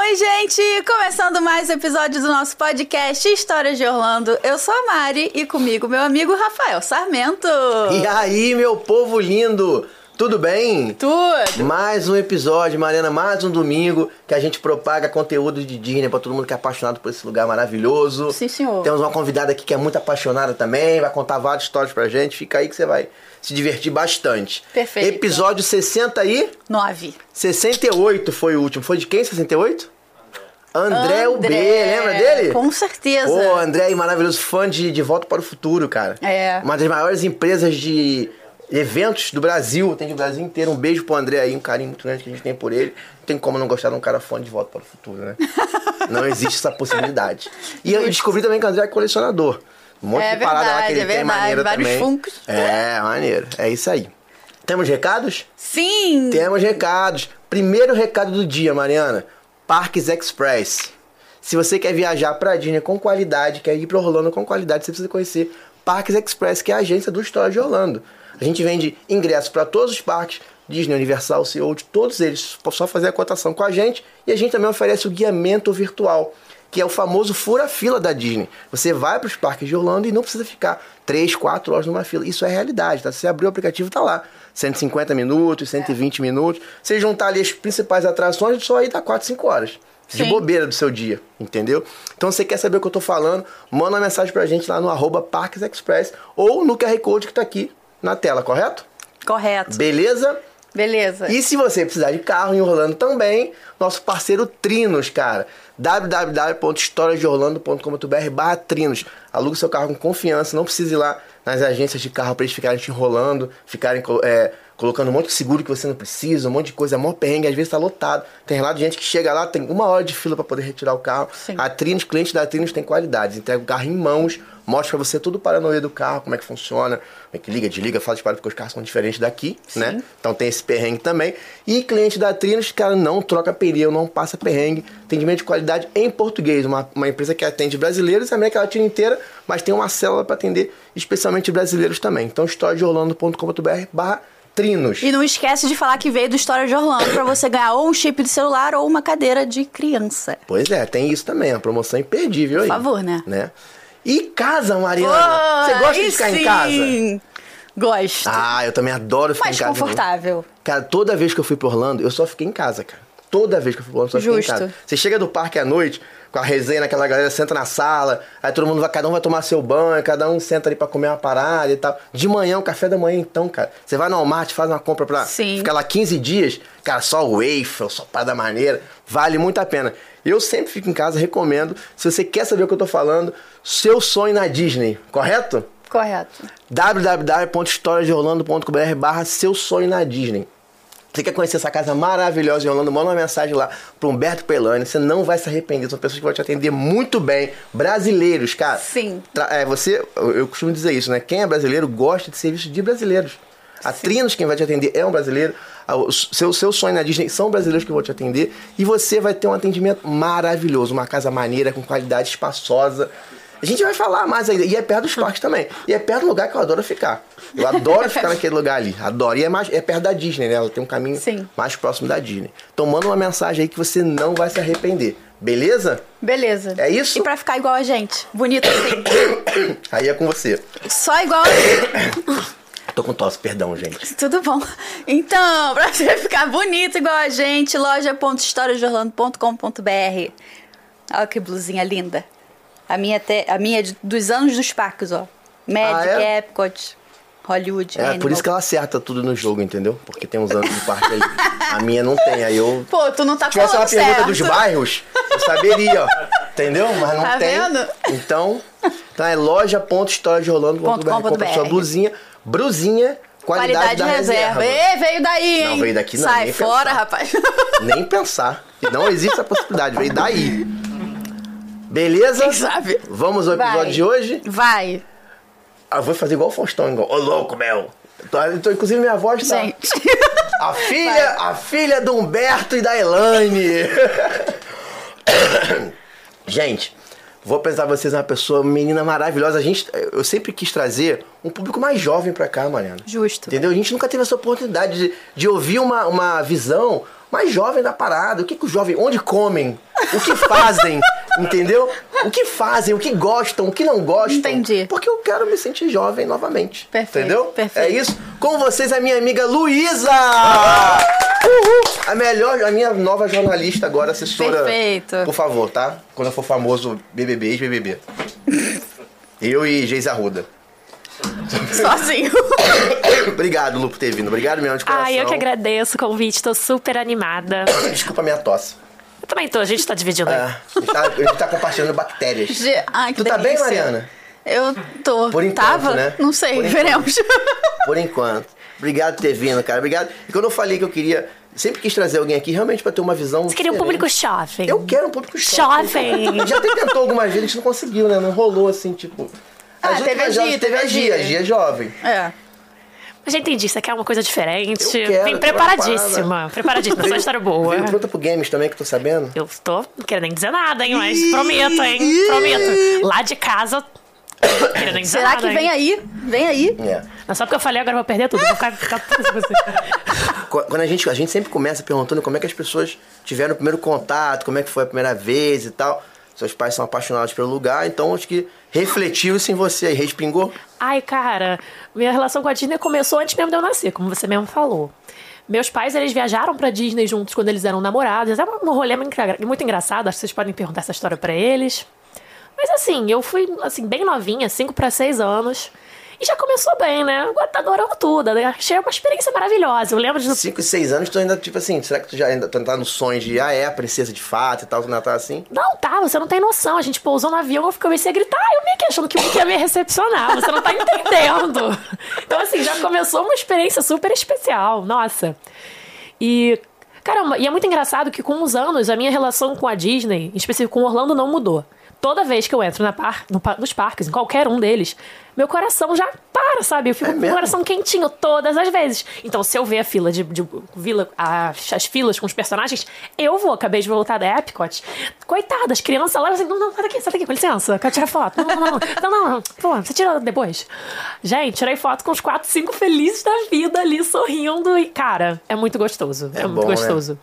Oi, gente! Começando mais um episódio do nosso podcast Histórias de Orlando. Eu sou a Mari e comigo meu amigo Rafael Sarmento. E aí, meu povo lindo! Tudo bem? Tudo! Mais um episódio, Mariana, mais um domingo que a gente propaga conteúdo de Disney pra todo mundo que é apaixonado por esse lugar maravilhoso. Sim, senhor. Temos uma convidada aqui que é muito apaixonada também, vai contar várias histórias pra gente. Fica aí que você vai se divertir bastante. Perfeito. Episódio 60 aí? Nove. 68 foi o último. Foi de quem 68? André, UB, André, lembra dele? Com certeza. Pô, André aí, maravilhoso fã de, de Volta para o Futuro, cara. É. Uma das maiores empresas de eventos do Brasil, tem do Brasil inteiro. Um beijo pro André aí, um carinho muito grande que a gente tem por ele. Não tem como não gostar de um cara fã de Volta para o Futuro, né? não existe essa possibilidade. E eu descobri também que o André é colecionador. Um monte É de parada lá que verdade, ele é tem verdade. maneira Vários também. É, maneiro. É isso aí. Temos recados? Sim! Temos recados. Primeiro recado do dia, Mariana. Parques Express. Se você quer viajar pra Disney com qualidade, quer ir pra Orlando com qualidade, você precisa conhecer Parques Express, que é a agência do História de Orlando. A gente vende ingressos para todos os parques, Disney, Universal, SeaWorld, todos eles. Só fazer a cotação com a gente. E a gente também oferece o guiamento virtual, que é o famoso fura-fila da Disney. Você vai para os parques de Orlando e não precisa ficar 3, 4 horas numa fila. Isso é realidade, tá? Se você abrir o aplicativo, tá lá. 150 minutos, 120 minutos. Você juntar ali as principais atrações, só aí dá 4, 5 horas. De Sim. bobeira do seu dia, entendeu? Então, você quer saber o que eu tô falando, manda uma mensagem pra gente lá no arroba Parques Express ou no QR Code que tá aqui na tela, correto? Correto. Beleza? Beleza. E se você precisar de carro em Orlando também, nosso parceiro Trinos, cara. www.historiasdeorlando.com.br barra Trinos. Alugue seu carro com confiança, não precisa ir lá nas agências de carro para eles ficarem te enrolando, ficarem é, colocando um monte de seguro que você não precisa, um monte de coisa, é mó perrengue, às vezes tá lotado. Tem relato de gente que chega lá, tem uma hora de fila para poder retirar o carro. Sim. A Trinos, cliente da Trinos tem qualidades, entrega o carro em mãos, mostra pra você tudo o paranoia do carro, como é que funciona, como é que liga, desliga, fala de para porque os carros são diferentes daqui, né? Então tem esse perrengue também. E cliente da Trinos, cara, não troca pneu, não passa perrengue. Atendimento de qualidade em português. Uma, uma empresa que atende brasileiros a América Latina inteira, mas tem uma célula para atender especialmente brasileiros também. Então, historiadeorlando.com.br barra Trinos. E não esquece de falar que veio do História de Orlando pra você ganhar ou um chip de celular ou uma cadeira de criança. Pois é, tem isso também, a promoção imperdível aí. Por favor, né? né? E casa, Mariana? Você gosta de ficar em casa? sim. Gosto. Ah, eu também adoro ficar Mais em casa. confortável. Cara, toda vez que eu fui pro Orlando, eu só fiquei em casa, cara. Toda vez que eu fui pro Orlando, eu só fiquei Justo. em casa. Você chega do parque à noite, com a resenha naquela galera, senta na sala, aí todo mundo vai, cada um vai tomar seu banho, cada um senta ali pra comer uma parada e tal. De manhã, o café da manhã, então, cara. Você vai no Walmart, faz uma compra pra Sim. ficar lá 15 dias, cara, só waffle, só parada maneira. Vale muito a pena. Eu sempre fico em casa, recomendo. Se você quer saber o que eu tô falando, seu sonho na Disney, correto? Correto. www.historiasdeorlando.com.br barra seu sonho na Disney. Você quer conhecer essa casa maravilhosa em Orlando? Manda uma mensagem lá pro Humberto Pelani. Você não vai se arrepender. São pessoas que vão te atender muito bem. Brasileiros, cara. Sim. É, você, eu costumo dizer isso, né? Quem é brasileiro gosta de serviço de brasileiros. A Trinos, quem vai te atender, é um brasileiro. O seu, seu sonho na Disney são brasileiros que vão te atender. E você vai ter um atendimento maravilhoso. Uma casa maneira, com qualidade espaçosa. A gente vai falar mais ainda. E é perto dos parques também. E é perto do lugar que eu adoro ficar. Eu adoro ficar naquele lugar ali. Adoro. E é, mais, é perto da Disney, né? Ela tem um caminho Sim. mais próximo da Disney. Então manda uma mensagem aí que você não vai se arrepender. Beleza? Beleza. É isso? E pra ficar igual a gente. Bonito assim. Aí é com você. Só igual a gente. Tô com tosse, perdão, gente. Tudo bom. Então, pra você ficar bonito igual a gente, loja.historiasdeorlando.com.br. Olha que blusinha linda. A minha, até, a minha é de- dos anos dos parques, ó. Magic, Ah, é? Epcot, Hollywood, É, Animal. por isso que ela acerta tudo no jogo, entendeu? Porque tem uns anos de parque aí. A minha não tem, aí eu. Pô, tu não tá Se tivesse uma pergunta dos bairros, eu saberia, ó. Entendeu? Mas não Tá tem. vendo? Então, então é loja.historiadeorlando.com.br. Compra sua blusinha. Brusinha, qualidade, Qualidade da de reserva. reserva. Ê, veio daí, hein? Não, veio daqui não, Sai nem fora, pensar. rapaz. Nem pensar. Não existe essa possibilidade, veio daí. Beleza? Quem sabe? Vamos ao episódio Vai. de hoje? Vai. Ah, eu vou fazer igual o Faustão, igual. Ô, louco, Mel. Tô, tô- inclusive, minha voz tá... Gente. A filha, a filha do Humberto e da Elaine. Gente, vou apresentar vocês uma pessoa, menina maravilhosa. A gente, eu sempre quis trazer um público mais jovem pra cá, Mariana. Justo. Entendeu? A gente nunca teve essa oportunidade de, de ouvir uma, uma visão mais jovem da parada. O que, que os jovens. Onde comem? O que fazem? entendeu? O que fazem? O que gostam? O que não gostam? Entendi. Porque eu quero me sentir jovem novamente. Perfeito, Entendeu? perfeito. É isso. Com vocês, a minha amiga Luísa! Uhul! A melhor, a minha nova jornalista agora, assessora. Perfeito. Por favor, tá? Quando eu for famoso, BBB, ex-BBB. eu e Geis Arruda. Sozinho. Obrigado, Lu, por ter vindo. Obrigado mesmo de coração. Ai, eu que agradeço o convite, tô super animada. Desculpa a minha tosse. Eu também tô, a gente tá dividindo. É, a, gente tá, a gente tá compartilhando bactérias. Ge- Ai, que Tu tá bem, delícia. Mariana? Eu tô. Por enquanto, Tava? né? Não sei, Por enquanto. veremos. Por enquanto. Obrigado por ter vindo, cara. Obrigado. E quando eu falei que eu queria. Sempre quis trazer alguém aqui realmente pra ter uma visão. Você queria um público jovem. Eu quero um público Jovem. Já até tentou algumas vezes, a gente não conseguiu, né? Não rolou assim, tipo. Ah, As teve últimas a Gia, teve a teve a Gia. A Gia. É jovem. É. Mas já entendi, você quer uma coisa diferente. Eu quero, Vem preparadíssima. uma Preparadíssima, essa história boa. Veio pronta pro games também, que eu tô sabendo. Eu tô, não quero nem dizer nada, hein, mas prometo, hein? Prometo. Lá de casa, nem dizer Será nada, que vem hein? aí? Vem aí. É. Não, só porque eu falei agora eu vou perder tudo. Vou ficar, ficar Quando a gente, a gente sempre começa perguntando como é que as pessoas tiveram o primeiro contato, como é que foi a primeira vez e tal. Seus pais são apaixonados pelo lugar, então acho que refletiu isso em você aí, respingou. Ai, cara, minha relação com a Disney começou antes mesmo de eu nascer, como você mesmo falou. Meus pais, eles viajaram pra Disney juntos quando eles eram namorados. É um rolê muito engra- muito engraçado, acho que vocês podem perguntar essa história pra eles. Mas assim, eu fui, assim, bem novinha, 5 pra 6 anos. E já começou bem, né? Agora tá adorando tudo. né? Achei uma experiência maravilhosa. Eu lembro de... 5 e 6 anos, tu ainda, tipo assim, será que tu já ainda tu tá no sonho de, ah, é a princesa de fato e tal, tu ainda tá assim? Não, tá, você não tem noção. A gente pousou no avião, eu comecei a gritar. Eu meio que achando que o Mickey ia me recepcionar. Você não tá entendendo. Então, assim, já começou uma experiência super especial. Nossa. E, caramba, e é muito engraçado que com os anos a minha relação com a Disney, em específico com Orlando, não mudou. Toda vez que eu entro na par, no nos parques, em qualquer um deles, meu coração já para, sabe? Eu fico É com o coração quentinho todas as vezes. Então, se eu ver a fila de. de vila, as, as filas com os personagens, eu vou. Acabei de voltar da Epcot. Coitadas, crianças lá, assim, não, não, sai daqui, sai daqui, com licença, quero tirar foto. Não, não, não, não, não, não. Pô, você tira depois. Gente, tirei foto com os quatro, cinco felizes da vida ali, sorrindo. E, cara, é muito gostoso. É, É muito bom, né? gostoso.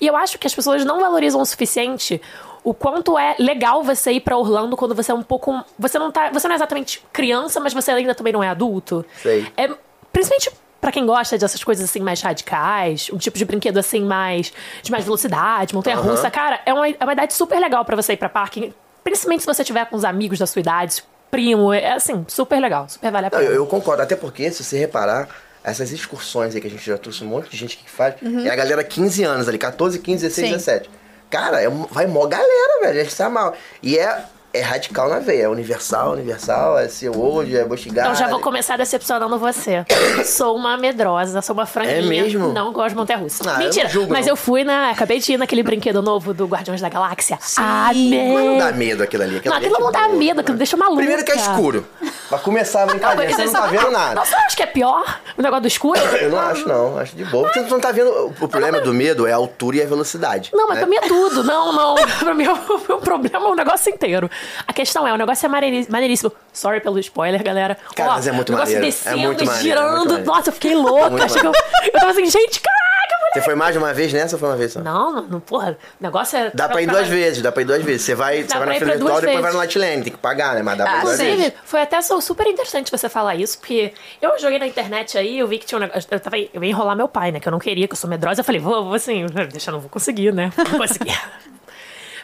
E eu acho que as pessoas não valorizam o suficiente o quanto é legal você ir pra Orlando quando você é um pouco. Você não tá. Você não é exatamente criança, mas você ainda também não é adulto. Sei. É, principalmente pra quem gosta dessas coisas assim mais radicais, um tipo de brinquedo assim mais. de mais velocidade, montanha russa, cara, é uma, é uma idade super legal pra você ir pra parque. Principalmente se você tiver com os amigos da sua idade, primo, é assim, super legal, super vale a Não, pena. eu, eu concordo, até porque, se você reparar, essas excursões aí que a gente já trouxe um monte de gente que faz, é a galera 15 anos ali, 14, 15, 16, Sim. 17. Cara, é, vai mó galera, velho, a gente tá mal. E é, é radical na veia, é Universal, Universal, é Seu Hoje, é Busch Então já vou começar decepcionando você. sou uma medrosa, sou uma franquinha. É mesmo? Não gosto de montanha russa. Ah, eu Mentira, não julgo, mas não. eu fui na. Acabei de ir naquele brinquedo novo do Guardiões da Galáxia. Amei! Mas não dá medo aquilo ali. Não, ali é aquilo não de dá boa. medo, aquilo deixa maluca. Primeiro que é escuro. Pra começar a brincadeira, você não tá vendo nada. Não, você acha que é pior o negócio do escuro? Eu não acho, não. Acho de boa. Você não tá vendo. O problema do medo é a altura e a velocidade. Não, mas né? pra mim é tudo. Não, não. Pra mim o, o problema é o negócio inteiro. A questão é, o negócio é maneiríssimo. Sorry pelo spoiler, galera. Cara, Ó, mas é muito o negócio maneiro. É descendo muito e maneiro, é girando. muito maneiro. Nossa, eu fiquei louca. muito Acho que eu, eu tava assim, gente, caraca, mulher. Você foi mais de uma vez nessa ou foi uma vez só? Não, não, porra. O negócio é. Dá pra ir duas vezes, dá pra ir duas vezes. Você vai, você vai pra na fila pra virtual, duas depois vai no Lightlane, tem que pagar, né? Mas dá pra Ah, ir duas sim. vezes. Inclusive, foi até super interessante você falar isso, porque eu joguei na internet aí, eu vi que tinha um negócio. Eu, tava, eu ia enrolar meu pai, né? Que eu não queria, que eu sou medrosa. Eu falei, vou, vou assim, deixa, eu não vou conseguir, né? Não vou conseguir.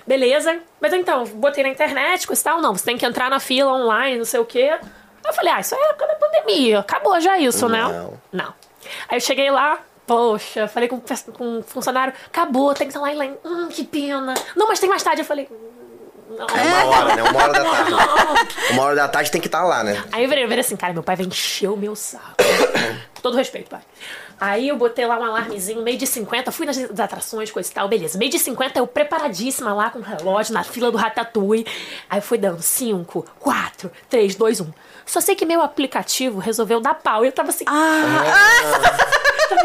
Beleza. Mas então, botei na internet, coisa e tal. Não, você tem que entrar na fila online, não sei o quê. Eu falei, ah, isso é época da pandemia. Acabou já isso, né? Não. Não. Aí eu cheguei lá, poxa, falei com, com um funcionário, acabou, tem que estar lá em lá. Hum, que pena. Não, mas tem mais tarde. Eu falei, hum, não. É uma hora, né? Uma hora da tarde. Uma hora da tarde tem que estar lá, né? Aí eu virei, eu virei assim, cara, meu pai vai encher o meu saco. todo respeito, pai. Aí eu botei lá um alarmezinho, meio de 50, fui nas atrações, coisa e tal, beleza. Meio de 50, eu preparadíssima lá com o relógio, na fila do Ratatouille. Aí foi dando 5, 4, 3, 2, 1. Só sei que meu aplicativo resolveu dar pau. E eu tava assim. Ah!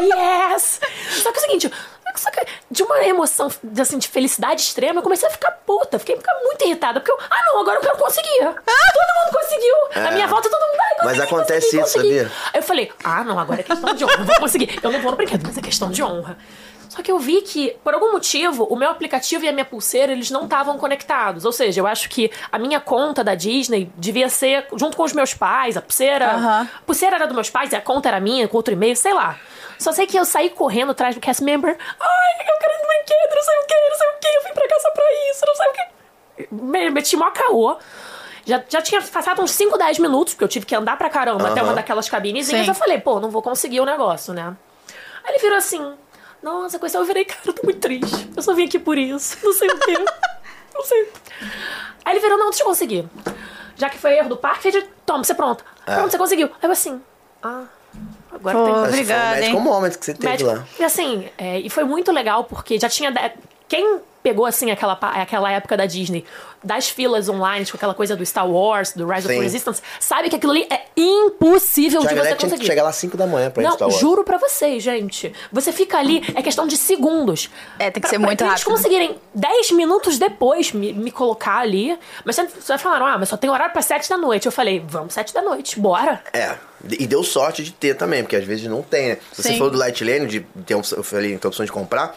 yes! Só que é o seguinte. Só que de uma emoção assim, de felicidade extrema, eu comecei a ficar puta, fiquei ficar muito irritada. Porque eu, ah não, agora eu quero conseguir. Todo mundo conseguiu. A minha volta todo mundo. "Ai, Mas consegui, acontece consegui, isso, consegui." sabia? Aí eu falei, ah não, agora é questão de honra, eu vou conseguir. Eu não vou no brinquedo, mas é questão de honra. Só que eu vi que, por algum motivo, o meu aplicativo e a minha pulseira, eles não estavam conectados. Ou seja, eu acho que a minha conta da Disney devia ser junto com os meus pais, a pulseira. A pulseira era dos meus pais e a conta era minha, com outro e-mail, sei lá. Só sei que eu saí correndo atrás do cast member. Ai, eu quero no brinquedo, não sei o que, não sei o que, eu vim pra cá só pra isso, não sei o que. Me- Meti mó caô. Já, já tinha passado uns 5, 10 minutos, porque eu tive que andar pra caramba até Aham. uma daquelas cabinezinhas. Sim. Eu falei, pô, não vou conseguir o negócio, né? Aí ele virou assim: Nossa, coisa, eu virei, cara, eu tô muito triste. Eu só vim aqui por isso. Não sei o quê. Não sei. Aí ele virou: Não, deixa eu conseguir. Já que foi erro do parque, ele toma, você pronto. Pronto, você conseguiu. Aí eu assim: Ah, agora Pô, tem que foi Obrigada, o médico hein? moment que você teve médico. lá. E assim, é, e foi muito legal porque já tinha. Quem pegou assim aquela, aquela época da Disney, das filas online, com aquela coisa do Star Wars, do Rise of Sim. Resistance, sabe que aquilo ali é impossível Tinha de você tinha que conseguir. chegar lá às 5 da manhã pra Não, Star Wars. juro pra vocês, gente. Você fica ali, é questão de segundos. É, tem que Pra- ser muito pra rápido. eles conseguirem 10 minutos depois me, me colocar ali. Mas vocês falaram, ah, mas só tem horário pra 7 da noite. Eu falei, vamos 7 da noite, bora. É, e deu sorte de ter também, porque às vezes não tem, né? Se você for do Light Lane, de ter, opção- eu falei, tem opção de comprar,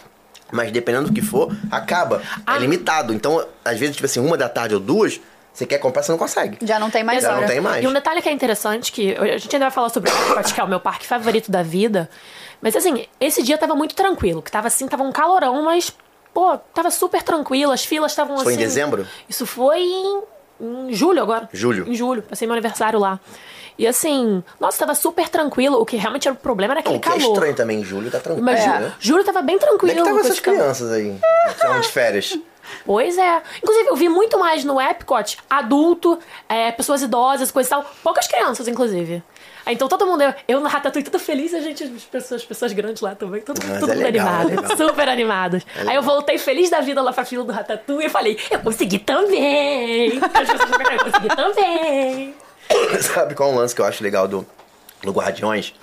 mas dependendo do que for, acaba. Ah. É limitado. Então, às vezes, tipo assim, uma da tarde ou duas, você quer comprar, você não consegue. Já não tem mais Já hora. não tem mais. E um detalhe que é interessante, que a gente ainda vai falar sobre o que é o meu parque favorito da vida. Mas assim, esse dia tava muito tranquilo, que tava assim, tava um calorão, mas, pô, tava super tranquilo, as filas estavam assim. Foi em dezembro? Isso foi em, em julho agora. Julho. Em julho, passei meu aniversário lá. E assim, nossa, tava super tranquilo. O que realmente era o problema era aquele o que é calor. estranho também, julho tá tranquilo, Mas né? julho tava bem Onde é tranquilo. que estavam com essas crianças aí? Estavam de férias. Pois é. Inclusive, eu vi muito mais no Epcot adulto, é, pessoas idosas, coisa e tal. Poucas crianças, inclusive. Aí, Então todo mundo, eu, no Ratatouille, tudo feliz, a gente, as pessoas, as pessoas grandes lá também, todo, Mas todo é mundo legal, animado, é super animados. Aí eu voltei feliz da vida lá pra fila do Ratatouille e falei, eu consegui também. As pessoas ficaram, eu consegui também. Sabe qual é um lance que eu acho legal do, do Guardiões?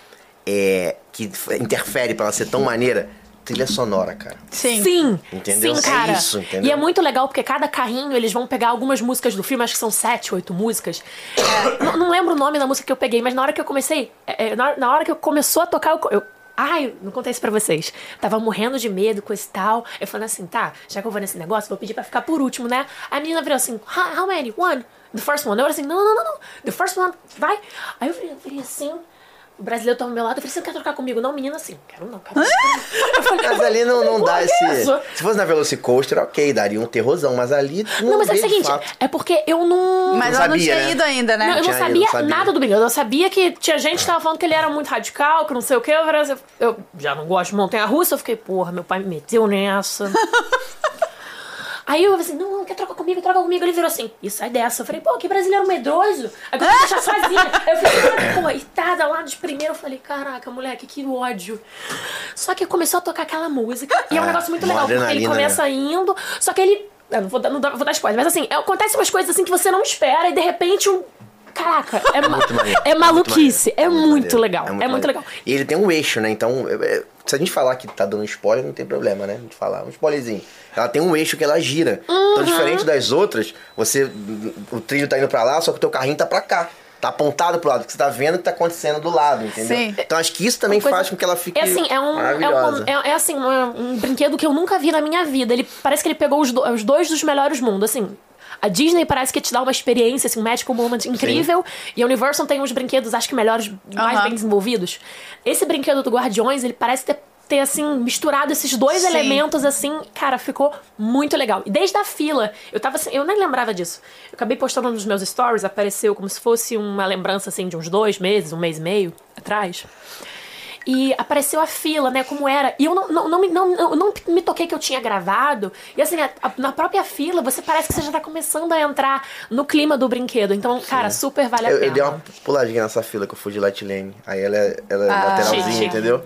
É que interfere pra ela ser tão maneira? Trilha sonora, cara. Sim. Sim, Entendeu? sim, É cara. isso, entendeu? E é muito legal porque cada carrinho eles vão pegar algumas músicas do filme, acho que são sete, oito músicas. É, não, não lembro o nome da música que eu peguei, mas na hora que eu comecei, é, é, na, na hora que eu começou a tocar, eu, eu Ai, não contei isso pra vocês. Tava morrendo de medo, coisa e tal. Eu falei assim, tá, já que eu vou nesse negócio, vou pedir pra ficar por último, né? A menina virou assim, how many? One? The first one. Eu era assim, não, não, não, não. The first one, vai. Aí eu virei assim, o brasileiro tava ao meu lado, eu falei, você não quer trocar comigo? Não, menina, assim, quero não, quero não. Eu falei, Mas ali não, não dá "Por esse. isso?" Se fosse na Velocicoaster, ok, daria um terrorzão, mas ali não, Não, mas é o seguinte, é porque eu não. Mas Não ela não sabia, tinha né? ido ainda, né? Não, eu não sabia, não sabia. nada do brinquedo. Eu sabia que tinha gente que tava falando que ele era muito radical, que não sei o quê. Eu, falei eu já não gosto de montanha russa. Eu fiquei, porra, meu pai me meteu nessa. Aí eu falei assim, não, não, quer trocar comigo, troca comigo. Ele virou assim, e sai dessa. Eu falei, pô, que brasileiro medroso. Agora eu deixar sozinha. Aí eu falei, pô, coitada, lá de primeiro. Eu falei, caraca, moleque, que ódio. Só que começou a tocar aquela música. E é um Ah, negócio muito legal, porque ele começa indo. Só que ele. Eu não vou, dar- não vou dar spoiler, mas assim, é, acontece umas coisas assim que você não espera e de repente um. Caraca, é, ma- Muito maneiro, é maluquice. É muito, maneiro, legal. É muito, maneiro. legal. E ele tem um eixo, né? Então, é- é- se a gente falar que tá dando spoiler, não tem problema, né? A gente falar um spoilerzinho. Ela tem um eixo que ela gira. Uhum. Então, diferente das outras, você. O trilho tá indo pra lá, só que o teu carrinho tá pra cá. Tá apontado pro lado, que você tá vendo o que tá acontecendo do lado, entendeu? Sim. Então acho que isso também Coisa- faz com que ela fique É assim, é um. É, maravilhosa. um, é, é assim, uma- um brinquedo que eu nunca vi na minha vida. Ele parece que ele pegou os, do- os dois dos melhores mundos. Assim, a Disney parece que te dá uma experiência, assim, um magical moment incrível. E a Universal tem uns brinquedos, acho que melhores, mais bem desenvolvidos. Esse brinquedo do Guardiões, ele parece ter. Ter, assim, misturado esses dois Sim. elementos, assim, cara, ficou muito legal. E desde a fila, eu tava assim, eu nem lembrava disso. Eu acabei postando nos meus stories, apareceu como se fosse uma lembrança, assim, de uns dois meses, um mês e meio atrás. E apareceu a fila, né? Como era. E eu não, não, não, me- não, não, não me toquei que eu tinha gravado. E assim, a- a- na própria fila, você parece que você já tá começando a entrar no clima do brinquedo. Então, cara, super vale a Eu, pena. eu dei uma puladinha nessa fila que eu fui de Light Lane. Aí ela é, ela é lateralzinha, Chique. entendeu?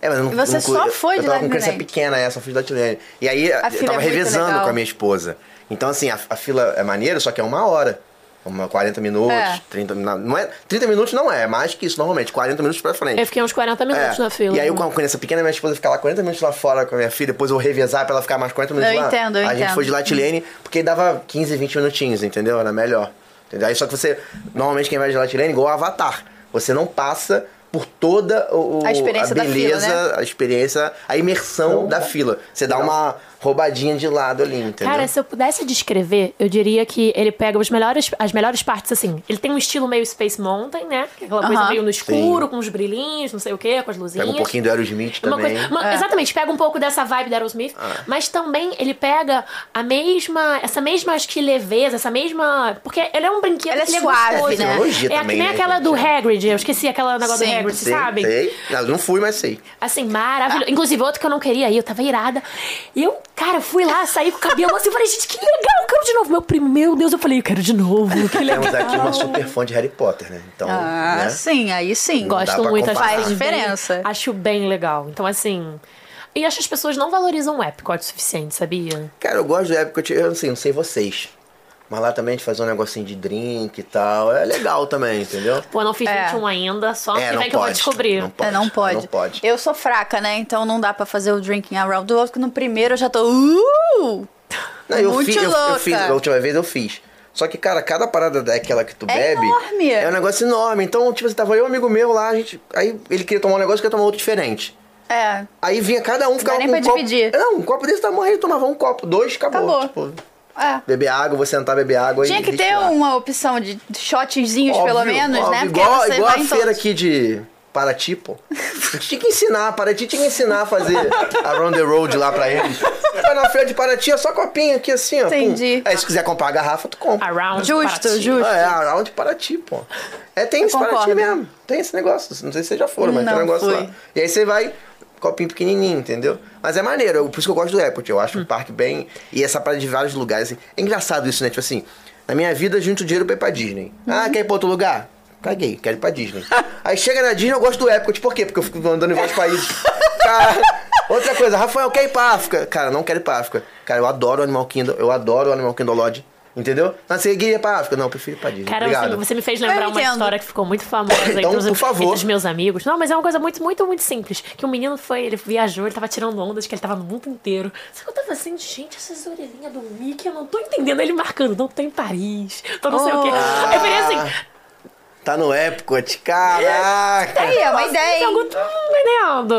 É, mas eu não, E você não só foi Eu de tava com criança Lane? pequena, essa, só fui de Light Lane. E aí eu fila tava é revezando legal. com a minha esposa. Então, assim, a, a fila é maneira, só que é uma hora. Uma 40 minutos, É. 30 minutos. Não é, 30 minutos não é, é mais que isso normalmente, 40 minutos pra frente. Eu fiquei uns 40 minutos É. na fila. E aí, com a criança pequena, minha esposa fica lá 40 minutos lá fora com a minha filha, depois eu revezar pra ela ficar mais 40 minutos Eu lá. entendo, eu a gente entendo. foi de Light Lane, porque dava 15, 20 minutinhos, entendeu? Era melhor. Entendeu? Aí só que você, normalmente quem vai de Light Lane, igual o Avatar, você não passa por toda o, A experiência da beleza, fila, né? a experiência, a imersão da fila. Você dá uma roubadinha de lado ali, entendeu? Cara, se eu pudesse descrever, eu diria que ele pega os melhores, as melhores partes, assim. Ele tem um estilo meio Space Mountain, né? Que é Aquela coisa Aham. meio no escuro, Sim. com os brilhinhos, não sei o quê, com as luzinhas. Pega um pouquinho do Aerosmith Uma também. coisa- uma- É. Exatamente, pega um pouco dessa vibe da Aerosmith, mas também ele pega a mesma, essa mesma, acho que leveza, essa mesma, porque ele é um brinquedo Ele é que ele suave, gostoso. né? É também, que nem né, aquela gente? do Hagrid, eu esqueci aquela negócio Sim, do Hagrid, Sei, sabe? sei. Não, não fui, mas sei. Assim, maravilhoso. Inclusive, outro que eu não queria ir, eu tava irada. E eu, cara, fui lá, saí com o cabelo assim, falei, gente, que legal, eu quero de novo. Meu primo, meu Deus, eu falei, eu quero de novo, que legal. Temos aqui uma super fã de Harry Potter, né? Então, Ah, né? sim, aí sim. Gosto muito, acho. Faz bem- diferença. acho bem legal. Então, assim. E acho que as pessoas não valorizam o Epcot o suficiente, sabia? Cara, eu gosto do Epcot, eu assim, não sei vocês. Mas lá também de fazer um negocinho de drink e tal. É legal também, entendeu? Pô, não fiz É. 21 ainda, só é, que vem que eu vou descobrir. Não pode. É, não pode. Não pode. Eu sou fraca, né? Então não dá pra fazer o drinking around the world, que no primeiro eu já tô. Uh! Não, eu muito fiz, eu, louca. eu fiz, a última vez eu fiz. Só que, cara, cada parada daquela que tu É bebe. enorme. É um negócio enorme. Então, tipo, você tava eu um amigo meu lá, a gente. Aí ele queria tomar um negócio, eu queria tomar outro diferente. É. Aí vinha cada um, ficava nem com pra um copo. dividir. Não, um copo desse tamanho, ele tomava um copo, dois, acabou. Acabou. Tipo, É. beber água, vou sentar, beber água Tinha e que ter respirar. uma opção de shotzinhos, pelo Óbvio, menos, né? óbvio. Porque Igual, você igual a feira todos. aqui de Paraty, pô. A gente tinha que ensinar, Paraty tinha que ensinar a fazer Around the Road lá pra eles. Vai na feira de Paraty, é só copinho aqui assim, ó. pum. Entendi. Aí se quiser comprar a garrafa, tu compra. Around Justo, Paraty. justo. É, Around Paraty, pô. É, tem esse Paraty concordo. mesmo. Tem esse negócio. Não sei se vocês já foram, mas tem um Não negócio fui. lá. E aí você vai, copinho pequenininho, entendeu? Mas é maneiro, por isso que eu gosto do Airport. Eu acho o parque bem. E essa parada de vários lugares, assim. É engraçado isso, né? Tipo assim, na minha vida, junto dinheiro pra ir pra Disney. Ah, quer ir pra outro lugar? Caguei, quero ir pra Disney. aí chega na Disney, eu gosto do Epcot. Por quê? Porque eu fico andando em vários países. Cara, outra coisa, Rafael, quer ir pra África? Cara, não quero ir pra África. Cara, eu adoro o Animal Kingdom, eu adoro o Animal Kingdom Lodge. Entendeu? Mas você queria ir pra África? Não, eu prefiro ir pra Disney. Cara, Obrigado. você, você me fez lembrar uma história que ficou muito famosa Então, entre, os, por favor. entre os meus amigos. Não, mas é uma coisa muito, muito, muito simples. Que um menino foi, ele viajou, ele tava tirando ondas, que ele tava no mundo inteiro. Só que eu tava assim, gente, essas orelhinhas do Mickey, eu não tô entendendo. Ele marcando, não, tô em Paris, tô não sei o quê. Oh. Eu falei assim, Tá no Epcot, caraca! Aí, é uma ideia. jogo hein?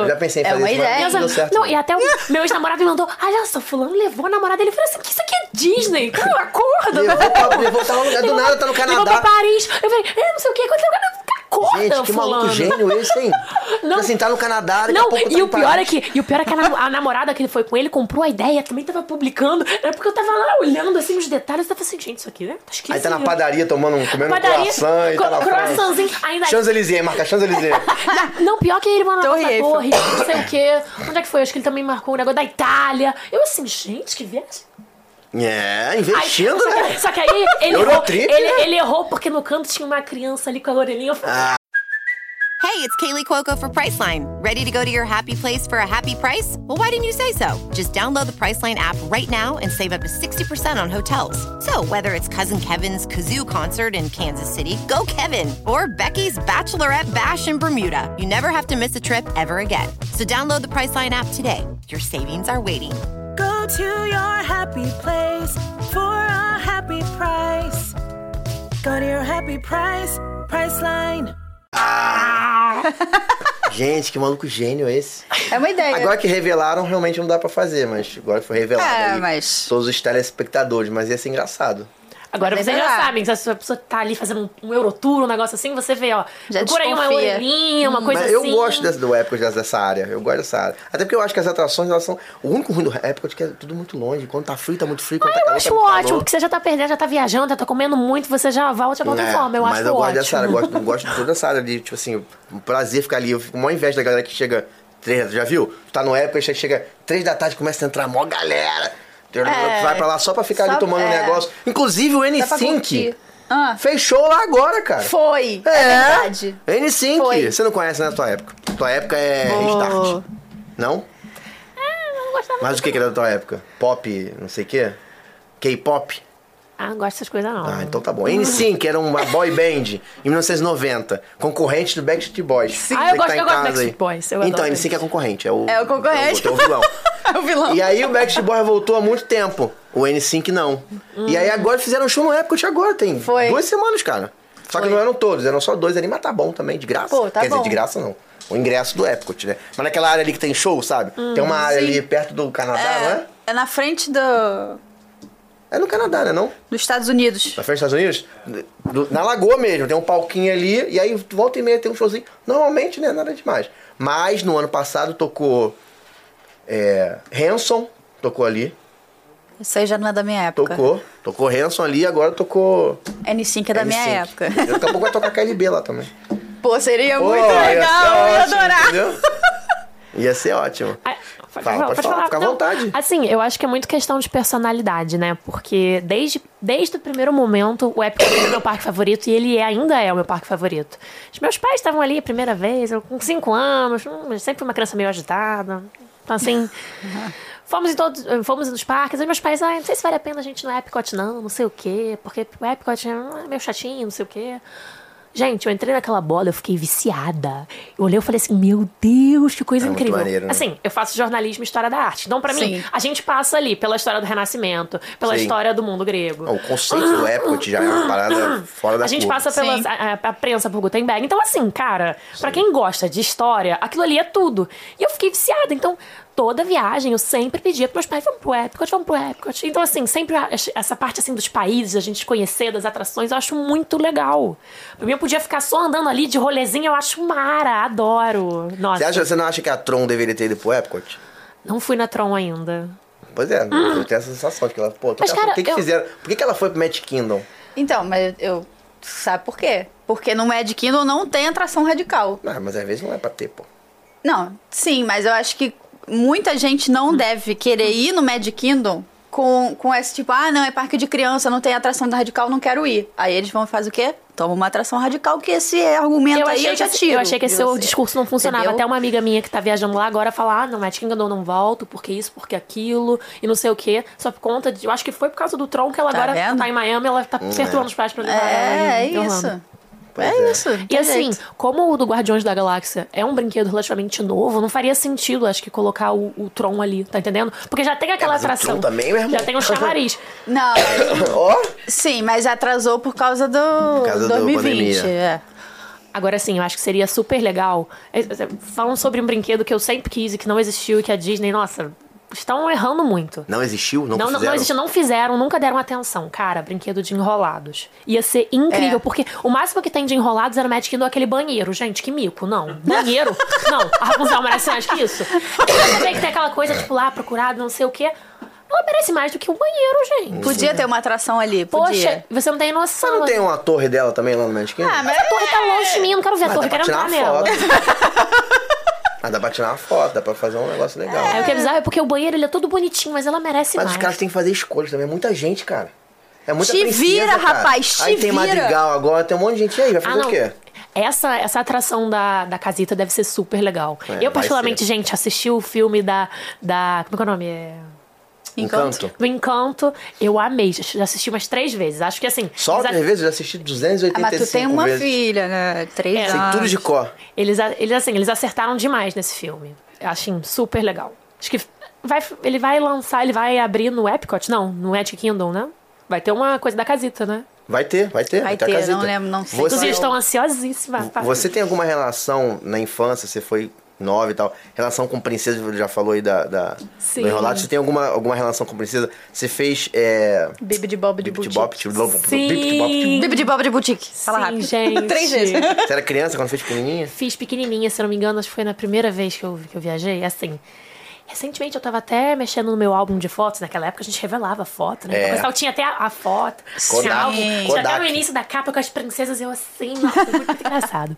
Eu já pensei em É fazer uma isso, mas ideia. não Meus deu certo. Não, e até o meu ex-namorado me mandou, olha só, fulano levou a namorada dele. Eu falei assim, que isso aqui é Disney? Cara, acorda. Levou pra- levou- tá no lugar- do Levou nada, tá no Levou Canadá. pra Paris. Eu falei, é, não sei o que, aconteceu. Acorda, Gente, que maluco fulano. gênio esse, hein? Não. Assim, tá no Canadá, daqui a Não, pouco tá e o pior é que, e o pior é que a, a namorada que foi com ele comprou a ideia, também tava publicando. Era porque eu tava lá olhando assim os detalhes, eu tava assim, gente, isso aqui, né? Tá esquisito. Aí tá na padaria tomando um, comendo Padaria, um croissant e tá na cro- França. croissantzinho, ainda- Champs-Élysées, marca Champs-Élysées. Não, pior que ele mandou na torre, não sei o quê. Onde é que foi? Acho que ele também marcou o negócio da Itália. Eu assim, gente, que viagem. É, Aí, investindo, só, que, né? só que aí ele errou, Eurotrip, ele, né? ele errou porque no canto tinha uma criança ali com a orelhinha. Eu falei, Hey, it's Kaylee Cuoco for Priceline. Ready to go to your happy place for a happy price? Well, why didn't you say so? Just download the Priceline app right now and save up to 60% on hotels. So, whether it's Cousin Kevin's Kazoo concert in Kansas City, go Kevin, or Becky's Bachelorette Bash in Bermuda, you never have to miss a trip ever again. So, download the Priceline app today. Your savings are waiting. Go to your happy place for a happy price. Go to your happy price, Priceline. Gente, que maluco gênio esse. É uma ideia. Agora que revelaram, realmente não dá pra fazer, mas agora que foi revelado É, aí, mas- todos os telespectadores, mas ia ser engraçado. Agora Mas vocês já sabem, se a pessoa tá ali fazendo um, um Eurotour, um negócio assim, você vê, ó. Já procura aí uma orelhinha, uma coisa Mas eu assim. gosto dessa, do Epcot, dessa, área. Eu gosto dessa área. Até porque eu acho que as atrações, elas são... O único ruim do Epcot é que é tudo muito longe. Quando tá frio, tá muito frio. Quando Ah, tá eu calor, acho tá muito ótimo, calor. porque você já tá perdendo, já tá viajando, já tá comendo muito, você já volta, volta em É, forma. Eu mas acho eu gosto ótimo. dessa área, eu gosto, eu gosto de toda essa área de, tipo assim, um prazer ficar ali. Eu fico mó inveja da galera que chega três, já viu? Tá no época, chega, chega três da tarde, começa a entrar mó galera. É. Vai pra lá só pra ficar Só- ali tomando um é. negócio. Inclusive o Dá pra N5 curtir. Ah, fechou lá agora, cara. foi. É, É, verdade. N5. Foi. Você não conhece na tua época. Tua época é Vou- Restart. Não? Eu não gostava Mas o que que era da tua época? Pop, não sei o quê? K-pop? Ah, não gosto dessas coisas, não. Ah, então tá bom. N5 era uma boy band em 1990, concorrente do Backstreet Boys. Você Ah, eu que gosto- em eu gosto do Backstreet Boys, eu então, adoro N5 é concorrente. É o, É o concorrente. É o, é o vilão. É o vilão. E aí o Backstreet Boys voltou há muito tempo. O N5 não. E aí agora fizeram um show no Epcot agora, tem Foi. duas semanas, cara. Só que Foi. não eram todos, eram só dois ali, mas tá bom também, de graça. Pô, tá Quer bom. dizer, de graça não. O ingresso do Epcot, né? Mas naquela área ali que tem show, sabe? tem uma área sim. ali perto do Canadá, não é? É, é na frente do, É no Canadá, né não? dos Estados Unidos. Na frente dos Estados Unidos? Do- na Lagoa mesmo, tem um palquinho ali, e aí volta e meia tem um showzinho. Normalmente, né, nada demais. Mas no ano passado tocou é, Hanson, tocou ali, Isso aí já não é da minha época. tocou. Tocou Hanson ali, agora tocou. N5 é da minha N5. época. Daqui a pouco vai tocar KLB lá também. Pô, seria Pô, muito ia ser legal, eu ia adorar. entendeu? Ia ser ótimo. Pode Fala, falar, pode pode falar, falar. fica à vontade. Assim, eu acho que é muito questão de personalidade, né? Porque desde, desde o primeiro momento, o Epcot é o meu parque favorito e ele é- ainda é o meu parque favorito. Os meus pais estavam ali a primeira vez, eu com cinco anos, hum, sempre fui uma criança meio agitada. Então, assim. Fomos em todos, fomos nos parques, e meus pais, ah, não sei se vale a pena a gente ir no Epcot, não, não sei o quê, porque o Epcot é meio chatinho, não sei o quê. Gente, eu entrei naquela bola, eu fiquei viciada. Eu olhei e falei assim, meu Deus, que coisa É muito incrível. maneiro, né? Assim, eu faço jornalismo e história da arte. Então, pra mim, a gente passa ali pela história do Renascimento, pela Sim. história do mundo grego. O conceito do Epcot já é uma parada fora da A gente curva. passa pela a, a- a prensa por Gutenberg. Então, assim, cara, pra quem gosta de história, aquilo ali é tudo. E eu fiquei viciada. Então, toda viagem eu sempre pedia pros meus pais, vamos pro Epcot, vamos pro Epcot. Então, assim, sempre essa parte assim dos países, a gente conhecer, das atrações, eu acho muito legal. Pra mim, eu podia ficar só andando ali de rolezinho, eu acho mara, adoro. Nossa, Você, acha, você não acha que a Tron deveria ter ido pro Epcot? não fui na Tron ainda. Pois é, eu tenho essa sensação de que ela, pô, Mas, cara, por que, que eu- fizeram? Por que, que ela foi pro Magic Kingdom? Então, mas eu. Sabe por quê? Porque no Magic Kingdom não tem atração radical. Ah, mas às vezes não é pra ter, pô. Não, sim, mas eu acho que muita gente não deve querer ir no Magic Kingdom com, com esse tipo, ah, não, é parque de criança, não tem atração da radical, não quero ir. Aí eles vão fazer o quê? Toma uma atração radical, que esse argumento Eu aí achei, eu já que, tiro. eu achei que esse seu discurso não funcionava. Entendeu? Até uma amiga minha que tá viajando lá agora fala: ah, não, Magic Kingdom eu não volto, porque isso, porque aquilo, e não sei o quê. Só por conta de. Eu acho que foi por causa do Tron que ela Tá agora vendo? tá em Miami, ela tá perturbando os pais pra levar É, é Orlando. Pois é, é. isso. E assim, jeito. como o do Guardiões da Galáxia é um brinquedo relativamente novo, não faria sentido, acho que, colocar o, o Tron ali, tá entendendo? Porque já tem aquela É, mas o atração. Tron também, meu irmão. Já tem um chamariz. Não, Ó, sim, mas atrasou por causa do causa da 2020. pandemia. é. Agora sim, eu acho que seria super legal. É, é, Falam sobre um brinquedo que eu sempre quis e que não existiu e que a Disney, nossa, estão errando muito. não existiu? Não, Não, não, fizeram? não existiu, não fizeram, nunca deram atenção. Cara, brinquedo de enrolados. Ia ser incrível, É. porque o máximo que tem de enrolados era o Magic Kingdom aquele banheiro. Gente, que mico. Não. Banheiro? não. A Rapunzel merece mais que isso. Você vê que tem aquela coisa, tipo, lá, procurado, não sei o quê. Ela merece mais do que o banheiro, gente. Podia ter uma atração ali, podia. Poxa, você não tem noção. Mas não tem uma torre dela também lá no Magic Kingdom? Ah, mas A torre tá longe de mim, eu não quero ver a Mas torre, eu pra quero entrar uma nela. Mas dá pra tirar uma foto, dá pra fazer um negócio legal. É, o que é bizarro é porque o banheiro ele é todo bonitinho, mas ela merece Mas mais. os caras têm que fazer escolhas também. É muita gente, cara. É muita Te princesa, vira, cara. rapaz, te Aí tem vira. Madrigal agora, tem um monte de gente aí. Vai Ah, fazer não. o quê? Essa, essa atração da, da casita deve ser super legal. É, eu, particularmente, ser. gente, assisti o filme da. da como é que é o nome? É... Encanto. Do Encanto, eu amei. Já assisti umas três vezes. Acho que assim. Só três vezes eu já assisti 285 Ah, mas tu tem uma vezes. filha, né? Três É. Sei anos. tudo de cor. eles, eles, assim, eles acertaram demais nesse filme. Eu achei super legal. Acho que vai, ele vai lançar, ele vai abrir no Epcot? Não, no Magic Kingdom, né? Vai ter uma coisa da casita, né? Vai ter, vai ter. Vai ter ter, casita. não lembro, não sei. Você, Inclusive, estão ansiosíssimas. pra- você tem alguma relação na infância? Você foi e tal. Relação com princesa, você já falou aí da, da Sim. do enrolado. Você tem alguma, alguma relação com princesa? Você fez. É, Bibi de Bob de Boutique. Bop, tipo, Bip Sim. Bop. Bibi de Bob de Boutique. Fala Sim, rápido. gente. Três vezes. Você era criança quando fez pequenininha? Fiz pequenininha, se eu não me engano, acho que foi na primeira vez que eu, que eu viajei. Assim, recentemente eu tava até mexendo no meu álbum de fotos. Naquela época a gente revelava foto, né? É. Então, tinha até a, a foto, Kodak. tinha, álbum, tinha até no início da capa com as princesas eu assim, nossa, foi muito engraçado.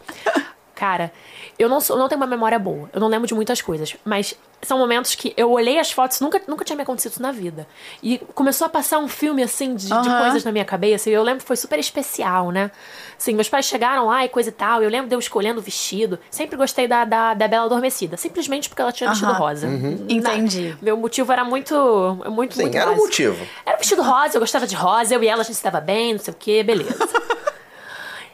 Cara, eu não, sou, não tenho uma memória boa, eu não lembro de muitas coisas, mas são momentos que eu olhei as fotos, nunca, nunca tinha me acontecido isso na vida. E começou a passar um filme assim de, de Aham. coisas na minha cabeça, e eu lembro que foi super especial, né? Assim, meus pais chegaram lá e coisa e tal, eu lembro de eu escolhendo o vestido. Sempre gostei da, da, da Bela Adormecida, simplesmente porque ela tinha vestido Aham. rosa. Entendi. Na- meu motivo era muito. muito Sim, muito era o básico. motivo. Era o vestido rosa, eu gostava de rosa, eu e ela a gente se dava bem, não sei o quê, beleza.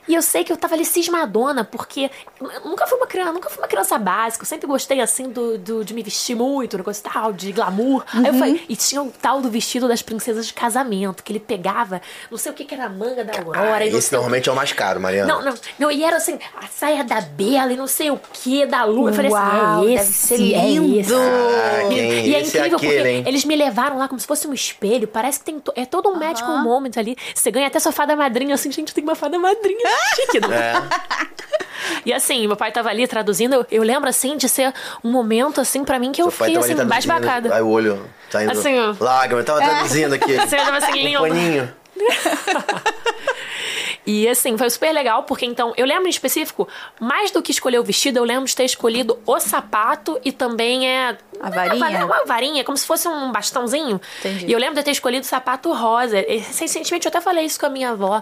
E eu sei que eu tava ali cismadona, porque eu nunca fui uma criança, nunca fui uma criança básica. Eu sempre gostei, assim, do, do- de me vestir muito, negócio tal, de glamour. Aí eu falei, e tinha o tal do vestido das princesas de casamento, que ele pegava, não sei o que que era a manga da Aurora. Ah, e esse normalmente é o mais caro, Mariana. não, não, não, e era assim, a saia da Bela e não sei o que, da Lua. Eu falei Uau, assim, é esse, é lindo. esse. Caraca, E, hein? e é Esse é incrível aquele, porque hein? eles me levaram lá como se fosse um espelho. Parece que tem to- é todo um magical moment ali. Você ganha até sua fada madrinha, assim, gente, tem uma fada madrinha chique. Não? É. E assim, meu pai tava ali traduzindo. Eu, eu lembro, assim, de ser um momento, assim, pra mim que eu Seu pai fiquei, assim, basbacada. Aí o olho tá indo. Assim. Lágrima, eu tava traduzindo aqui. Você tava assim, Um lindo. paninho. E assim, foi super legal, porque então, eu lembro em específico, mais do que escolher o vestido, eu lembro de ter escolhido o sapato e também é. A varinha? É uma varinha, como se fosse um bastãozinho. Entendi. E eu lembro de ter escolhido o sapato rosa. E, Recentemente eu até falei isso com a minha avó,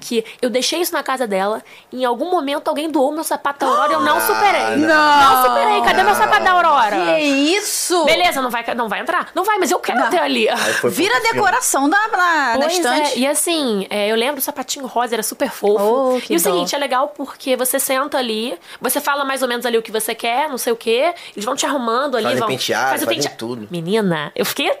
que eu deixei isso na casa dela, e em algum momento alguém doou meu sapato da Aurora e eu não superei. Não. superei. Cadê meu sapato da Aurora? Que isso? Beleza, não vai, não vai entrar? Não vai, mas eu quero ter ali. Vira decoração da, na, na Pois estante. é, e assim, é, eu lembro do sapatinho rosa, super fofo. Oh, e o dó. seguinte, é legal porque você senta ali, você fala mais ou menos ali o que você quer, não sei o quê, eles vão te arrumando ali, Fazem vão. penteado, faz o fazem pentea- tudo. Menina, eu fiquei.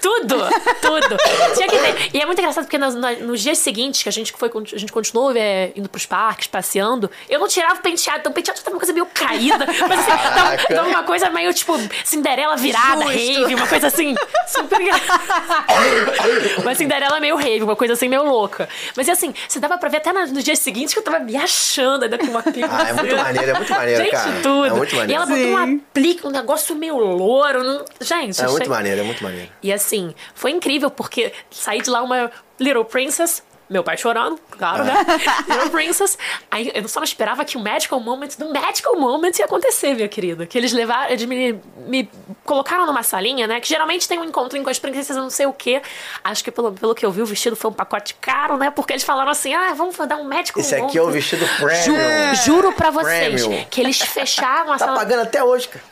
Tudo, tudo. Tinha que ter. E é muito engraçado porque nos, nos- dias seguintes que a gente foi, a gente continuou é, indo pros parques, passeando, eu não tirava o penteado. Então o penteado tava uma coisa meio caída. Mas assim, tava, tava uma coisa meio tipo Cinderela virada, Justo. rave, uma coisa assim, super Uma Cinderela meio rave, uma coisa assim meio louca. Mas assim, você dava pra ver até nos, dias seguintes que eu tava me achando ainda com uma pica. Ah, é muito maneiro, é muito maneiro, Gente, cara. tudo. É muito maneiro. E ela botou um aplique, um negócio meio louro. Não... Gente, É achei- muito maneiro, é muito maneiro. e assim, foi incrível, porque saí de lá uma Little Princess. Meu pai chorando, claro, né? Little Princess. Aí eu só não esperava que o Magical Moment do Magical Moment ia acontecer, minha querida. Que eles levaram, eles me, me colocaram numa salinha, né? Que geralmente tem um encontrinho com as princesas, não sei o quê. Acho que pelo, pelo que eu vi, o vestido foi um pacote caro, né? Porque eles falaram assim: ah, vamos dar um Magical Esse Moment. aqui é o vestido premium. Ju- juro pra vocês Premium. que eles fecharam a Tá sala. pagando até hoje, cara.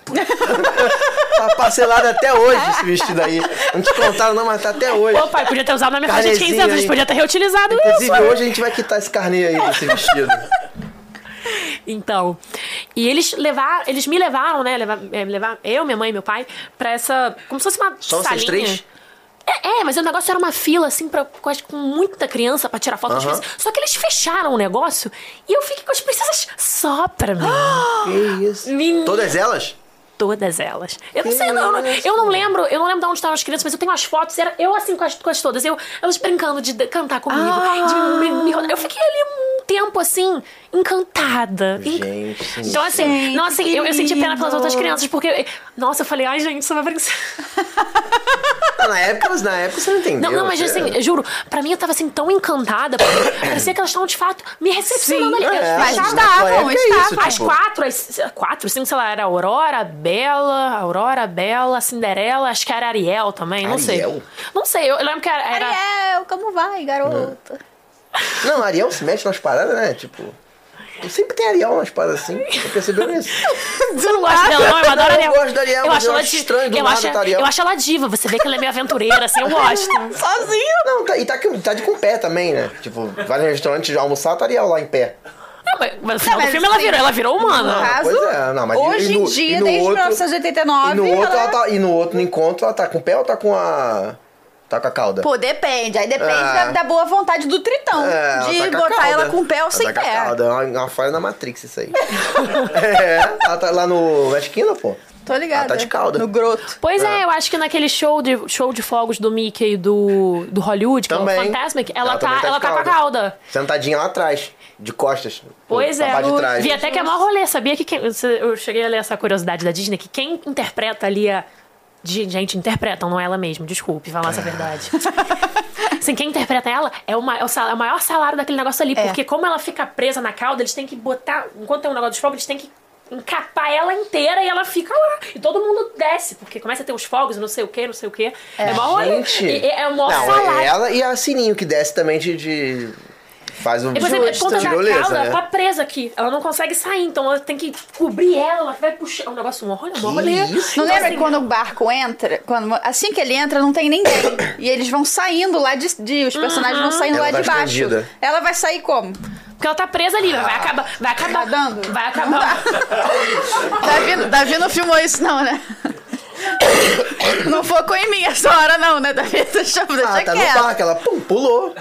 tá parcelado até hoje esse vestido aí. Não te contaram não, mas tá até hoje. Ô, pai, podia ter usado na minha festa de 15 anos, podia ter reutilizado Inclusive, hoje a gente vai quitar esse carnê aí desse vestido. Então, e eles levaram, eles me levaram, né, levar, é, levar eu, minha mãe e meu pai, pra essa, como se fosse uma Só vocês salinha. três? É, é, mas o negócio era uma fila, assim, pra, com, com muita criança pra tirar foto das crianças. Só que eles fecharam o negócio e eu fiquei com as princesas só pra mim. Que isso? Menina. Todas elas? Todas elas. Eu não sei, eu não, eu não lembro, eu não lembro de onde estavam as crianças, mas eu tenho as fotos, era eu assim com as, com as todas, eu, elas brincando de cantar comigo. de me- me- eu fiquei ali um tempo assim, encantada. Gente. Então, assim, Gente, não, assim, eu, eu senti pena pelas outras crianças, porque, nossa, eu falei, ai, gente, isso vai brincar. Na época, mas na época você não entendeu. Não, não, mas você- assim, eu juro, pra mim eu tava assim tão encantada, porque parecia que elas estavam de fato me recepcionando Sim, ali. é, mas estavam, é estavam. As tipo, quatro, as quatro, cinco, sei lá, era Aurora, Bela, Aurora, Bela, Cinderela, acho que era Ariel também, não sei. Ariel? Não sei, eu lembro que era. era- Ariel, como vai, garota? Não, Ariel se mete nas paradas, né? Tipo. Sempre tem Ariel nas paradas assim. Você percebeu isso? Você não gosta dela, não? Eu adoro Não, eu Ariel. gosto da Ariel, eu mas acho ela estranho do eu nada acho, tá Ariel. eu acho ela diva, você vê que ela é meio aventureira, assim, eu gosto. Sozinho? Não, tá, e tá, tá de com pé também, né? Tipo, vai no restaurante de almoçar, tá Ariel lá em pé. Não, mas, mas no final mas do filme ela assim, virou, ela virou humana. No caso, pois é, não, mas hoje e no- em dia, e no desde outro- 1989, E no outro, ela- ela tá, e no outro no encontro, ela tá com o pé ou tá com a. Tá com a cauda. Pô, depende. Aí depende Ah. da, da boa vontade do tritão. É, de ela tá botar cauda. ela com o pé ou sem tá com a pé. cauda. É uma, uma falha na Matrix isso aí. é, ela tá lá no Kingdom, pô. Tô ligada. Ela tá de cauda. No groto. Pois é, eu acho que naquele show de, show de fogos do Mickey e do, do Hollywood, que é Também. o Fantasmic, ela, Ela tá, tá ela tá com a cauda. Sentadinha lá atrás, de costas. Pois é, eu vi até que é maior rolê. Sabia que quem, eu cheguei a ler essa curiosidade da Disney, que quem interpreta ali a. de- Gente, interpretam, não é ela mesma, desculpe falar essa verdade. Assim, quem interpreta ela é o, ma- é o é o maior salário daquele negócio ali. É. Porque como ela fica presa na cauda, eles têm que botar. Enquanto tem um negócio de fogo, eles têm que encapar ela inteira e ela fica lá. E todo mundo desce, porque começa a ter os fogos e não sei o que, não sei o que. É, maior rolê. Gente. E- e- É o maior Não, salário. é ela e a Sininho que desce também de. de- Faz um E você vê, a ponta da cauda né? tá presa aqui. Ela não consegue sair, então ela tem que cobrir ela, ela vai puxar. É um negócio, rolê, um rolê. isso? Não Então, lembra assim, que quando o barco entra, quando, assim que ele entra, não tem ninguém. e eles vão saindo lá de. de- os personagens vão saindo Ela lá tá de baixo. escondida. Ela vai sair como? Porque ela tá presa ali, vai acabar. Vai acabar. Nadando? Vai acabar. Davi, Davi não filmou isso, não, né? Não focou em mim essa hora, não, né, Davi? Deixa, deixa Ah, tá no quieto. parque, ela pum, pulou.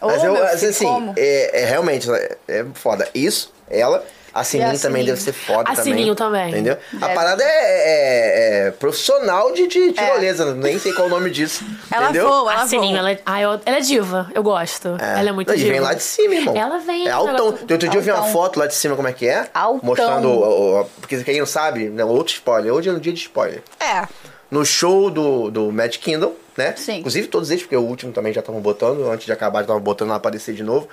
Mas eu, meu assim, filho, assim, é, é realmente, é, é foda. Isso, ela, a Sininho a também Sininho. deve ser foda A também. Sininho também. Entendeu? A Deve. parada é, é- é profissional de, de tirolesa, nem sei qual o nome disso. Ela entendeu? voa, ela A Sininho, voa. ela é, ah, eu- ela é diva. Eu gosto. Ela é muito Não, e diva. vem lá de cima, irmão. Ela vem, É altão. negócio- Outro dia eu vi uma foto lá de cima, como é que é? Altão. Mostrando. o- o- porque quem não sabe, né, outro spoiler. Hoje é um dia de spoiler. É. No show do, do Magic Kingdom, né? Sim. Inclusive todos eles, porque o último também já estavam botando, antes de acabar já estavam botando lá aparecer de novo.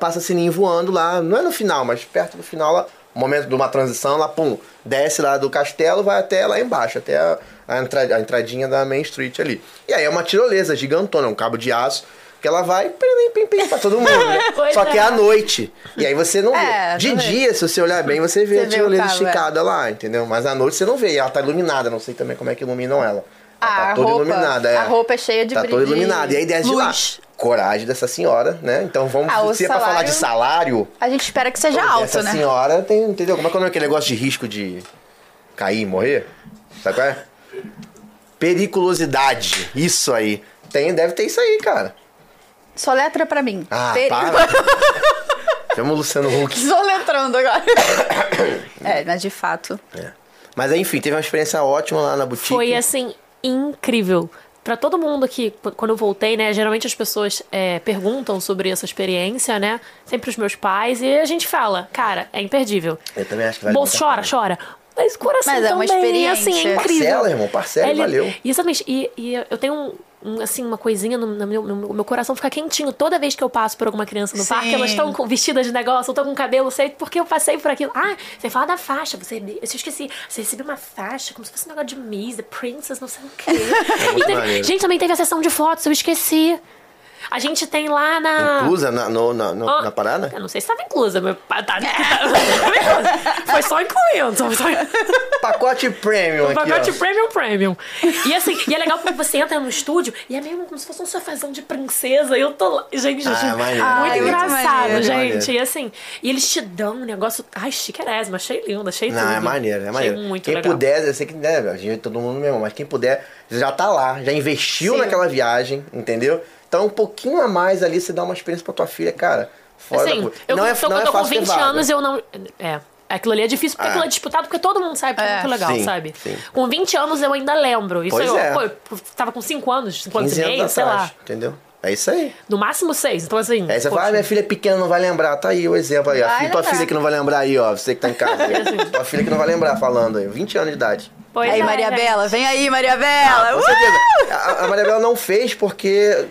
Passa sininho voando lá, não é no final, mas perto do final lá, momento de uma transição, lá, pum, desce lá do castelo, vai até lá embaixo, até a, a, entra- a entradinha da Main Street ali. E aí é uma tirolesa gigantona, um cabo de aço, que ela vai pim, pim, pim, pra todo mundo, né? Só que é é. à noite. E aí você não É, vê. De não vê. dia, se você olhar bem, você vê Você a tirolesa é. esticada lá, entendeu? Mas à noite você não vê, e ela tá iluminada, não sei também como é que iluminam ela. Ah, tá a toda roupa- iluminada, é. a roupa é cheia de Tá brilho, toda iluminada. E aí desce de lá. luz. Coragem dessa senhora, né? Então vamos. Ah, se é pra falar de salário. A gente espera que seja alto, essa né? senhora tem, entendeu? Como é que é daquele negócio de risco de cair e morrer? Sabe qual é? Periculosidade. Isso aí. Tem, deve ter isso aí, cara. Só letra pra mim. Ah, Peri- para. Chama o Luciano Huck. Só letrando agora. é, mas de fato. É. Mas enfim, teve uma experiência ótima lá na boutique. Foi assim, incrível. Pra todo mundo que, qu- quando eu voltei, né? Geralmente as pessoas é, perguntam sobre essa experiência, né? Sempre os meus pais. E a gente fala, cara, é imperdível. Eu também acho que vale Bolso muito a chora, pena. chora. Mas o coração Mas é uma também, experiência. assim, é incrível. Parcela, irmão, parcela, Ele- valeu. Exatamente. E, e eu tenho um, um, assim, uma coisinha no, no meu, no meu coração fica quentinho toda vez que eu passo por alguma criança no Sim. parque. Elas estão vestidas de negócio, eu estão com cabelo, sei porque eu passei por aquilo. Ah, você fala da faixa, você, eu esqueci. Você recebeu uma faixa, como se fosse um negócio de Miss, The Princess, não sei o quê. E teve- gente, também teve a sessão de fotos, eu esqueci. A gente tem lá na. Inclusa na, no- na, no- Ah, na parada? Eu não sei se estava inclusa, mas tá, tá, foi só incluindo. Só... Pacote premium Um aqui, pacote ó. premium premium. E assim, e é legal porque você entra no estúdio e é mesmo como se fosse um sofazão de princesa. E eu tô lá. Gente, Ah, gente, é muito é engraçado, gente. E assim, e eles te dão um negócio. Ai, chiquerésimo, achei lindo, achei Não, tudo. é maneiro, é Achei maneiro. muito quem legal. puder, eu sei que né, a gente, todo mundo mesmo, mas quem puder, já tá lá, já investiu Sim. naquela viagem, entendeu? Então um pouquinho a mais ali, você dá uma experiência pra tua filha, cara. Fora da Assim, eu, não é, tô, não eu é tô com fácil ter 20 vaga. anos eu não. É. Aquilo ali é difícil porque Ah. aquilo é disputado porque todo mundo sabe que é, É. muito legal, Sim, sabe? sim. Com 20 anos eu ainda lembro. Isso Pois eu, é. pô, eu tava com 5 anos, 5 anos 15 e anos meio, sei atrás, lá. entendeu? É isso aí. No máximo 6. Então assim. Aí você fala, ah, minha filha é pequena, não vai lembrar. Tá aí o exemplo aí. A filha, tua filha que não vai lembrar aí, ó. Você que tá em casa. aí. Assim. tua filha que não vai lembrar falando aí. 20 anos de idade. Pois aí, é, Maria gente. Bela, vem aí, Maria Bela. Ah, com Uh! certeza. A, a Maria Bela não fez porque.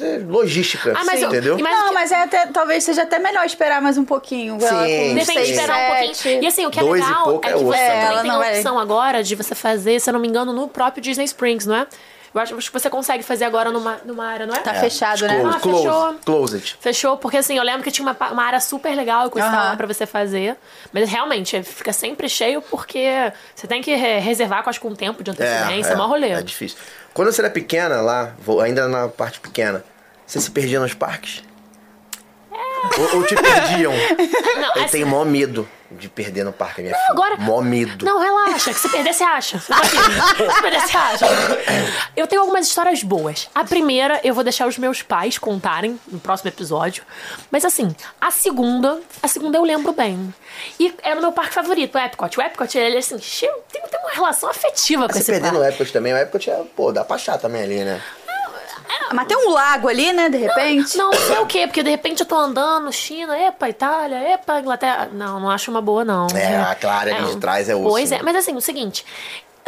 É Logística. Ah, mas eu- entendeu? mais- Não, mas é até, talvez seja até melhor esperar mais um pouquinho. ela Sim, Depende sim. de esperar um pouquinho. E assim, o que é Dois e legal pouco é é que você também. Ela também tem não a vai- opção agora de você fazer, se eu não me engano, no próprio Disney Springs, não é? Eu acho, acho que você consegue fazer agora numa, numa área, não é? Tá fechado, né? Close, Ah, close, fechou. closed. Fechou, porque assim, eu lembro que tinha uma, uma área super legal com esse Aham. salão pra você fazer. Mas realmente, é, fica sempre cheio porque você tem que re- reservar, acho, com um tempo de antecedência, é, mó rolê. É difícil. Quando você era pequena lá, ainda na parte pequena, você se perdia nos parques? Ou, ou te perdiam? Não, Eu assim, tenho maior medo. de perder no parque, minha Não, filha. agora. Mó medo. Não, relaxa, que se perder, você acha. Você se perder, você acha. Eu tenho algumas histórias boas. A primeira, eu vou deixar os meus pais contarem no próximo episódio. Mas assim, a segunda, a segunda eu lembro bem. E é no meu parque favorito, o Epcot. O Epcot, ele assim, tem, tem uma relação afetiva com Mas esse se perder parque. no Epcot também, o Epcot é, pô, dá pra achar também ali, né? Mas tem um lago ali, né, de repente? Não, não sei o quê, porque de repente eu tô andando, China, epa, Itália, epa, Inglaterra. Não, não acho uma boa, não. É, a Clara ali de trás é osso, Pois é, né? mas assim, o seguinte.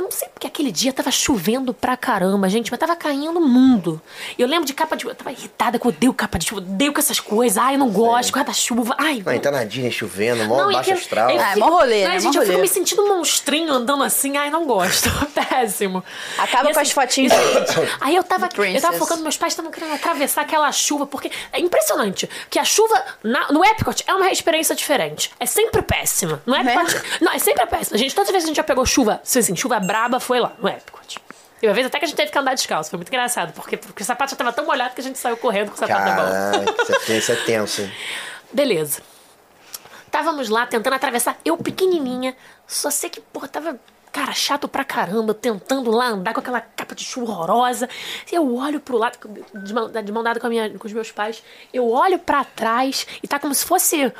Eu não sei porque aquele dia tava chovendo pra caramba, gente, mas tava caindo o mundo. E eu lembro de capa de chuva, eu tava irritada que eu odeio capa de chuva, odeio com essas coisas. Ai, eu não gosto, guarda-chuva. Ai, Não, e tá na Disney chovendo, mó baixo aquele- astral. Ah, é fico- mó rolê, né? Gente, Mó eu fico rolê. me sentindo um monstrinho andando assim. Ai, não gosto. Péssimo. Acaba E com as fotinhas aí. Aí eu tava, eu tava focando, meus pais estavam querendo atravessar aquela chuva, porque é impressionante que a chuva na- no Epcot é uma experiência diferente. É sempre péssima. No Epcot. Não, é sempre péssima. Gente, todas as vezes que a gente já pegou chuva, assim, chuva braba, foi lá, no Epcot. E uma vez até que a gente teve que andar descalço, foi muito engraçado, porque, porque o sapato já tava tão molhado que a gente saiu correndo com o sapato na mão. Caraca, isso é- é tenso, hein? Beleza. Estávamos lá tentando atravessar, eu pequenininha, só sei que, porra, tava, cara, chato pra caramba, tentando lá andar com aquela capa de chuva horrorosa. E eu olho pro lado, de mão, de mão dada com, a minha, com os meus pais, eu olho pra trás e tá como se fosse.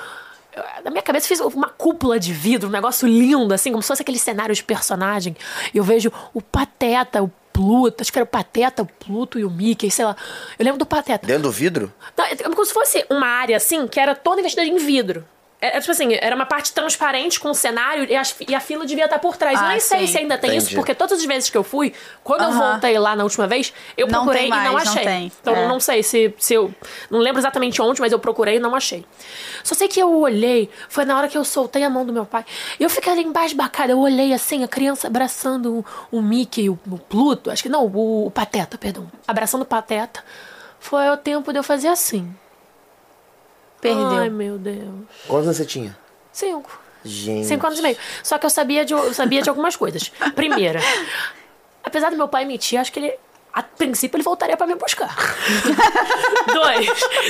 Na minha cabeça fiz uma cúpula de vidro, um negócio lindo, assim, como se fosse aquele cenário de personagem. E eu vejo o Pateta, o Pluto, acho que era o Pateta, o Pluto e o Mickey, sei lá. Eu lembro do Pateta. Dentro do vidro? Não, é como se fosse uma área assim que era toda investida em vidro. É, é tipo assim, era uma parte transparente com o cenário e, as- e a fila devia estar por trás. eu Ah, nem sei sim. se ainda tem isso, Entendi. porque todas as vezes que eu fui, quando eu Aham. voltei lá na última vez, eu Não procurei tem e não mais, não achei. tem. Então É. eu não sei se, se eu. Não lembro exatamente onde, mas eu procurei e não achei. Só sei que eu olhei, foi na hora que eu soltei a mão do meu pai. E eu fiquei ali embasbacada. Eu olhei assim, a criança abraçando o, o Mickey, o, o Pluto, acho que não, o, o Pateta, perdão. Abraçando o Pateta. Foi o tempo de eu fazer assim. Perdeu. Ai, meu Deus. Quantos anos você tinha? Cinco. Gente. Cinco anos e meio. Só que eu sabia de, eu sabia de algumas coisas. Primeira, apesar do meu pai mentir, acho que ele. A princípio, ele voltaria pra me buscar. Dois.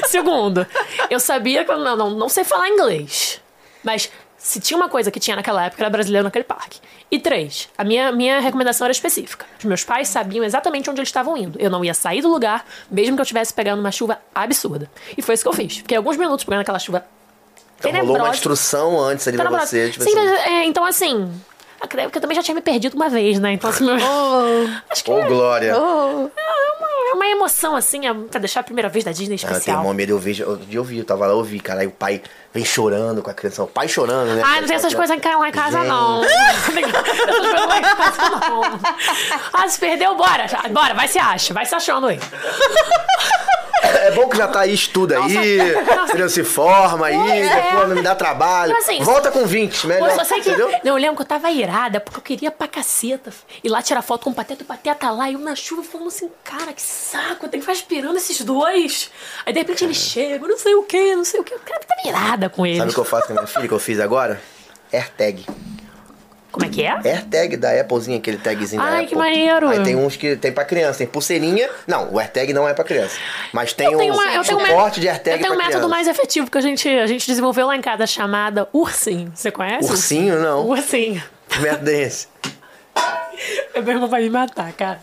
Segundo, eu sabia que eu não, não, não sei falar inglês. Mas se tinha uma coisa que tinha naquela época, era brasileiro naquele parque. E três, a minha, minha recomendação era específica. Os meus pais sabiam exatamente onde eles estavam indo. Eu não ia sair do lugar, mesmo que eu estivesse pegando uma chuva absurda. E foi isso que eu fiz. Fiquei alguns minutos pegando aquela chuva Então rolou uma instrução antes ali pra Tenebrosa. você. Tipo Sim, assim, é, então assim. acredito que eu também já tinha me perdido uma vez, né? Então, assim, meu- acho que Ô, é, Glória. é uma, é uma emoção, assim, é pra deixar a primeira vez da Disney Ah, eu tenho especial. mó medo, eu vejo, eu, eu vi, eu tava lá, eu vi, cara, aí o pai vem chorando com a criança, o pai chorando, né? Ah, não tem essas coisas em ca- lá em casa, não. Essas coisas lá em casa, não. Ah, se perdeu, bora. Bora, vai se acha. Vai se achando aí. É bom que já tá aí, estuda aí, entendeu? se forma aí, É. depois não me dá trabalho. Assim, Volta com 20, Pô, melhor, sei que. entendeu? Não, eu lembro que eu tava irada, porque eu queria pra caceta. Ir lá tirar foto com o Pateta, o Pateta lá, e eu na chuva falando assim, cara, que saco, eu tenho que ficar esperando esses dois. Aí de repente ele chega, não sei o que, não sei o que. O cara tava irada com ele. Sabe o que eu faço com a minha filha, que eu fiz agora? AirTag. Como é que é? AirTag da Applezinha, aquele tagzinho da Ai, que maneiro. Aí tem uns que tem pra criança, tem pulseirinha. Não, o AirTag não é pra criança. Mas tem Eu um uma, eu suporte de AirTag Eu tenho um método criança. mais efetivo que a gente, a gente desenvolveu lá em casa chamada Ursinho. Você conhece? Ursinho, não. Ursinho. Que merda é esse? Meu irmão vai me matar, cara.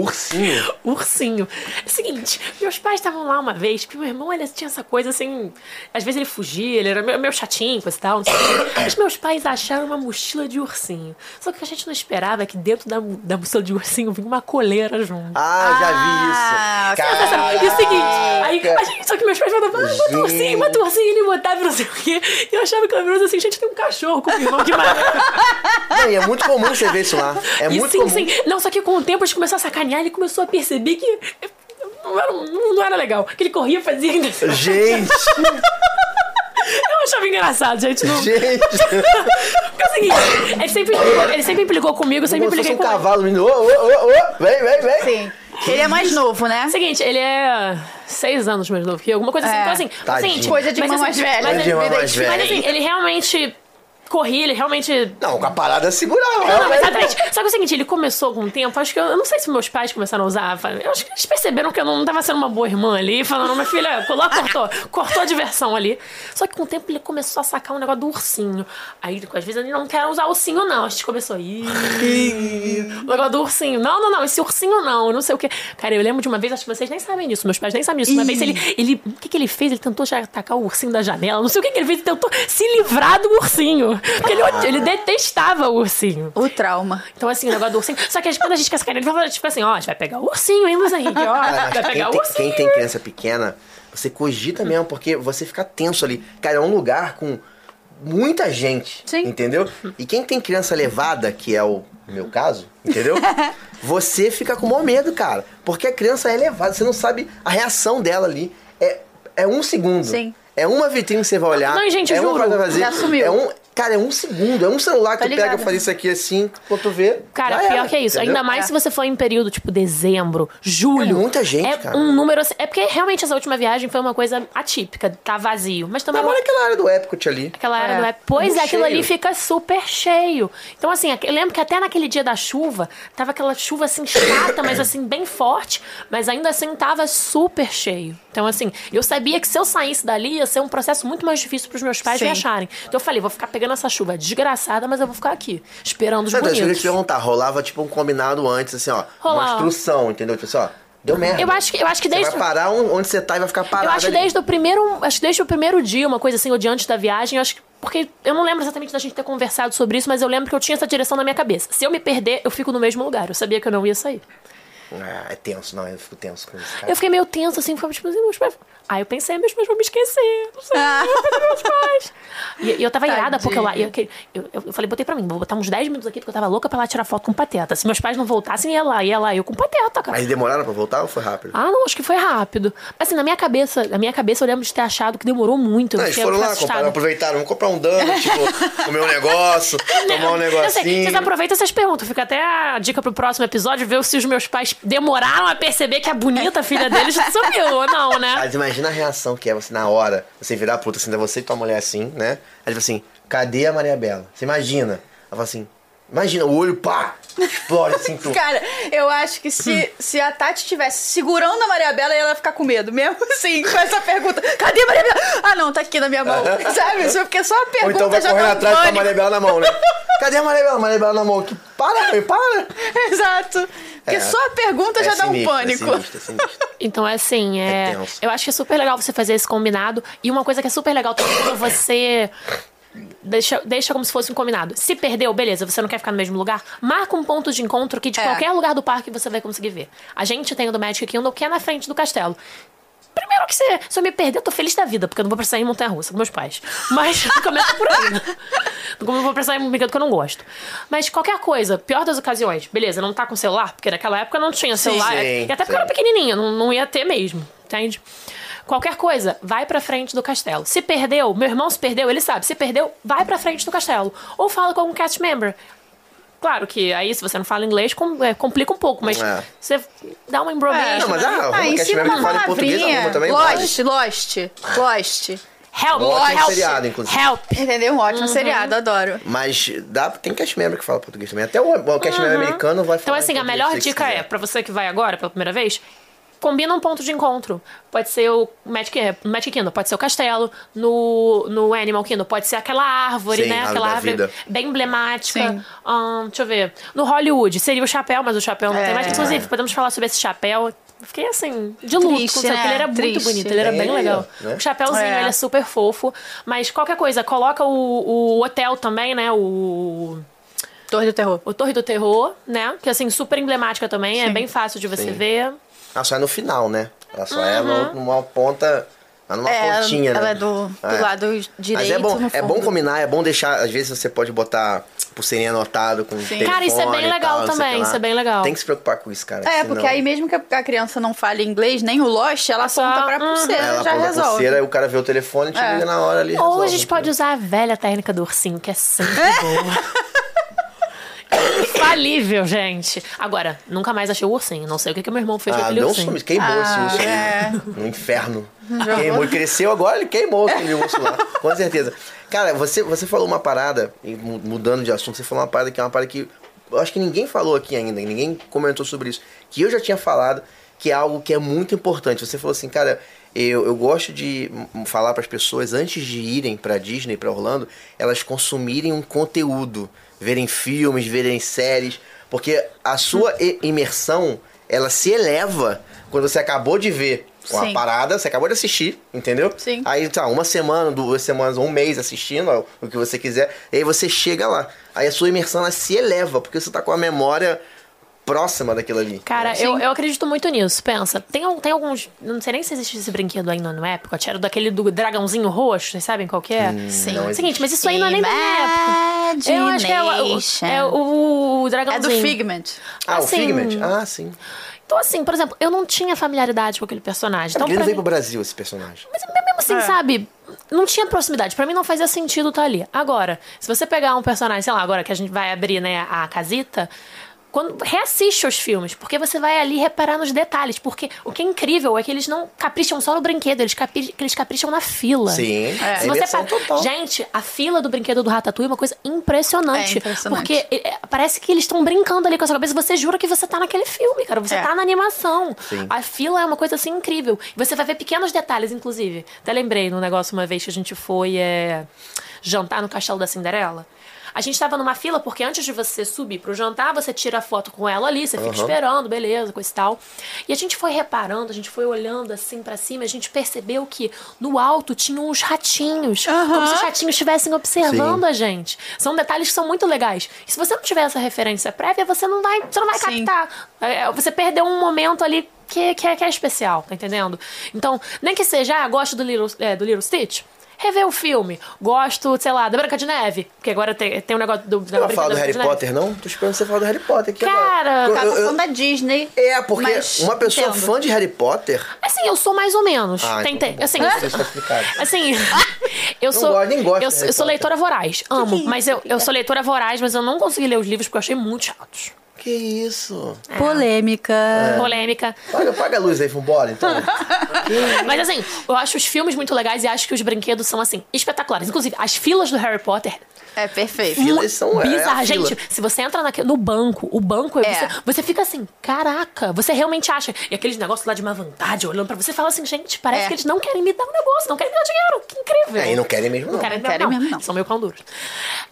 Ursinho. Ursinho. É o seguinte, meus pais estavam lá uma vez, porque meu irmão, ele tinha essa coisa assim. Às vezes ele fugia, ele era meio, meio chatinho, coisa e tal. Não sei o quê. Mas meus pais acharam uma mochila de ursinho. Só que o que a gente não esperava é que dentro da, da mochila de ursinho vinha uma coleira junto. Ah, já vi Ah, isso. Caraca. E o seguinte, aí, a gente, só que meus pais falavam, ah, bota ursinho, bota ursinho, ele botava não sei o quê. E eu achava que eu assim, gente, tem um cachorro com o irmão, que maravilha. Não, e é muito comum você ver isso lá. É e muito sim, comum. sim. Não, só que com o tempo a gente começou a sacanear, ele começou a perceber que não era, não era legal. Que ele corria e fazia ainda. Eu Gente, achava engraçado, gente. Não... gente. Porque é o seguinte, ele sempre, ele sempre implicou comigo, eu sempre Como impliquei um com ele. cavalo, menino. Ô, ô, ô, ô. Vem, vem, vem. Sim. Ele é mais novo, né? É o seguinte, ele é seis anos mais novo que eu, alguma coisa assim. É. Então, assim, Tadinho. assim Coisa de mas assim, mais velho. Mas, ele- mais velho. mas assim, ele realmente corri, ele realmente Não, com a parada segurava. não, não, exatamente. Só que é o seguinte, ele começou com o tempo, acho que eu, eu não sei se meus pais começaram a usar, eu acho que eles perceberam que eu não tava sendo uma boa irmã ali, falando, minha filha, lá cortou, cortou a diversão ali. Só que com o tempo ele começou a sacar um negócio do ursinho. Aí, às vezes, ele não quer usar ursinho, não. A gente começou, ih, o negócio do ursinho. Não, não, não, esse ursinho não, não sei o quê. Cara, eu lembro de uma vez, acho que vocês nem sabem disso, meus pais nem sabem disso. Uma vez ele, ele, o que que ele fez? Ele tentou já atacar o ursinho da janela, não sei o que que ele fez, ele tentou se livrar do ursinho. Porque ele, ele detestava o ursinho. O trauma. Então, assim, o negócio do ursinho. Só que quando a gente quer sacanear, ele fala, tipo assim, ó, a gente vai pegar o ursinho, hein, Luiz Henrique? Ó, vai mas pegar quem o tem, ursinho. quem tem criança pequena, você cogita mesmo, porque você fica tenso ali. Cara, é um lugar com muita gente. Sim. Entendeu? E quem tem criança levada, que é o meu caso, entendeu? você fica com o maior medo, cara. Porque a criança é levada, você não sabe a reação dela ali. É, é um segundo. Sim. É uma vitrine que você vai olhar. Não, gente, é uma juro, coisa que vai fazer. já sumiu. É um, cara, é um segundo. É um celular que Tá tu pega ligada. e faz isso aqui assim, quando tu vê. Cara, pior era, que é isso. entendeu? Ainda mais É. se você for em período tipo dezembro, julho. É muita gente, é cara. um número assim. É porque realmente essa última viagem foi uma coisa atípica, tá vazio. Mas também. Mas olha aquela área do Epcot ali. Aquela área É. do app. Pois é, aquilo ali fica super cheio. Então, assim, eu lembro que até naquele dia da chuva, tava aquela chuva assim chata, mas assim, bem forte. Mas ainda assim tava super cheio. Então, assim, eu sabia que se eu saísse dali ia ser um processo muito mais difícil pros meus pais Sim. me acharem. Então eu falei, vou ficar pegando essa chuva desgraçada, mas eu vou ficar aqui, esperando os Não, isso que eu bonitos. te perguntar, rolava tipo um combinado antes, assim, ó. Uma Rolava. instrução, entendeu? Tipo assim, ó, deu merda. Eu acho que, eu acho que Você desde. vai parar onde você tá e vai ficar parado. Eu acho que ali. desde o primeiro, acho que desde o primeiro dia, uma coisa assim, ou diante da viagem, eu acho que porque eu não lembro exatamente da gente ter conversado sobre isso, mas eu lembro que eu tinha essa direção na minha cabeça. Se eu me perder, eu fico no mesmo lugar. Eu sabia que eu não ia sair. Ah, é tenso, não, eu fico tenso com isso, cara. Eu fiquei meio tenso assim, ficava tipo assim. Aí eu pensei, meus pais vão me esquecer. Não sei, eu meus pais. E, e eu tava irada, porque eu, lá- eu, eu, eu, falei, botei pra mim, vou botar uns 10 minutos aqui, porque eu tava louca pra lá tirar foto com o Pateta. Se meus pais não voltassem, ia lá, ia lá, eu com o Pateta, cara. Mas demoraram pra voltar ou foi rápido? Ah, não, acho que foi rápido. Assim, na minha cabeça, na minha cabeça eu lembro de ter achado que demorou muito. Não, eles foram lá, compraram, aproveitaram, vamos comprar um dano, tipo, comer um negócio, tomar um Eu sei, negocinho. vocês aproveitam essas perguntas. Fica até a dica pro próximo episódio, ver se os meus pais demoraram a perceber que a bonita filha deles sumiu ou não, né? Mas imagina a reação que é você na hora, você virar a puta, assim, você e tua mulher assim, né? Aí tipo assim, cadê a Maria Bela? Você imagina? Ela fala assim, imagina, o olho, pá, explode assim, tu. Cara, eu acho que se, se a Tati estivesse segurando a Maria Bela, ela ia ficar com medo. Mesmo assim, com essa pergunta. Cadê a Maria Bela? Ah, não, tá aqui na minha mão. Sabe? Isso Porque só a Ou pergunta então vai já correndo um atrás com a. Maria Bela na mão, né? Cadê a Maria Bela? Maria Bela na mão. Que para, mãe, para. Exato. Porque É. só a pergunta já É dá um sinistro, pânico. É sinistro, é sinistro. Então, é assim, é, É eu acho que é super legal você fazer esse combinado. E uma coisa que é super legal também é você. Deixa, deixa como se fosse um combinado. Se perdeu, beleza, você não quer ficar no mesmo lugar, marca um ponto de encontro que de É. qualquer lugar do parque você vai conseguir ver. A gente tem o do Magic Kingdom que é na frente do castelo. Primeiro que se, se eu me perder, eu tô feliz da vida, porque eu não vou precisar ir em Montanha Russa com meus pais. Mas começa por aí. né? Não vou precisar ir em um brinquedo que eu não gosto. Mas qualquer coisa, pior das ocasiões, beleza, não tá com celular, porque naquela época não tinha celular. sim, e até porque eu era sim. pequenininha, não, não ia ter mesmo, entende? Qualquer coisa, vai pra frente do castelo. Se perdeu, meu irmão se perdeu, ele sabe. Se perdeu, vai pra frente do castelo. Ou fala com algum cast member. Claro que aí, se você não fala inglês, com- é, complica um pouco, mas É. você dá uma embromation. Não, mas ah, Ah, arruma cast ensina member que uma fala em português, palavrinha. também. Lost, Lost, Lost. Help, Um ótimo help, seriado, inclusive. help. Entendeu? Um ótimo seriado, adoro. Mas dá, tem cast member que fala português também. Até o, o cast member americano vai falar Então, assim, a melhor dica é, pra você que vai agora pela primeira vez, combina um ponto de encontro. Pode ser o Magic, é, Magic Kingdom, pode ser o castelo. No, no Animal Kingdom, pode ser aquela árvore, Sim, né? Aquela árvore vida. bem emblemática. Deixa eu ver. No Hollywood, seria o chapéu, mas o chapéu não tem É. mais. Inclusive, podemos falar sobre esse chapéu. Fiquei assim, de luto, Triste, com o chapéu, né? ele era muito Triste. bonito, ele era Tem bem ele, legal. né? O chapéuzinho, É. ele é super fofo. Mas qualquer coisa, coloca o, o hotel também, né? O. Torre do Terror. O Torre do Terror, né? Que assim, super emblemática também, é Sim. bem fácil de você Sim. ver. Ela só é no final, né? Ela só é no- numa ponta. Numa É, pontinha, né? ela é do, do É. lado Mas direito. é bom, é bom combinar, é bom deixar. Às vezes você pode botar pulseirinha anotado com telefone Cara, isso é bem legal tal, também, isso é bem legal. Tem que se preocupar com isso, cara. É, senão- porque aí mesmo que a criança não fale inglês, nem o Lost, ela só- aponta pra Uhum. pulseira, Ela já a resolve. pulseira, o cara vê o telefone e te É. liga na hora ali. Ou a resolve, gente pode entendeu? usar a velha técnica do ursinho, que é sempre boa. Infalível, gente. Agora, nunca mais achei o ursinho. Não sei o que, que meu irmão fez com Ah, aquele não ursinho. some, queimou esse urso aí. é. No inferno. Queimou, ele cresceu agora, ele queimou aquele urso lá. Com certeza. Cara, você, você falou uma parada, mu- mudando de assunto, você falou uma parada que é uma parada que eu acho que ninguém falou aqui ainda, ninguém comentou sobre isso. Que eu já tinha falado, que é algo que é muito importante. Você falou assim, cara, eu, eu gosto de falar para as pessoas antes de irem para Disney, para Orlando, elas consumirem um conteúdo, verem filmes, verem séries, porque a sua imersão, ela se eleva quando você acabou de ver uma Sim. parada, você acabou de assistir, entendeu? Sim. Aí tá, uma semana, duas semanas, um mês assistindo, ó, o que você quiser, e aí você chega lá. Aí a sua imersão ela se eleva, porque você tá com a memória próxima daquilo ali. Cara, Sim. eu, eu acredito muito nisso. Pensa, tem, tem alguns. Não sei nem se existe esse brinquedo ainda no Epcot. Era daquele do dragãozinho roxo, vocês sabem qual que é? Sim. não Seguinte, mas isso aí não é nem da época. Eu acho que é o, o, é o É dragãozinho. do Figment. Ah, o assim, Figment? Ah, sim. Então, assim, por exemplo, eu não tinha familiaridade com aquele personagem. Então, ele veio mim, pro Brasil, esse personagem. Mas mesmo assim, sabe? Não tinha proximidade. Pra mim não fazia sentido estar ali. Agora, se você pegar um personagem, sei lá, agora que a gente vai abrir, né, a casita. Quando reassiste os filmes, porque você vai ali reparar nos detalhes. Porque o que é incrível é que eles não capricham só no brinquedo, eles, capri eles capricham na fila. Sim, é. Se você imersão pa- total. Gente, a fila do brinquedo do Ratatouille é uma coisa impressionante. É impressionante. Porque é, parece que eles estão brincando ali com a sua cabeça. Você jura que você tá naquele filme, cara. Você É. tá na animação. Sim. A fila é uma coisa assim incrível. E você vai ver pequenos detalhes, inclusive. Até lembrei num negócio uma vez que a gente foi é, jantar no Castelo da Cinderela. A gente tava numa fila porque antes de você subir pro jantar, você tira a foto com ela ali, você fica esperando, beleza, coisa e tal. E a gente foi reparando, a gente foi olhando assim pra cima, a gente percebeu que no alto tinham uns ratinhos, como se os ratinhos estivessem observando Sim. a gente. São detalhes que são muito legais. E se você não tiver essa referência prévia, você não vai, você não vai Sim. captar. É, Você perdeu um momento ali que, que, é, que é especial, tá entendendo? Então, nem que seja, ah, gosto do Little, é, do Little Stitch. Rever o filme. Gosto, sei lá, da Branca de Neve. Porque agora tem, tem um negócio do. Você vai falar do Harry Potter, não? Tô esperando você falar do Harry Potter aqui Cara, agora. Tá Eu- eu- falando da Disney. É, porque uma pessoa entendo. fã de Harry Potter. Assim, eu sou mais ou menos. Ah, então Tentei. tá bom. assim, Isso está explicado. Assim, eu sou. gosto, nem gosto eu, de eu sou leitora voraz. Amo. Mas eu, eu sou leitora voraz, mas eu não consegui ler os livros porque eu achei muito chatos. Que isso? Polêmica. Polêmica. Paga, paga a luz aí, vambora, então. Mas assim, eu acho os filmes muito legais e acho que os brinquedos são assim, espetaculares. Inclusive, as filas do Harry Potter. É perfeito. Filas são é, Bizarra, a fila. gente. Se você entra naque- no banco, o banco, É. você, você fica assim, caraca, você realmente acha. E aqueles negócios lá de má vontade, olhando pra você, fala assim, gente, parece É. que eles não querem me dar um negócio, não querem me dar dinheiro. Que incrível. É, e não querem mesmo, não. Não querem, Não querem não. mesmo, não. São meio pão duros.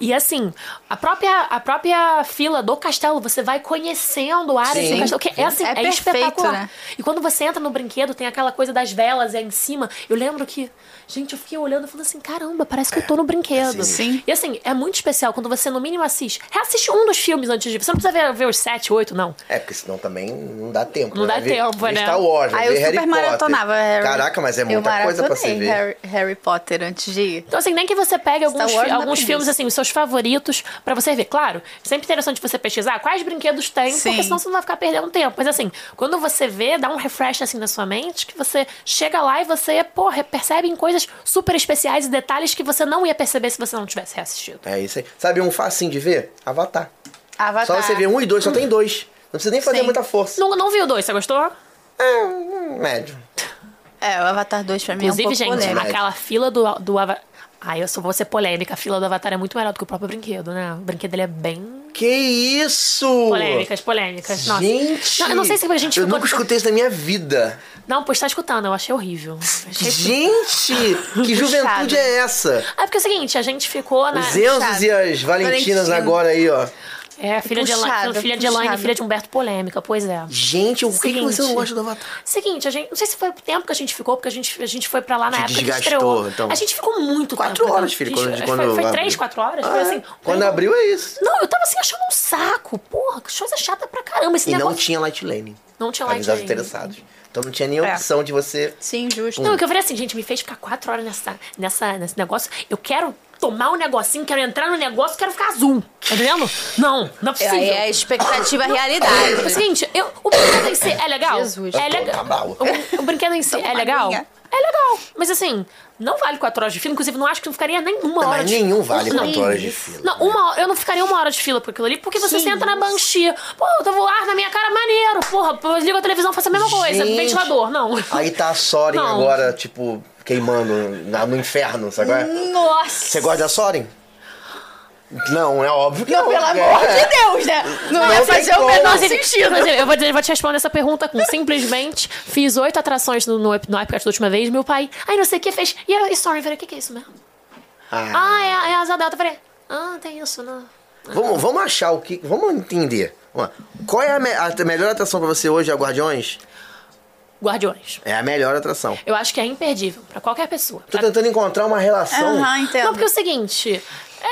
E assim, a própria, a própria fila do castelo, você vai conhecendo áreas do castelo. Que é assim, É é, perfeito, espetacular. né? E quando você entra no brinquedo, tem aquela coisa das velas aí em cima. Eu lembro que, gente, eu fiquei olhando e falando assim, caramba, parece que eu tô no brinquedo. Sim. E assim, é muito especial quando você, no mínimo, assiste. Reassiste um dos filmes antes de. Você não precisa ver, ver os sete, oito, não. É, porque senão também não dá tempo. Não né? dá Ver- tempo, ver né? Star Wars, Aí eu ver Harry super Potter. maratonava Harry. Caraca, mas é eu muita coisa pra você ver. Harry, Harry Potter antes de ir. Então, assim, nem que você pegue alguns, fi- alguns filmes, assim, os seus favoritos, pra você ver. Claro, sempre interessante você pesquisar quais brinquedos tem, Sim. porque senão você não vai ficar perdendo tempo. Mas, assim, quando você vê, dá um refresh, assim, na sua mente, que você chega lá e você, pô, percebe em coisas super especiais e detalhes que você não ia perceber se você não tivesse reassistido. É isso aí. Sabe um facinho de ver? Avatar. Avatar. Só você ver um e dois, só tem dois. Não precisa nem fazer Sim. muita força. Não, não viu dois, você gostou? É, hum, médio. É, o Avatar 2 pra mim Inclusive, é um pouco gente, polêmico. polêmico. aquela fila do, do Avatar. Ai, eu só vou ser polêmica. A fila do Avatar é muito melhor do que o próprio brinquedo, né? O brinquedo ele é bem. Que isso? Polêmicas, polêmicas. Nossa. Gente! Não, eu não sei se a gente Eu nunca escutei isso na minha vida. Não, pois tá escutando, eu achei horrível. Achei Gente! que juventude é essa? Ah, porque é o seguinte, a gente ficou na. Os Enzos e as Valentinas Valentina. agora aí, ó. É, filha de, Ela- Puxada, filha de Elaine, puxada. filha de Humberto Polêmica, pois é. Gente, o que, que Seguinte. você não gosta do Avatar? Seguinte, a gente. Não sei se foi o tempo que a gente ficou, porque a gente, a gente foi pra lá na Te época que desgastou, estreou. então. A gente ficou muito Quatro tempo. horas, né? filho, quando- que quando foi, foi abriu. três, quatro horas? Ah, foi é. assim. Quando foi- abriu é isso. Não, eu tava assim achando um saco. Porra, que coisa chata pra caramba. Esse E não negócio. tinha light lane. Não tinha light lane. interessados. Então não tinha nem É. opção de você... Sim, justo. Não, o que eu falei assim, gente, me fez ficar quatro horas nessa, nessa, nesse negócio. Eu quero tomar um negocinho, quero entrar no negócio, quero ficar azul. Tá entendendo? Não, não é possível. Aí é a expectativa e a realidade. É o seguinte, eu, o brinquedo em si é legal. Jesus. É Tá legal. bravo. O, o brinquedo em si é legal. aguinha. É legal. Mas assim, não vale 4 horas de fila. Inclusive, não acho que não ficaria nem uma Não, hora mas de nenhum vale Não. 4 horas de fila. Não, uma hora, eu não ficaria uma hora de fila por aquilo ali, porque você senta na banchia. Pô, eu vou ar na minha cara, maneiro. Porra, eu ligo a televisão, faço a mesma coisa. Gente. Ventilador, não. Aí tá a Soren agora, tipo, queimando na- no inferno, sabe? é? Nossa! Você gosta da Soren? Não, é óbvio que não. Pelo é. amor de Deus, né? Não, Não ia tem fazer o menor sentido. inclusive, eu, vou, eu vou te responder essa pergunta com simplesmente fiz oito atrações no, no, no iPad da última vez. Meu pai, ai, não sei o que, fez. E a Story, eu falei, o que, que é isso mesmo? Ah, Ah, é, a- é a asa delta. Eu falei, ah, tem isso, não. vamos, vamos achar o que. Vamos entender. Qual é a, me- a melhor atração pra você hoje, a Guardiões? Guardiões. É a melhor atração. Eu acho que é imperdível pra qualquer pessoa. Tô tentando encontrar uma relação. Aham, entendo. Não, porque é o seguinte.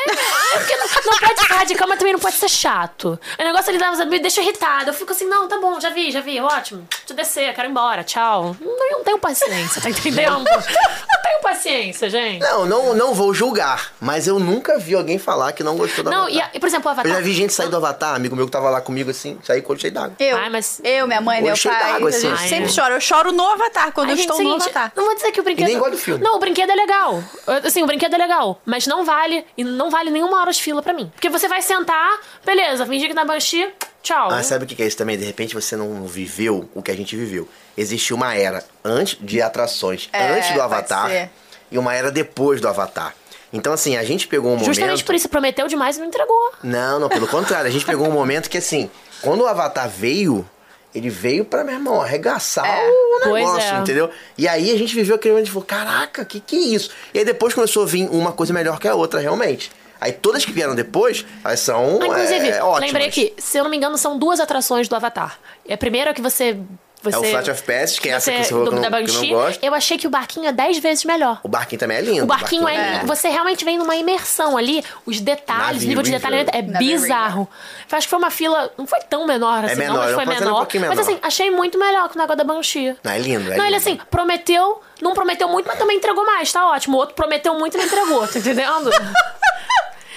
É, é porque não, não pode ser radical, mas também não pode ser chato. O negócio ali dá- me deixa irritada. Eu fico assim, não, tá bom, já vi, já vi, ótimo. Deixa eu descer, quero ir embora, tchau. Não, eu não tenho paciência, tá entendendo? Não tenho paciência, gente. Não, não, não vou julgar, mas eu nunca vi alguém falar que não gostou da Não, Avatar. e, a- e, por exemplo, o Avatar. Eu já vi gente sair do Avatar, amigo meu que tava lá comigo assim, sair com cheio d'água. Eu, Ai, mas- eu, minha mãe, meu pai, d'água, a gente assim. sempre Ai. chora. Eu choro no Avatar, quando Ai, eu gente, estou no seguinte, Avatar. Não vou dizer que o brinquedo. E nem gosta do filme. Não, o brinquedo é legal. Assim, o brinquedo é legal. Mas não vale. E não vale nenhuma hora de fila pra mim. Porque você vai sentar, beleza, fingir que na Banshee, tchau. Ah, sabe o que é isso também? De repente você não viveu o que a gente viveu. Existiu uma era antes de atrações, É, antes do Avatar, e uma era depois do Avatar. Então, assim, a gente pegou um Justamente momento. por isso prometeu demais e não entregou. Não, não, pelo contrário. A gente pegou um momento que, assim, quando o Avatar veio, ele veio pra, meu irmão, arregaçar É. o negócio, é. entendeu? E aí a gente viveu aquele momento e falou, caraca, que que é isso? E aí depois começou a vir uma coisa melhor que a outra, realmente. Aí todas que vieram depois, elas são Ah, inclusive, é, ótimas. lembrei que, se eu não me engano, são duas atrações do Avatar. A primeira é que você. você É o Flight of Passage, que é essa que você do, falou que não- que eu não Banshee. gosto. Eu achei que o barquinho é dez vezes melhor. O barquinho também é lindo. O barquinho é, lindo. Você realmente vem numa imersão ali. Os detalhes, o nível de detalhamento é bizarro. Eu acho que foi uma fila. Não foi tão menor assim, menor, não, mas foi dizer um menor. Mas menor. assim, achei muito melhor que o negócio da Banshee. Não, é lindo, é não, ele assim, prometeu, não prometeu muito, mas também entregou mais, tá ótimo. O outro prometeu muito e não entregou, tá entendendo?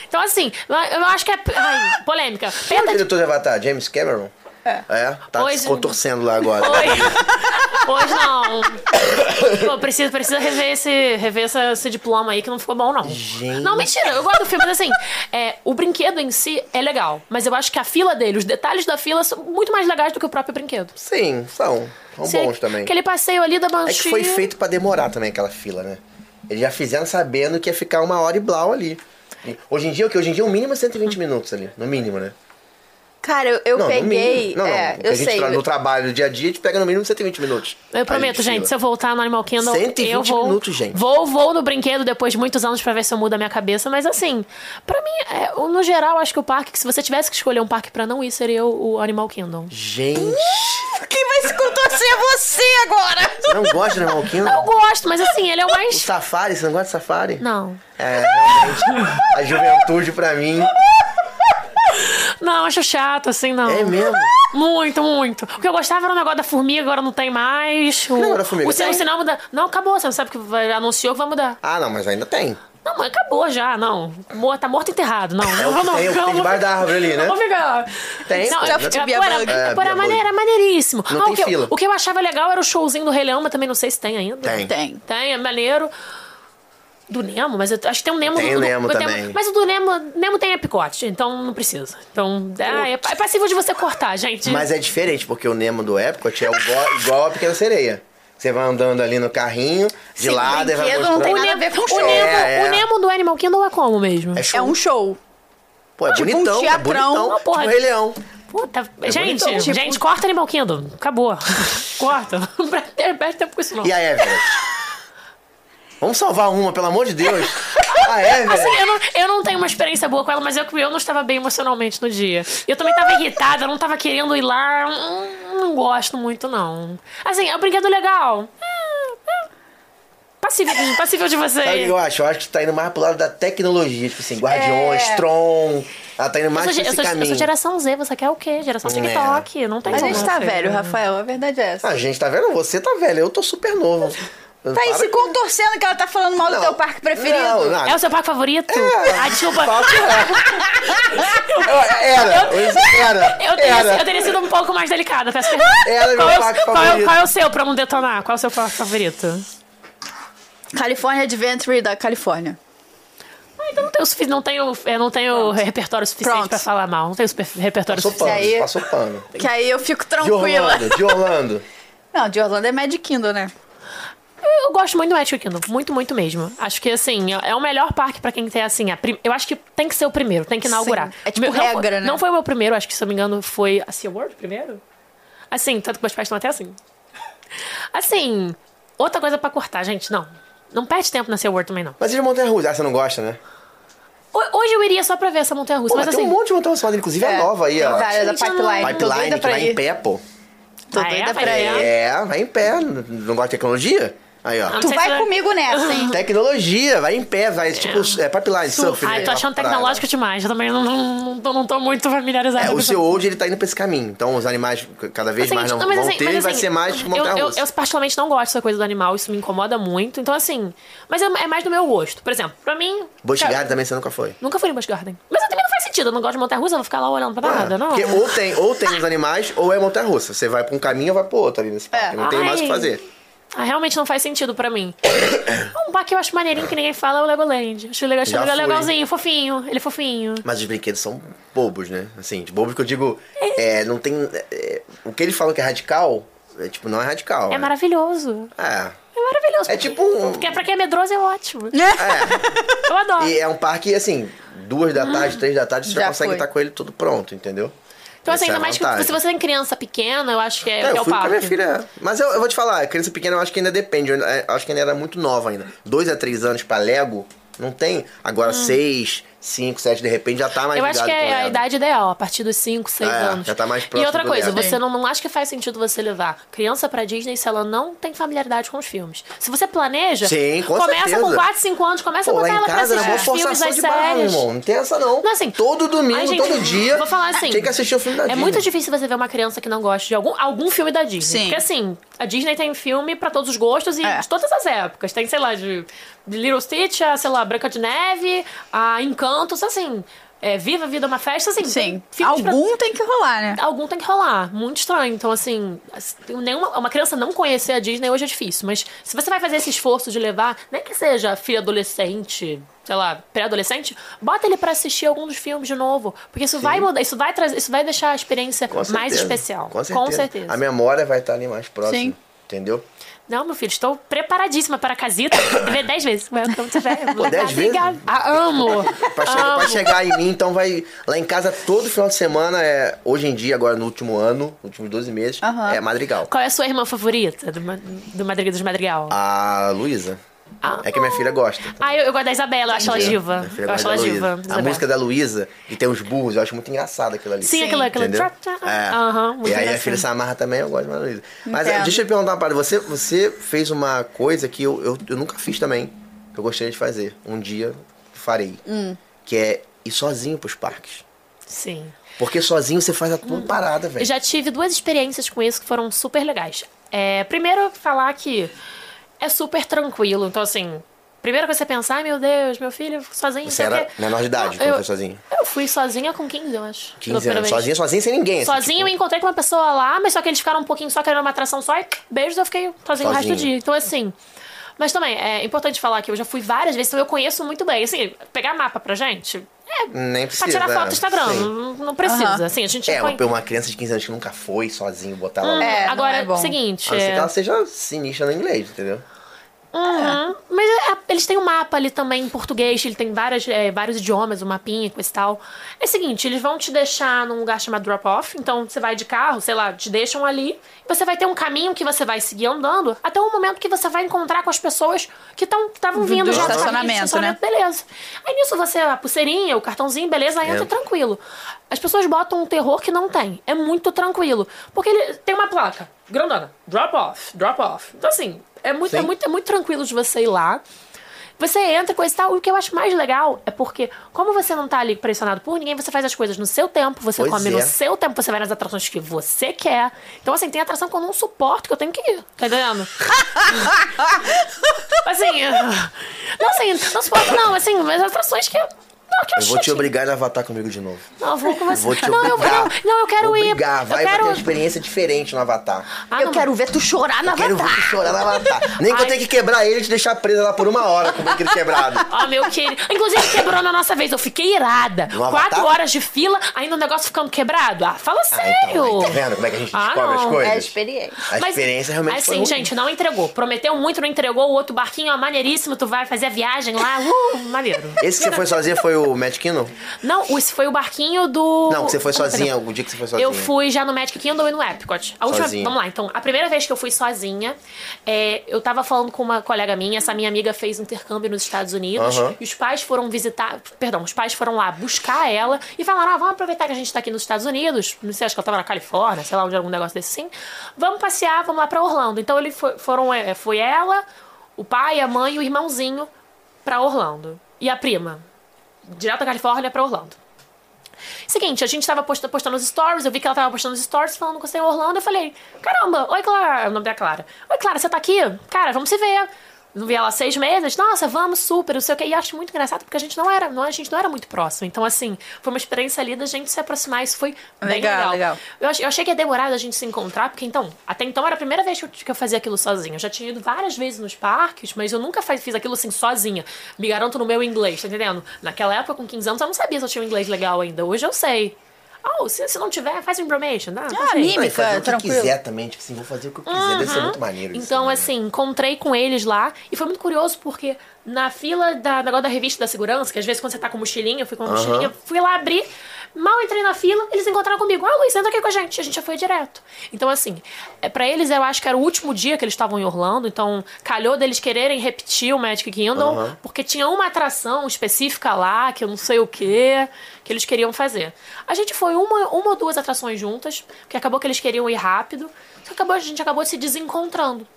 Então, assim, eu acho que é. Ai, polêmica. Quem é o diretor de Avatar? James Cameron? É. Tá Pois- se contorcendo lá agora. Oi. Pois não. Pô, precisa, precisa rever, esse, rever essa- esse diploma aí que não ficou bom, não. Gente. Não, mentira, eu gosto do filme, mas assim, é, o brinquedo em si é legal. Mas eu acho que a fila dele, os detalhes da fila são muito mais legais do que o próprio brinquedo. Sim, são. São Se- bons também. Aquele passeio ali da É Banshee. que foi feito pra demorar também aquela fila, né? Eles já fizeram sabendo que ia ficar uma hora e blau ali. Hoje em dia, o que? Hoje em dia, o mínimo é 120 minutos ali. No mínimo, né? Cara, eu, eu não, peguei. Não, não. é, O eu a gente sei. tra- no trabalho, no dia a dia, a gente pega no mínimo 120 minutos. Eu prometo, gente, fila. se eu voltar no Animal Kingdom, 120 eu vou, minutos, gente. Vou, vou no brinquedo depois de muitos anos pra ver se eu mudo a minha cabeça, mas assim, pra mim, é, no geral, acho que o parque, que se você tivesse que escolher um parque pra não ir, seria o, o Animal Kingdom. Gente, Quem vai se contorcer é você agora! você não gosta de Animal Kingdom? Eu gosto, mas assim, ele é o O mais. Safari, você não gosta de Safari? Não. É, realmente. a juventude pra mim. Não, acho chato, assim, não. É mesmo? Muito, muito. O que eu gostava era o negócio da formiga, agora não tem mais. O, negócio da formiga? o, sin- Tem. o sinal muda. Não, acabou, você não sabe que vai, anunciou que vai mudar. Ah, não, mas ainda tem. Não, mas acabou já, não. Mo- Tá morto e enterrado, não. É o que não, tem, o que tem debaixo da árvore ali, né? Não vou ficar. Tem, Não, tem, é, né? é, Tipo, pô, era. É, pô, era maneiro, era maneiríssimo. Não Ah, tem o, que, eu- fila. o que eu achava legal era o showzinho do Rei Leão, mas também não sei se tem ainda. Tem. Tem. Tem, é maneiro. Do Nemo, mas eu acho que tem um Nemo. Tem do, o Nemo do- também. mas o do Nemo, Nemo tem epicote, então não precisa. Então, ah, é, é passível de você cortar, gente. Mas é diferente, porque o Nemo do Epcot é igual, igual a Pequena Sereia. Você vai andando ali no carrinho, de Sim, o lado, e vai brinquedo não mostrando. tem o nada a Nemo, ver com o, show. Nemo, É, é. o Nemo do Animal Kingdom é como mesmo? É show. É um show. Pô, é tipo um bonitão, é teatrão. bonitão. Não, porra. Tipo Rei Leão. Puta, gente, bonitão. gente, Tipo- corta Animal Kingdom. Acabou. corta. Não perde tempo com isso, não. E a Everett? Vamos salvar uma, pelo amor de Deus. A Everett. Assim, eu não, eu não tenho uma experiência boa com ela, mas eu, eu não estava bem emocionalmente no dia. Eu também estava irritada, eu não estava querendo ir lá. Hum, Não gosto muito, não. Assim, é um brinquedo legal. É, é. Passível, de- passível de você. Sabe o que eu acho? Eu acho que tá indo mais pro lado da tecnologia. Tipo assim, Guardiões, É. Tron. Ela tá indo Eu mais sou, pra ge- eu, sou, eu sou geração Z, você quer o quê? Geração TikTok. Não tem A gente tá velho, Rafael. A verdade é essa. A gente tá vendo? Você tá velho, eu tô super novo. Tá aí se contorcendo que ela tá falando mal do Não. teu parque preferido. Não, não. É o seu parque favorito? Ah, desculpa. Era, era, Eu teria, era. eu teria sido um pouco mais delicada, peço perdão. Era meu qual, é o- parque qual, é, favorito. qual é o seu pra não detonar? Qual é o seu parque favorito? California Adventure da Califórnia. Ah, então não tenho, não tenho, eu não tenho repertório suficiente Pronto. pra falar mal. Não tenho super, repertório Passou suficiente. pano, aí- passou pano. Que aí eu fico De tranquila. Orlando, de Orlando. Não, de Orlando é Magic Kingdom, né? Eu, gosto muito do Magic Kingdom. Muito, muito mesmo. Acho que, assim, é é o melhor parque pra quem tem, assim... A prim- Eu acho que tem que ser o primeiro. Tem que inaugurar. Sim, é tipo Meu- não regra, né? Não foi o meu primeiro. Acho que, se eu não me engano, foi a SeaWorld primeiro. Assim, tanto que meus pais estão até assim. Assim, outra coisa pra cortar, gente. Não. Não perde tempo na SeaWorld também, não. Mas e de montanha russa? Ah, você não gosta, né? Ho- Hoje eu iria só pra ver essa montanha-russa, mas mas assim... tem um monte de montanha russa, inclusive a É, nova aí, ó. várias da não- Pipeline. Pipeline, que vai ir. em pé, pô. Tô Ah, doida é? pra Vai ir. É, vai em pé. Não gosta de tecnologia? Aí, ó. Não Tu vai comigo nessa, hein? Tecnologia, vai em pé, vai tipo é, pipeline, surf. Ai, né, tô achando tecnológico demais. Eu também não, não, não, tô, não tô muito familiarizada É, com o seu old ele tá indo pra esse caminho. Então os animais cada vez Assim, mais não não, mas vão assim- ter e vai assim, ser mais eu, montanha eu, russa. eu particularmente não gosto dessa coisa do animal, isso me incomoda muito. Então, assim. Mas é, é mais do meu gosto. Por exemplo, pra mim. Busch cara, Garden também você nunca foi. Nunca fui no Busch Garden. Mas também não faz sentido. Eu não gosto de montanha russa, eu vou ficar lá olhando pra nada, não. Porque ou tem, ou tem os animais ou é montanha russa. Você vai pra um caminho ou vai pro outro ali nesse parque. Não tem mais o que fazer. Ah, realmente não faz sentido pra mim. um parque que eu acho maneirinho que ninguém fala é o Legoland. Acho legal, acho legalzinho, fofinho. Ele é fofinho. Mas os brinquedos são bobos, né? Assim, de bobos que eu digo, é, não tem. é, o que eles falam que é radical, é, tipo, não é radical. É né? maravilhoso. É. É maravilhoso. É tipo um. Porque pra quem é medroso é ótimo. É. Eu adoro. E é um parque, assim, duas da tarde, três da tarde, você já, Já consegue foi. estar com ele tudo pronto, entendeu? Então, assim, é ainda a mais que se você tem criança pequena, eu acho que é, É, que é eu o a minha filha. Mas eu, eu vou te falar, criança pequena eu acho que ainda depende. Eu ainda- eu acho que ainda era muito nova ainda. Dois a três anos pra Lego, não tem. Agora seis, cinco, sete, de repente já tá mais. Eu acho que é a idade ideal, a partir dos 5, 6 É, anos. já tá mais E próximo outra do coisa, você não, não acha que faz sentido você levar criança pra Disney se ela não tem familiaridade com os filmes. Se você planeja, Sim, com começa certeza. com 4, 5 anos, começa Pô, a botar ela pra casa assistir os filmes, forçação as de barra, séries. irmão. Não tem essa não. Não, assim, todo domingo, gente, todo dia. Vou falar assim. Tem que assistir o filme da É Disney. muito difícil você ver uma criança que não gosta de algum, algum filme da Disney. Sim. Porque assim, a Disney tem filme pra todos os gostos e É. de todas as épocas. Tem, sei lá, de Little Stitch, a, sei lá, Branca de Neve, a Encantos, assim. É, Viva a Vida é uma Festa, assim. Sim. tem filmes pra- Algum tem que rolar, né? Algum tem que rolar. Muito estranho. Então, assim, nenhuma, uma criança não conhecer a Disney hoje é difícil. Mas se você vai fazer esse esforço de levar, nem que seja filho adolescente, sei lá, pré-adolescente, bota ele pra assistir algum dos filmes de novo. Porque isso vai mudar, isso vai trazer, isso vai deixar a experiência mais especial. Com certeza. Com certeza. A memória vai estar ali mais próxima. Sim. Entendeu? Não, meu filho, estou preparadíssima para a casita. Ver dez vezes. Welcome to Japan. Pô, dez vezes? Ah, amo. Pra, chegar, pra amo. chegar em mim, então vai. Lá em casa, todo final de semana, é hoje em dia, agora no último ano, últimos 12 meses, é Madrigal. Qual é a sua irmã favorita do, do Madrigal dos Madrigal? A Luísa. Ah. É que minha filha gosta. Ah, eu, eu gosto da Isabela, eu acho ela diva. Minha filha Eu acho ela diva. A música da Luísa, que tem os burros, eu acho muito engraçado aquilo ali. Sim, aquilo, aquilo. Entendeu? É. Aham, muito e aí a filha se amarra também, eu gosto mais da Luísa. Mas Entendo. eh, deixa eu te perguntar uma parada. Você, você fez uma coisa que eu, eu, eu nunca fiz também, que eu gostaria de fazer. Um dia farei. Hum. Que é ir sozinho pros parques. Sim. Porque sozinho você faz a tua parada, Eu velho. já tive duas experiências com isso que foram super legais. É, primeiro, falar que é super tranquilo. Então, assim, primeira coisa que você pensar, ai meu Deus, meu filho sozinho. Você era quê. menor de idade Não, eu, foi sozinho? Eu fui sozinha com 15, eu acho. pela 15 primeira anos. vez. Sozinho, sozinho, sem ninguém. assim, Sozinho, eu tipo, encontrei com uma pessoa lá, mas só que eles ficaram um pouquinho só querendo uma atração só e beijos, eu fiquei sozinho o resto do dia. Então, assim. Mas também, é importante falar que eu já fui várias vezes, então eu conheço muito bem. Assim, pegar mapa pra gente é Nem pra precisa. tirar foto é. do Instagram. Sim. Não, não precisa. Aham. Assim, a gente É, põe- uma, uma criança de 15 anos que nunca foi sozinho, botar ela lá. É, não Agora, é bom. seguinte. A não ser é- que ela seja sinistra no inglês, entendeu? Uhum. Mas é, eles têm um mapa ali também em português, ele tem várias, é, vários idiomas, o mapinha com esse tal. É o seguinte, eles vão te deixar num lugar chamado drop-off, então você vai de carro, sei lá, te deixam ali, e você vai ter um caminho que você vai seguir andando até o momento que você vai encontrar com as pessoas que estavam vindo do já do estacionamento, né? Beleza. Aí nisso você, a pulseirinha, o cartãozinho, beleza, aí entra Entra. tranquilo. As pessoas botam um terror que não tem. É muito tranquilo. Porque ele tem uma placa, grandona, drop off, drop off. Então, assim, é muito, é muito, é muito tranquilo de você ir lá. Você entra, coisa e tal. E o que eu acho mais legal é porque, como você não tá ali pressionado por ninguém, você faz as coisas no seu tempo, você Pois come é. no seu tempo, você vai nas atrações que você quer. Então, assim, tem atração que eu não suporto, que eu tenho que ir. Tá entendendo? Assim, não, assim, não pode, não, assim, mas atrações que. Não, eu, Eu vou te obrigar a avatar comigo de novo. Não, eu vou com você. Vou te não, eu, obrigar. não, não, eu quero vou ir. Obrigar. Vai, eu vai ter uma experiência diferente no avatar. Ah, eu não, quero ver tu chorar na Quero ver Avatar. tu chorar no avatar. Nem que eu Ai. tenha que quebrar ele e te deixar presa lá por uma hora com aquele quebrado. Ó, meu querido. Inclusive, quebrou na nossa vez. Eu fiquei irada. No Quatro Avatar? horas de fila, ainda o negócio ficando quebrado. Ah, fala Ah, sério. então, aí, tá vendo como é que a gente Ah, descobre as coisas? É a experiência. A experiência realmente foi Assim, gente, não entregou. Prometeu muito, não entregou. O outro barquinho, ó, maneiríssimo. Tu vai fazer a viagem lá. Uh, maneiro. Esse que você foi sozinha foi o Magic Kingdom? Não, esse foi o barquinho do... Não, que você foi Perdão. sozinha, o dia que você foi sozinha. Eu fui já no Magic Kingdom e no Epcot. A última, Sozinha. vamos lá, então. A primeira vez que eu fui sozinha, é, eu tava falando com uma colega minha, essa minha amiga fez intercâmbio nos Estados Unidos, Aham. e os pais foram visitar, perdão, os pais foram lá buscar ela e falaram: ah, vamos aproveitar que a gente tá aqui nos Estados Unidos, não sei, acho que ela tava na Califórnia, sei lá, onde algum negócio desse assim. Vamos passear, vamos lá pra Orlando. Então ele foi, foram, é, foi ela, o pai, a mãe e o irmãozinho pra Orlando. E a prima. Direto da Califórnia pra Orlando. Seguinte, a gente tava posta- postando os stories, eu vi que ela tava postando os stories falando com você em Orlando, eu falei, caramba, oi Clara, é o nome da Clara. Oi Clara, você tá aqui? Cara, vamos se ver. Não vi ela há seis meses, nossa, vamos, super, não sei o que. E acho muito engraçado porque a gente não era, não, a gente não era muito próximo. Então, assim, foi uma experiência ali da gente se aproximar, isso foi bem Legal, legal. legal. Eu, eu achei que ia demorar da gente se encontrar, porque então, até então era a primeira vez que eu, que eu fazia aquilo sozinha. Eu já tinha ido várias vezes nos parques, mas eu nunca faz- fiz aquilo assim sozinha. Me garanto no meu inglês, tá entendendo? Naquela época, com 15 anos, eu não sabia se eu tinha um inglês legal ainda. Hoje eu sei. Oh, se, se não tiver, faz um information, dá? Ah, mime. Não, fazer que tranquilo. quiser também, tipo assim, vou fazer o que eu quiser, deve ser muito maneiro isso. Então, né? assim, encontrei com eles lá e foi muito curioso porque na fila da negócio da revista da segurança, que às vezes quando você tá com mochilinha, eu fui com uma mochilinha, fui lá abrir, mal entrei na fila, eles encontraram comigo. Ah, Luiz, entra aqui com a gente. A gente já foi direto. Então, assim, é, para eles eu acho que era o último dia que eles estavam em Orlando, então calhou deles quererem repetir o Magic Kingdom, porque tinha uma atração específica lá, que eu não sei o que, que eles queriam fazer. A gente foi uma, uma ou duas atrações juntas, porque acabou que eles queriam ir rápido, só acabou, a gente acabou se desencontrando.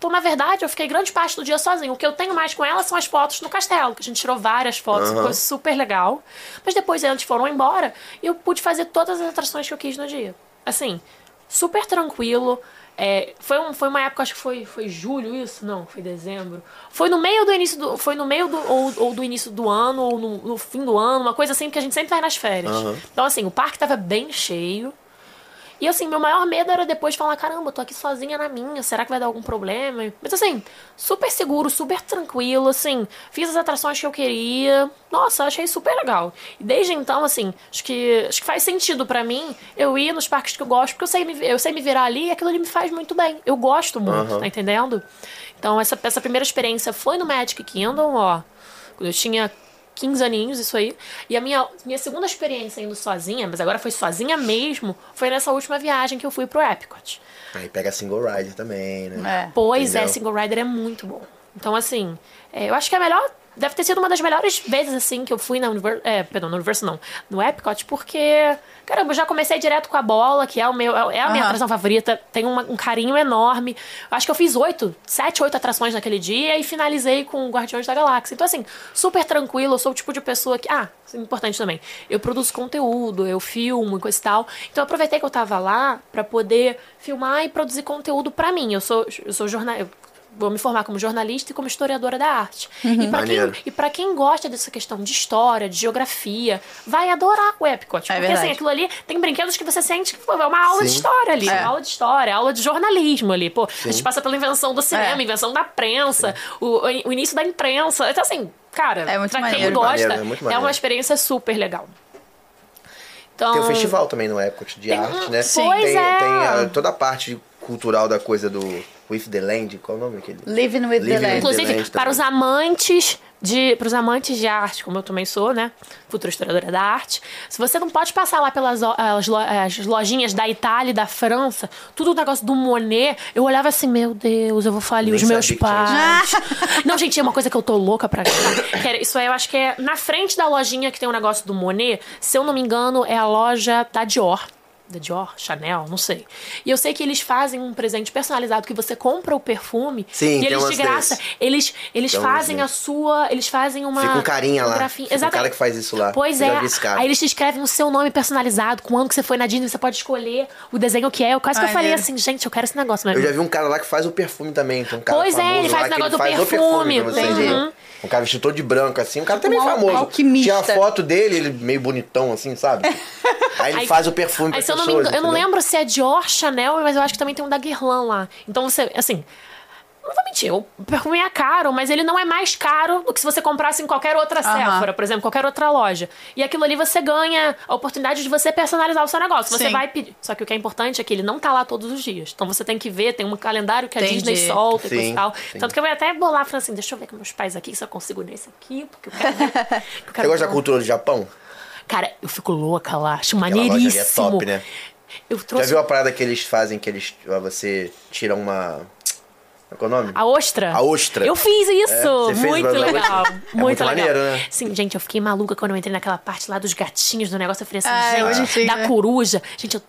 Então, na verdade, eu fiquei grande parte do dia sozinho. O que eu tenho mais com ela são as fotos no castelo, que a gente tirou várias fotos, foi super legal. Mas depois eles foram embora e eu pude fazer todas as atrações que eu quis no dia. Assim, super tranquilo. É, foi, um, foi uma época, acho que foi, foi julho isso? Não, foi dezembro. Foi no meio do início do. Foi no meio do. Ou, ou do início do ano, ou no, no fim do ano, uma coisa assim, porque a gente sempre vai nas férias. Então, assim, o parque tava bem cheio. E assim, meu maior medo era depois falar, caramba, tô aqui sozinha na minha, será que vai dar algum problema? Mas assim, super seguro, super tranquilo, assim, fiz as atrações que eu queria. Nossa, achei super legal. E desde então, assim, acho que, acho que faz sentido pra mim eu ir nos parques que eu gosto, porque eu sei me, eu sei me virar ali e aquilo ali me faz muito bem. Eu gosto muito, tá entendendo? Então, essa, essa primeira experiência foi no Magic Kingdom, ó. Quando eu tinha 15 aninhos, isso aí. E a minha, minha segunda experiência indo sozinha, mas agora foi sozinha mesmo, foi nessa última viagem que eu fui pro Epcot. Aí pega single rider também, né? É. Pois Entendeu? é, Single Rider é muito bom. Então, assim, é, eu acho que é a melhor. Deve ter sido uma das melhores vezes, assim, que eu fui na Universo. É, perdão, no Universo não. No Epcot, porque. Caramba, eu já comecei direto com a bola, que é, o meu, é a minha Aham. atração favorita. Tem uma- um carinho enorme. Acho que eu fiz oito, sete, oito atrações naquele dia e finalizei com Guardiões da Galáxia. Então, assim, super tranquilo. Eu sou o tipo de pessoa que. Ah, isso é importante também. Eu produzo conteúdo, eu filmo e coisa e tal. Então, eu aproveitei que eu tava lá pra poder filmar e produzir conteúdo pra mim. Eu sou, eu sou jornalista. Vou me formar como jornalista e como historiadora da arte. E para quem, Maneiro. e pra quem gosta dessa questão de história, de geografia, vai adorar o Epcot. Porque verdade. assim, aquilo ali tem brinquedos que você sente que pô, é uma aula de Sim. história ali. É. Uma aula de história, aula de jornalismo ali. Pô, a gente passa pela invenção do cinema, É. invenção da prensa, o, o início da imprensa. Então, assim, cara, É muito pra quem maneiro. gosta, Maneiro, é é uma experiência super legal. Então, Tem o festival também no Epcot de Tem- arte, né? Sim. Pois tem, é. tem a- toda a parte cultural da coisa do With the Land, qual é o nome daquele? Living with the Living Land. Inclusive, Land para também. os amantes de, para os amantes de arte, como eu também sou, né? Futura historiadora da arte. Se você não pode passar lá pelas o- as, as lojinhas da Itália e da França, tudo o negócio do Monet, eu olhava assim, meu Deus, eu vou falir Nem os meus pais. não, gente, é uma coisa que eu tô louca pra ver. Era- Isso aí eu acho que é na frente da lojinha que tem um negócio do Monet, se eu não me engano, é a loja da Dior. Da Dior, Chanel, não sei. E eu sei que eles fazem um presente personalizado que você compra o perfume Sim, e eles de graça. desse. Eles eles Tem fazem a sua, eles fazem uma Fica um carinha lá. um. Fica um Exatamente. cara que faz isso lá. Pois Eu é. Aí eles te escrevem o seu nome personalizado, com o ano que você foi na Disney, você pode escolher o desenho que é. Eu quase que eu falei Maneiro. assim, gente, eu quero esse negócio, mas Eu já vi um cara lá que faz o perfume também. Tem um cara Pois é, famoso ele faz lá o que negócio do faz o perfume. pra você. Entendi. Uhum. Um cara vestido todo de branco, assim. Um cara também Um famoso. alquimista. Tinha a foto dele, ele meio bonitão, assim, sabe? Aí ele faz o perfume Aí, pra eu não, pessoas, me eu não lembro se é Dior, Chanel, mas eu acho que também tem um da Guerlain lá. Então você, assim. Não vou mentir, o perfume é caro, mas ele não é mais caro do que se você comprasse em qualquer outra Aham. Sephora, por exemplo, qualquer outra loja. E aquilo ali você ganha a oportunidade de você personalizar o seu negócio. Você Sim. vai pedir. Só que o que é importante é que ele não tá lá todos os dias. Então você tem que ver, tem um calendário que a Entendi. Disney solta e Sim, coisa e tal. sim. Tanto que eu ia até bolar falando assim: deixa eu ver com meus pais aqui se eu consigo nesse aqui, porque eu quero ver. eu Você quero gosta da cultura do Japão? Cara, eu fico louca lá, acho Aquela loja ali maneiríssimo. é top, né? Eu Já trouxe viu a parada que eles fazem, que eles. Você tira uma. Qual é o nome? A ostra? A ostra. Eu fiz isso! É, você fez muito legal. É muito muito legal. maneiro, né? Sim, gente, eu fiquei maluca quando eu entrei naquela parte lá dos gatinhos do negócio. Eu falei assim, é gente, bonitinho, da né? coruja. Gente, eu.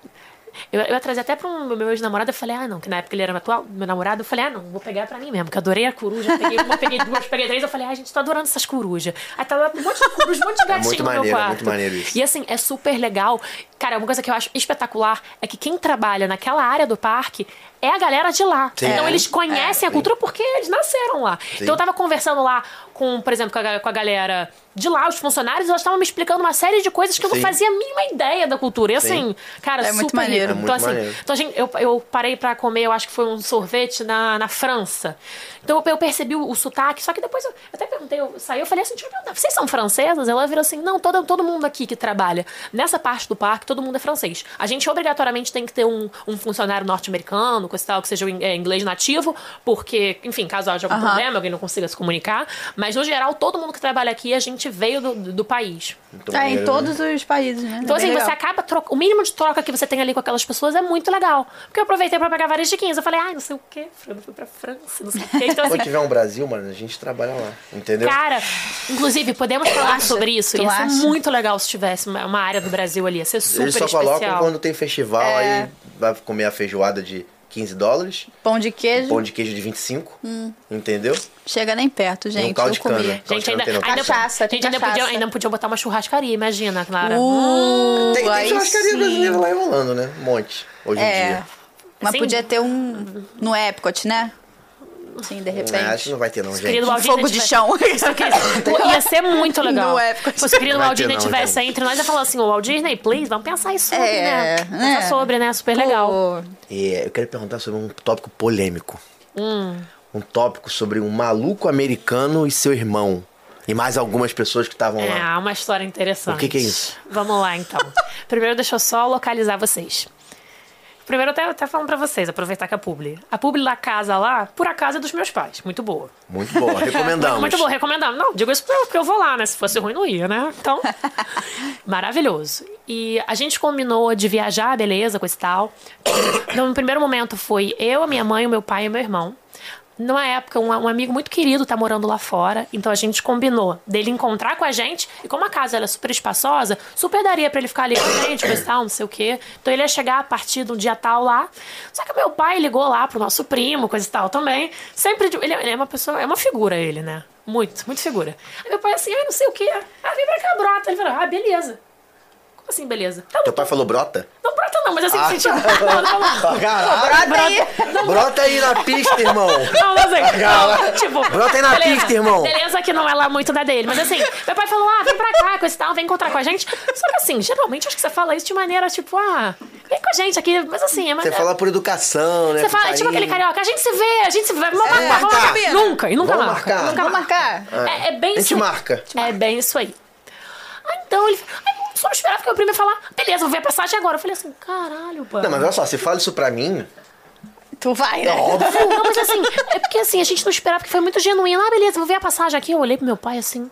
Eu, eu atrasei até pra um meu ex-namorado, eu falei, ah, não, que na época ele era meu atual, meu namorado, eu falei, ah, não, vou pegar pra mim mesmo, que eu adorei a coruja, peguei uma, peguei duas, peguei três, eu falei, ah, gente, tô adorando essas corujas. Aí tá lá um monte de coruja, um monte de gatinho muito no meu maneiro, é quarto. muito maneiro isso. E assim, é super legal. Cara, uma coisa que eu acho espetacular é que quem trabalha naquela área do parque é a galera de lá. Sim. Então É. eles conhecem a cultura porque eles nasceram lá. Então eu tava conversando lá com, por exemplo, com a, com a galera de lá, os funcionários, elas estavam me explicando uma série de coisas que eu não Sim. fazia a mínima ideia da cultura. E assim, cara, É super muito maneiro. É muito então, assim, maneiro. então gente, eu, eu parei pra comer, eu acho que foi um sorvete na, na França. Então eu, eu percebi o, o sotaque, só que depois eu, eu até perguntei, eu saí, eu falei assim, perguntar, vocês são francesas? Ela virou assim, não, todo, todo mundo aqui que trabalha nessa parte do parque, todo mundo é francês. A gente obrigatoriamente tem que ter um, um funcionário norte-americano, coisa e tal, que seja o é, inglês nativo, porque, enfim, caso haja algum Aham. problema, alguém não consiga se comunicar. Mas, no geral, todo mundo que trabalha aqui, a gente veio do, do, país. Muito É, em maneiro, todos os países, né? Então, É assim, você legal. acaba troca... O mínimo de troca que você tem ali com aquelas pessoas é muito legal. Porque eu aproveitei pra pegar várias diquinhas. Eu falei, ai, não sei o quê. Eu fui pra França, não sei o quê. Então, assim, Quando tiver um Brasil, mano, a gente trabalha lá. Entendeu? Cara, inclusive, podemos falar acha? sobre isso. Tu Ia ser acha? muito legal se tivesse uma uma área do Brasil ali. Ia ser super Eles só especial. colocam quando tem festival, É. aí vai comer a feijoada de 15 dólares, Pão de queijo, pão de queijo de 25, Hum. entendeu? chega nem perto, um gente. caldo eu de cana. Caldo Gente, cana ainda, Cachaça, gente ainda, podia, ainda podia botar uma churrascaria, imagina, Clara. Uh, Tem, tem churrascaria sim. brasileira lá enrolando, né? Um monte, hoje em É. dia. Mas Sim. podia ter um no Epcot, né? Sim, de repente. É, acho que não vai ter não, gente. Querido Walt Fogo de tivesse- chão. Ia ser muito legal. Epcot. Se o querido Walt Disney tivesse gente. entre nós, ia falar assim, o Walt Disney, please, vamos pensar isso sobre, É, né? Pensar é. sobre, né? Super legal. Pô, É, eu quero perguntar sobre um tópico polêmico. Hum. Um tópico sobre um maluco americano e seu irmão. E mais algumas pessoas que estavam É, lá. uma história interessante. O que que é isso? Vamos lá, então. Primeiro, deixa eu só localizar vocês. Primeiro, até, até falando pra vocês, aproveitar que a Publi. A Publi da casa lá, por acaso, é dos meus pais. Muito boa. Muito boa, recomendamos. Muito boa, recomendamos. Não, digo isso porque eu, vou lá, né? Se fosse ruim, não ia, né? Então, maravilhoso. E a gente combinou de viajar, beleza, coisa e tal. Então, no primeiro momento foi eu, a minha mãe, o meu pai e o meu irmão. Numa época, um, um amigo muito querido tá morando lá fora, então a gente combinou dele encontrar com a gente, e como a casa ela é super espaçosa, super daria pra ele ficar ali com a gente, coisa tal, não sei o quê. Então ele ia chegar a partir de um dia tal lá. Só que meu pai ligou lá pro nosso primo, coisa e tal também. Sempre. Ele, ele é uma pessoa, é uma figura ele, né? Muito, muito figura. Aí meu pai assim, ai, não sei o quê. Ah, vem pra cá, brota. Ele falou, ah, beleza. Assim, beleza? Tá, Teu pai falou brota? Não brota não, mas assim, Ah. no sentido. Não, não, não. Caralho, brota aí. brota aí na pista, irmão. Não, não sei. Não, tipo, Brota aí na beleza. pista, irmão. Beleza que não é lá muito da dele. Mas assim, meu pai falou, ah, vem pra cá, coisa e tal, vem encontrar com a gente. Só que assim, geralmente acho que você fala isso de maneira, tipo, ah, vem com a gente aqui. Mas assim, é Você maneira. fala por educação, né? Você fala, pro é tipo aquele carinho. carioca, a gente se vê, a gente se vê, vamos marcar, vamos marcar. Nunca, e nunca Vamos marca. marcar. Nunca Vamos marcar? É, é bem A gente marca. É bem isso aí. Ah, então ele. Aí, só não esperava que o primo ia falar, beleza, vou ver a passagem agora. Eu falei assim, caralho, pai. Não, mas olha só, você fala isso pra mim, Tu vai, né? óbvio. Não, mas assim, é porque assim, a gente não esperava, porque foi muito genuíno. Ah, beleza, vou ver a passagem aqui. Eu olhei pro meu pai assim,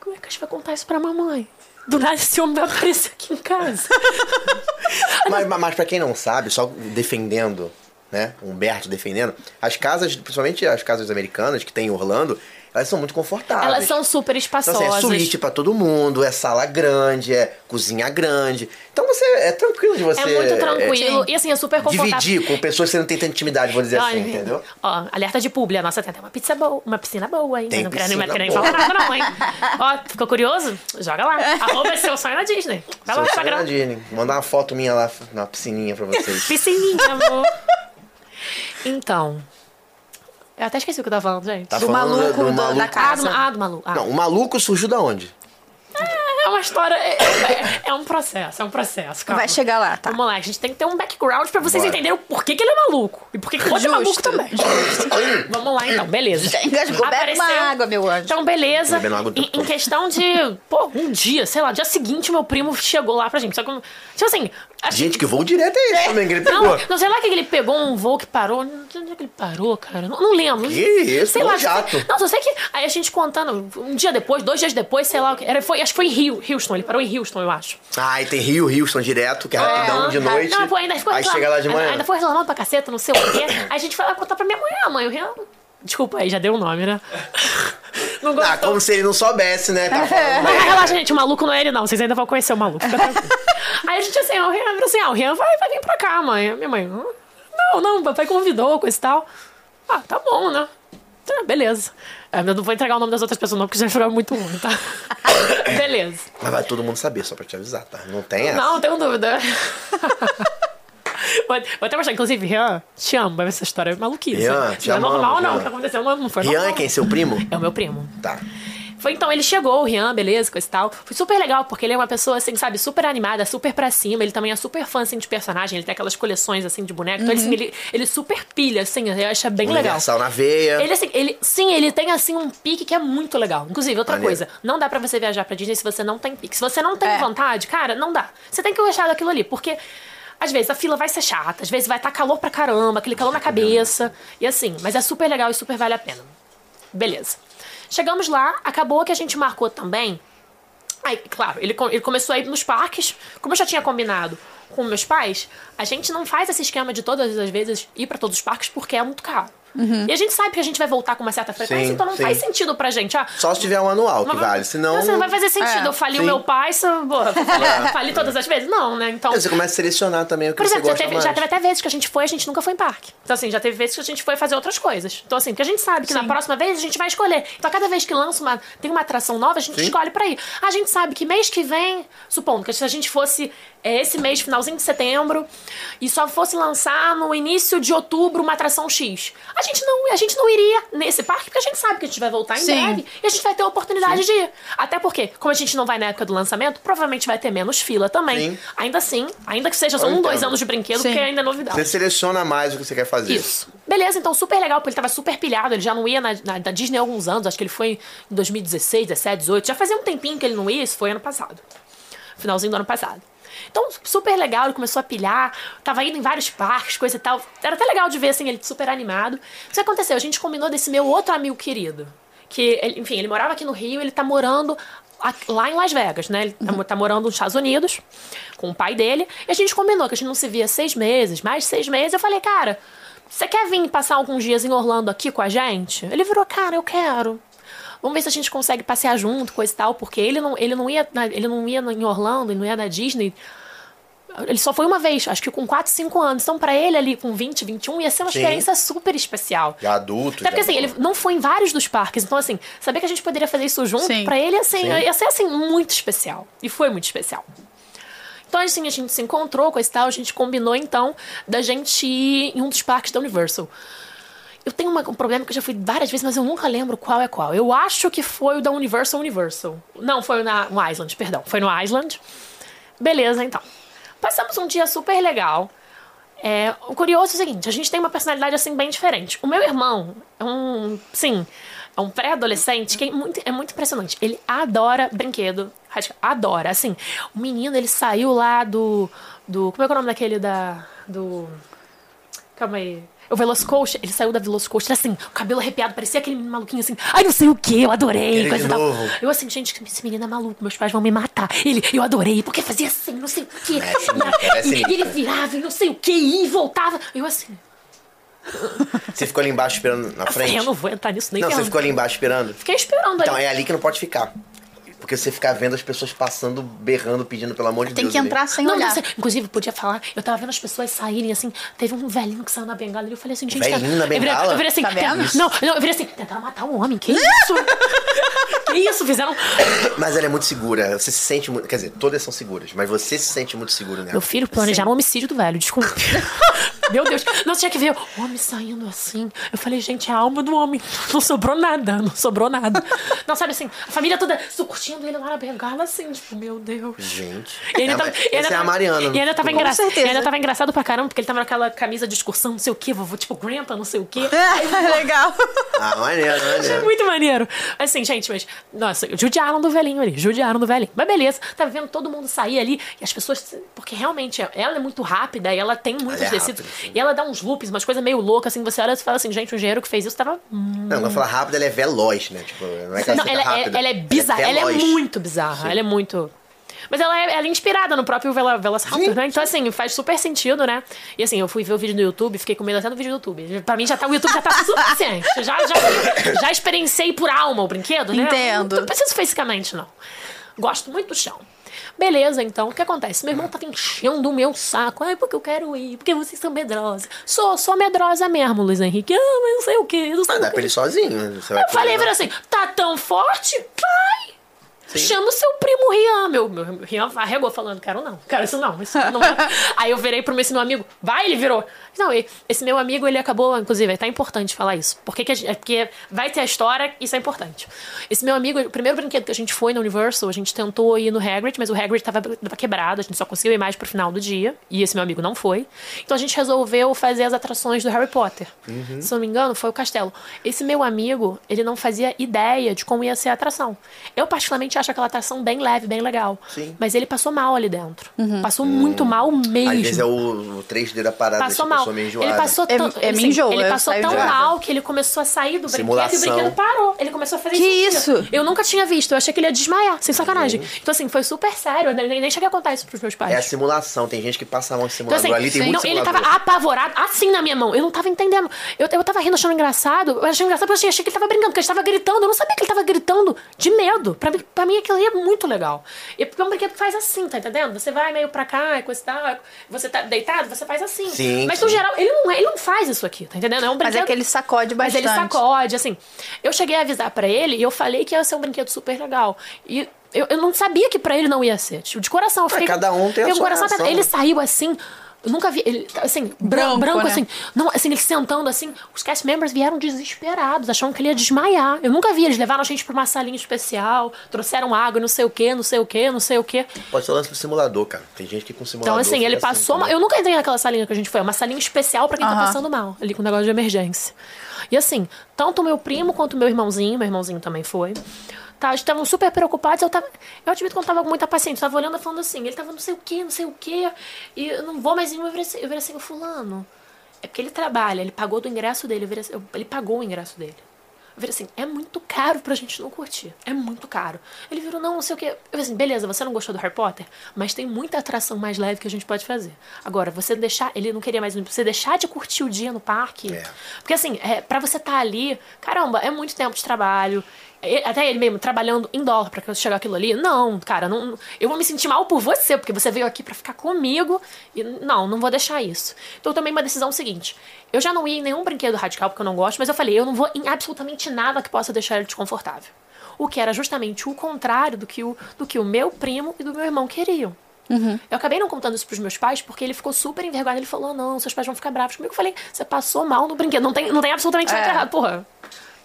como é que a gente vai contar isso pra mamãe? Do nada esse homem vai aparecer aqui em casa. Mas, mas pra quem não sabe, só defendendo né? Humberto defendendo. As casas, principalmente as casas americanas que tem em Orlando, elas são muito confortáveis. Elas são super Então, espaçosas. assim, é suíte pra todo mundo, é sala grande, é cozinha grande. Então você é tranquilo de você. É muito tranquilo. Sim. e assim, é super confortável. Dividir com pessoas que você não tem tanta intimidade, vou dizer assim, entendeu? Ó, alerta de publi, a nossa tem até uma pizza boa, uma piscina boa, hein? Tem não quero nem, falar nada, não, hein? Ó, ficou curioso? Joga lá. Arroba seu sonho na Disney. Vai lá no Instagram. na Disney. Mandar uma foto minha lá na piscininha pra vocês. Piscininha, amor. Então. Eu até esqueci o que eu tava falando, gente. Tá Do falando maluco do do- da maluco. Ah, do, casa. ah, do maluco. Ah. Não, o maluco surgiu da onde? É uma história. É, é- é um processo, é um processo. Calma. Vai chegar lá, tá? Vamos lá, a gente tem que ter um background pra vocês Bora. entenderem o porquê que ele é maluco. E por que outro é maluco também. Vamos lá então, beleza. Já engasgou, bebe uma água, meu anjo. Então, beleza. Bebendo água do Em, em questão de. Pô, um dia, sei lá, dia seguinte, meu primo chegou lá pra gente. Só que. Tipo assim. Acho Gente, que voo direto é esse também que ele Não, pegou? não sei lá que ele pegou um voo que parou. Não sei onde é que ele parou, cara. Não, não lembro. Que isso, sei um lá. jato. Não, só sei que. Aí a gente contando, um dia depois, dois dias depois, sei lá. o que- Era, foi, acho que foi em Rio, Houston. Ele parou em Houston, eu acho. Ah, e tem Rio, Houston direto, que é rapidão de noite. Não, pô, ainda ficou Aí chega lá de manhã. Ainda foi reclamando pra caceta, não sei o quê. Aí a gente foi lá contar pra minha mãe. Ah, mãe, o Rian. Desculpa aí, já deu o nome, né? Não gostou. Ah, como se ele não soubesse, né? Tá falando. Não, relaxa, gente, o maluco não é ele, não. Vocês ainda vão conhecer o maluco. Aí a gente assim, o Rian assim: ah, o Rian vai, vai vir pra cá, mãe. Minha mãe, "Hã? não, não, papai convidou, coisa e tal. Ah, tá bom, né? Tá, beleza. É, eu não vou entregar o nome das outras pessoas, não, porque já fica muito ruim, tá? beleza. Mas vai todo mundo saber, só pra te avisar, tá? Não tem essa. Não tenho dúvida. Vou, vou até mostrar, inclusive, Rian, te amo, vai ver essa história é maluquice. Rian, te não é amamos, normal, não. O que aconteceu não, não foi Rian normal. é quem? Seu primo? É o meu primo. Tá. Foi então, ele chegou, o Rian, beleza, coisa e tal. Foi super legal, porque ele é uma pessoa, assim, sabe, super animada, super pra cima. Ele também é super fã, assim, de personagem. Ele tem aquelas coleções, assim, de boneco. Então, ele, assim, ele, ele super pilha, assim, eu acho bem legal. Universal na veia. Ele, assim, ele, sim, ele tem, assim, um pique que é muito legal. Inclusive, outra Maneiro. coisa, não dá pra você viajar pra Disney se você não tem pique. Se você não tem É. vontade, cara, não dá. Você tem que gostar daquilo ali, porque... Às vezes a fila vai ser chata, às vezes vai estar calor pra caramba, aquele calor na cabeça. E assim, mas é super legal e super vale a pena. Beleza. Chegamos lá, acabou que a gente marcou também. Aí, claro, ele, ele começou a ir nos parques. Como eu já tinha combinado com meus pais, a gente não faz esse esquema de todas as vezes ir pra todos os parques porque é muito caro. E a gente sabe que a gente vai voltar com uma certa frequência, Sim, então não sim. faz sentido pra gente. Ah, Só se tiver um anual que vale, senão... Não, não vai fazer sentido. É, eu falei o sim. meu pai, se porra, falei, falei todas as vezes? Não, né? Então. Você começa a selecionar também o que Por você exemplo, já gosta teve, mais. já teve até vezes que a gente foi a gente nunca foi em parque. Então, assim, já teve vezes que a gente foi fazer outras coisas. Então, assim, porque a gente sabe que na próxima vez a gente vai escolher. Então, cada vez que lança uma. tem uma atração nova, a gente escolhe pra ir. A gente sabe que mês que vem, supondo que se a gente fosse é, esse mês, finalzinho de setembro, e só fosse lançar no início de outubro uma atração X. A gente não, a gente não iria nesse parque, porque a gente sabe que a gente vai voltar em Sim. breve e a gente vai ter a oportunidade de ir. Até porque, como a gente não vai na época do lançamento, provavelmente vai ter menos fila também. Sim. Ainda assim, ainda que seja só um, dois anos de brinquedo, Sim. porque ainda é novidade. Você seleciona mais o que você quer fazer. Isso. Beleza, então super legal, porque ele tava super pilhado, ele já não ia na, na- na Disney há alguns anos, acho que ele foi em 2016, 17, 18, já fazia um tempinho que ele não ia, isso foi ano passado. Finalzinho do ano passado. Então, super legal, ele começou a pilhar, tava indo em vários parques, coisa e tal. Era até legal de ver, assim, ele super animado. O que aconteceu? A gente combinou desse meu outro amigo querido. Que, ele- enfim, ele morava aqui no Rio, ele tá morando lá em Las Vegas, né? Ele tá, mo- tá morando nos Estados Unidos com o pai dele. E a gente combinou que a gente não se via seis meses, mais seis meses. Eu falei, cara, você quer vir passar alguns dias em Orlando aqui com a gente? Ele virou, cara, eu quero. Vamos ver se a gente consegue passear junto, coisa e tal, porque ele não, ele não ia, na- ele não ia em Orlando, ele não ia na Disney. Ele só foi uma vez, acho que com 4, 5 anos. Então, pra ele ali com 20, 21, ia ser uma Sim. experiência super especial. Já adulto. Até porque assim, ele não foi em vários dos parques, então assim, saber que a gente poderia fazer isso junto, pra ele assim, Sim. ia ser assim, muito especial. E foi muito especial. Então assim, a gente se encontrou com esse tal, a gente combinou então da gente ir em um dos parques da Universal. Eu tenho uma- um problema que eu já fui várias vezes, mas eu nunca lembro qual é qual. Eu acho que foi o da Universal Universal. Não, foi na, no Island, perdão. Foi no Island. Beleza, então. Passamos um dia super legal. É, o curioso é o seguinte, a gente tem uma personalidade assim bem diferente. O meu irmão é um, sim, é um pré-adolescente que é muito, é muito impressionante. Ele adora brinquedo, adora. Assim, o menino ele saiu lá do, do, como é que é o nome daquele da, do, calma aí. O Velocicoaster, ele saiu da Velocicoaster assim, o cabelo arrepiado, parecia aquele maluquinho assim, ai não sei o que, eu adorei, Ele coisa de e tal. Eu assim, gente, esse menino é maluco, meus pais vão me matar. Ele, eu adorei, porque fazia assim, não sei o que. É é e ele virava e não sei o que, e voltava. Eu assim, Você ficou ali embaixo esperando na Eu falei, frente? eu não vou entrar nisso nem Não, você ficou ali embaixo esperando? Fiquei esperando Então ali. é ali que não pode ficar. Porque você fica vendo as pessoas passando, berrando, pedindo pelo amor de Tem Deus. que ali. entrar sem Não, olhar. não. Inclusive, podia falar. Eu tava vendo as pessoas saírem assim. Teve um velhinho que saiu na bengala e eu falei assim, gente. Velhinho na eu virei- bengala? Eu virei assim. Tá vendo? Não, não, eu virei assim. Tentaram matar um homem. Que isso? que isso? Fizeram. Mas ela é muito segura. Você se sente muito. Quer dizer, todas são seguras, mas você se sente muito seguro nela. Meu filho planejaram um homicídio do velho, desculpe. Meu Deus. Não, você tinha que ver o homem saindo assim. Eu falei, gente, é a alma do homem. Não sobrou nada, não sobrou nada. Não, sabe assim, a família toda su- ele lá na bengala, assim, tipo, meu Deus. Gente. E ainda É, tava, e essa é a Mariana. E ainda tava, Com engra... certeza. e ainda tava engraçado pra caramba, porque ele tava naquela camisa de excursão, não sei o quê, vovô, tipo, Grandpa, não sei o quê. É, legal. Ah, maneiro, maneiro. muito maneiro. Assim, gente, mas. Nossa, judiaram do velhinho ali, judiaram do velhinho. Mas beleza, tava vendo todo mundo sair ali e as pessoas. Porque realmente ela é muito rápida e ela tem muitos Ela é rápida, e ela dá uns loops, umas coisas meio loucas, assim, você olha e fala assim, gente, o engenheiro que fez isso tava. Não, quando fala rápido, ela é veloz, né? Tipo, não é que ela Não, ela, é- rápida. ela é bizarra, ela é veloz. Muito bizarra, ela é muito. Mas ela é, ela é inspirada no próprio Vela, Velociraptor, Sim, né? Então, assim, faz super sentido, né? E assim, eu fui ver o vídeo no YouTube, fiquei com medo até do vídeo do YouTube. Pra mim, já tá, o YouTube já tá suficiente. Já, já, já experienciei por alma o brinquedo, né? Entendo. Não preciso fisicamente, não. Gosto muito do chão. Beleza, então, o que acontece? Meu irmão tava enchendo o meu saco. Ai, porque eu quero ir, porque vocês são medrosas. Sou, sou medrosa mesmo, Luiz Henrique. Ah, mas não sei o quê, não sei o dá pra ele sozinho. Vai Eu falei, poder- vira assim, tá tão forte? Vai! Chama o seu primo Rian, meu, meu Rian arregou falando, quero não, quero isso não, isso não. Aí eu virei pro esse meu amigo, vai, ele virou. Não, esse meu amigo, ele acabou, inclusive, é tá importante falar isso. Porque, que a gente- é porque vai ter a história, isso é importante. Esse meu amigo, o primeiro brinquedo que a gente foi na Universal, a gente tentou ir no Hagrid, mas o Hagrid tava, tava quebrado, a gente só conseguiu ir mais pro final do dia, e esse meu amigo não foi. Então a gente resolveu fazer as atrações do Harry Potter. Se não me engano, foi o castelo. Esse meu amigo, ele não fazia ideia de como ia ser a atração. Eu, particularmente, acho aquela atração bem leve, bem legal. Sim. Mas ele passou mal ali dentro. Passou muito mal mesmo. Às vezes é o, o 3D da parada, Passou tipo, mal. pessoa meio Ele enjoada. passou É- tão, é, me assim, enjoa, ele eu passou tão enjoada. mal que ele começou a sair do brinquedo e Simulação. o brinquedo parou. Ele começou a fazer Que isso. isso? Eu nunca tinha visto. Eu achei que ele ia desmaiar, sem sacanagem. Então, assim, foi super sério. Eu nem, nem cheguei a contar isso pros meus pais. É a simulação, tem gente que passa a mão em Então, simulador. assim, Ali tem muito não, ele tava apavorado, assim na minha mão. Eu não tava entendendo. Eu, eu tava rindo, achando engraçado. Eu achei engraçado porque eu achei que ele tava brincando, porque ele tava gritando. Eu não sabia que ele tava gritando de medo. Pra, mim- pra mim, aquilo ali é muito legal. E porque é um brinquedo que faz assim, tá entendendo? Você vai meio pra cá, coisa e tal. Você tá deitado, você faz assim. Sim, Mas, sim. no geral, ele não, é- ele não faz isso aqui, tá entendendo? É um Mas brinquedo... é que ele sacode Mas bastante. ele sacode, assim. Eu cheguei a avisar pra ele e eu falei que ia ser um brinquedo super legal. E eu, eu não sabia que pra ele não ia ser. Tipo, de coração. Eu fiquei, cada um tem a sua coração. Ele né? saiu assim. Eu nunca vi ele, assim, branco, Branco, né? assim. Não, assim, ele sentando assim. Os cast members vieram desesperados, achando que ele ia desmaiar. Eu nunca vi. Eles levaram a gente pra uma salinha especial, trouxeram água, não sei o que, não sei o que, não sei o que. Pode ser lance pro simulador, cara. Tem gente que com simulador. Então, assim, ele passou mal. também. Eu nunca entrei naquela salinha que a gente foi. É uma salinha especial pra quem tá passando mal, ali com negócio de emergência. E assim, tanto o meu primo quanto o meu irmãozinho, meu irmãozinho também foi. Tá, estavam super preocupados. Eu, tava, eu admito que eu não tava com muita paciência. Eu tava olhando e falando assim. Ele tava não sei o que, não sei o que. E eu não vou mais ir. Eu virei assim, eu virei assim, "Ô, fulano. É porque ele trabalha, ele pagou do ingresso dele. Assim, eu- ele pagou o ingresso dele. Eu virei assim, é muito caro pra gente não curtir. É muito caro. Ele virou, não, não sei o quê. Eu falei assim, beleza, você não gostou do Harry Potter? Mas tem muita atração mais leve que a gente pode fazer. Agora, você deixar. Ele não queria mais. Você deixar de curtir o dia no parque. É. Porque assim, é, pra você estar ali, caramba, é muito tempo de trabalho. Até ele mesmo trabalhando em dólar pra chegar aquilo ali. Não, cara, não, eu vou me sentir mal por você, porque você veio aqui pra ficar comigo. E não, não vou deixar isso. Então eu tomei uma decisão seguinte. Eu já não ia em nenhum brinquedo radical porque eu não gosto, mas eu falei, eu não vou em absolutamente nada que possa deixar ele desconfortável. O que era justamente o contrário do que o, do que o meu primo e do meu irmão queriam. Eu acabei não contando isso pros meus pais porque ele ficou super envergonhado. Ele falou: Não, seus pais vão ficar bravos comigo. Eu falei: Você passou mal no brinquedo. Não tem, não tem absolutamente nada É. errado, porra.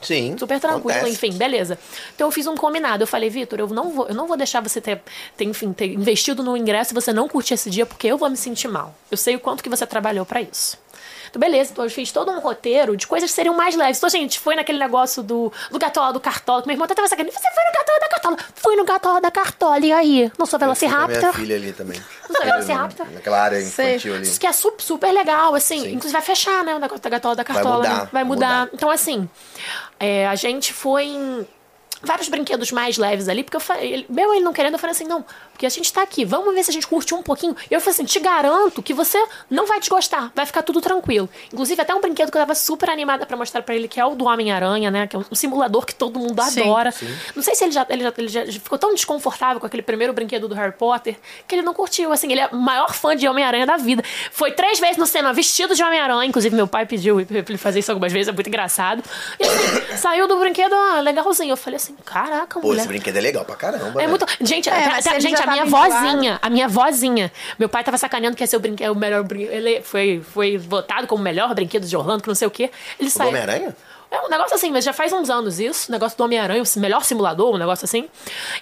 Sim. Super tranquilo, acontece. enfim, beleza. Então eu fiz um combinado. Eu falei, Vitor, eu não vou, eu não vou deixar você ter, ter, enfim, ter investido no ingresso e você não curtir esse dia, porque eu vou me sentir mal. Eu sei o quanto que você trabalhou pra isso. Então, beleza, então eu fiz todo um roteiro de coisas que seriam mais leves. Então, gente, foi naquele negócio do, do gatola do cartola, que meu irmão até tava sacando. Você foi no gatola da cartola? Fui no gatola da cartola, e aí? Não sou a minha velociraptor? filha ali também. Não sou velociraptor? Naquela área Sei. infantil ali. Isso que é su- super legal, assim. Sim. Inclusive vai fechar, né? O negócio da gatola da cartola. mudar, né? Vai vai mudar. mudar. Então, assim, é, a gente foi em. vários brinquedos mais leves ali, porque eu falei, meu ele não querendo, eu falei assim, não, porque a gente tá aqui, vamos ver se a gente curte um pouquinho. E eu falei assim, te garanto que você não vai desgostar, vai ficar tudo tranquilo. Inclusive, até um brinquedo que eu tava super animada pra mostrar pra ele, que é o do Homem-Aranha, né? Que é um simulador que todo mundo Sim. adora. Não sei se ele já, ele, já, ele já ficou tão desconfortável com aquele primeiro brinquedo do Harry Potter que ele não curtiu. Assim, ele é o maior fã de Homem-Aranha da vida. Foi três vezes no cinema vestido de Homem-Aranha. Inclusive, meu pai pediu pra ele fazer isso algumas vezes, é muito engraçado. E assim, saiu do brinquedo ah, legalzinho. Eu falei assim: caraca, Pô, mulher. esse brinquedo é legal pra caramba. É né? muito. Gente, É, até- gente, a minha vozinha, a minha vozinha. Meu pai tava sacaneando que ia ser o brinquedo, o melhor brinquedo. Ele foi, foi votado como o melhor brinquedo de Orlando, que não sei o quê. Ele O. Homem-Aranha? É um negócio assim, mas já faz uns anos isso. Negócio do Homem-Aranha, o melhor simulador, um negócio assim.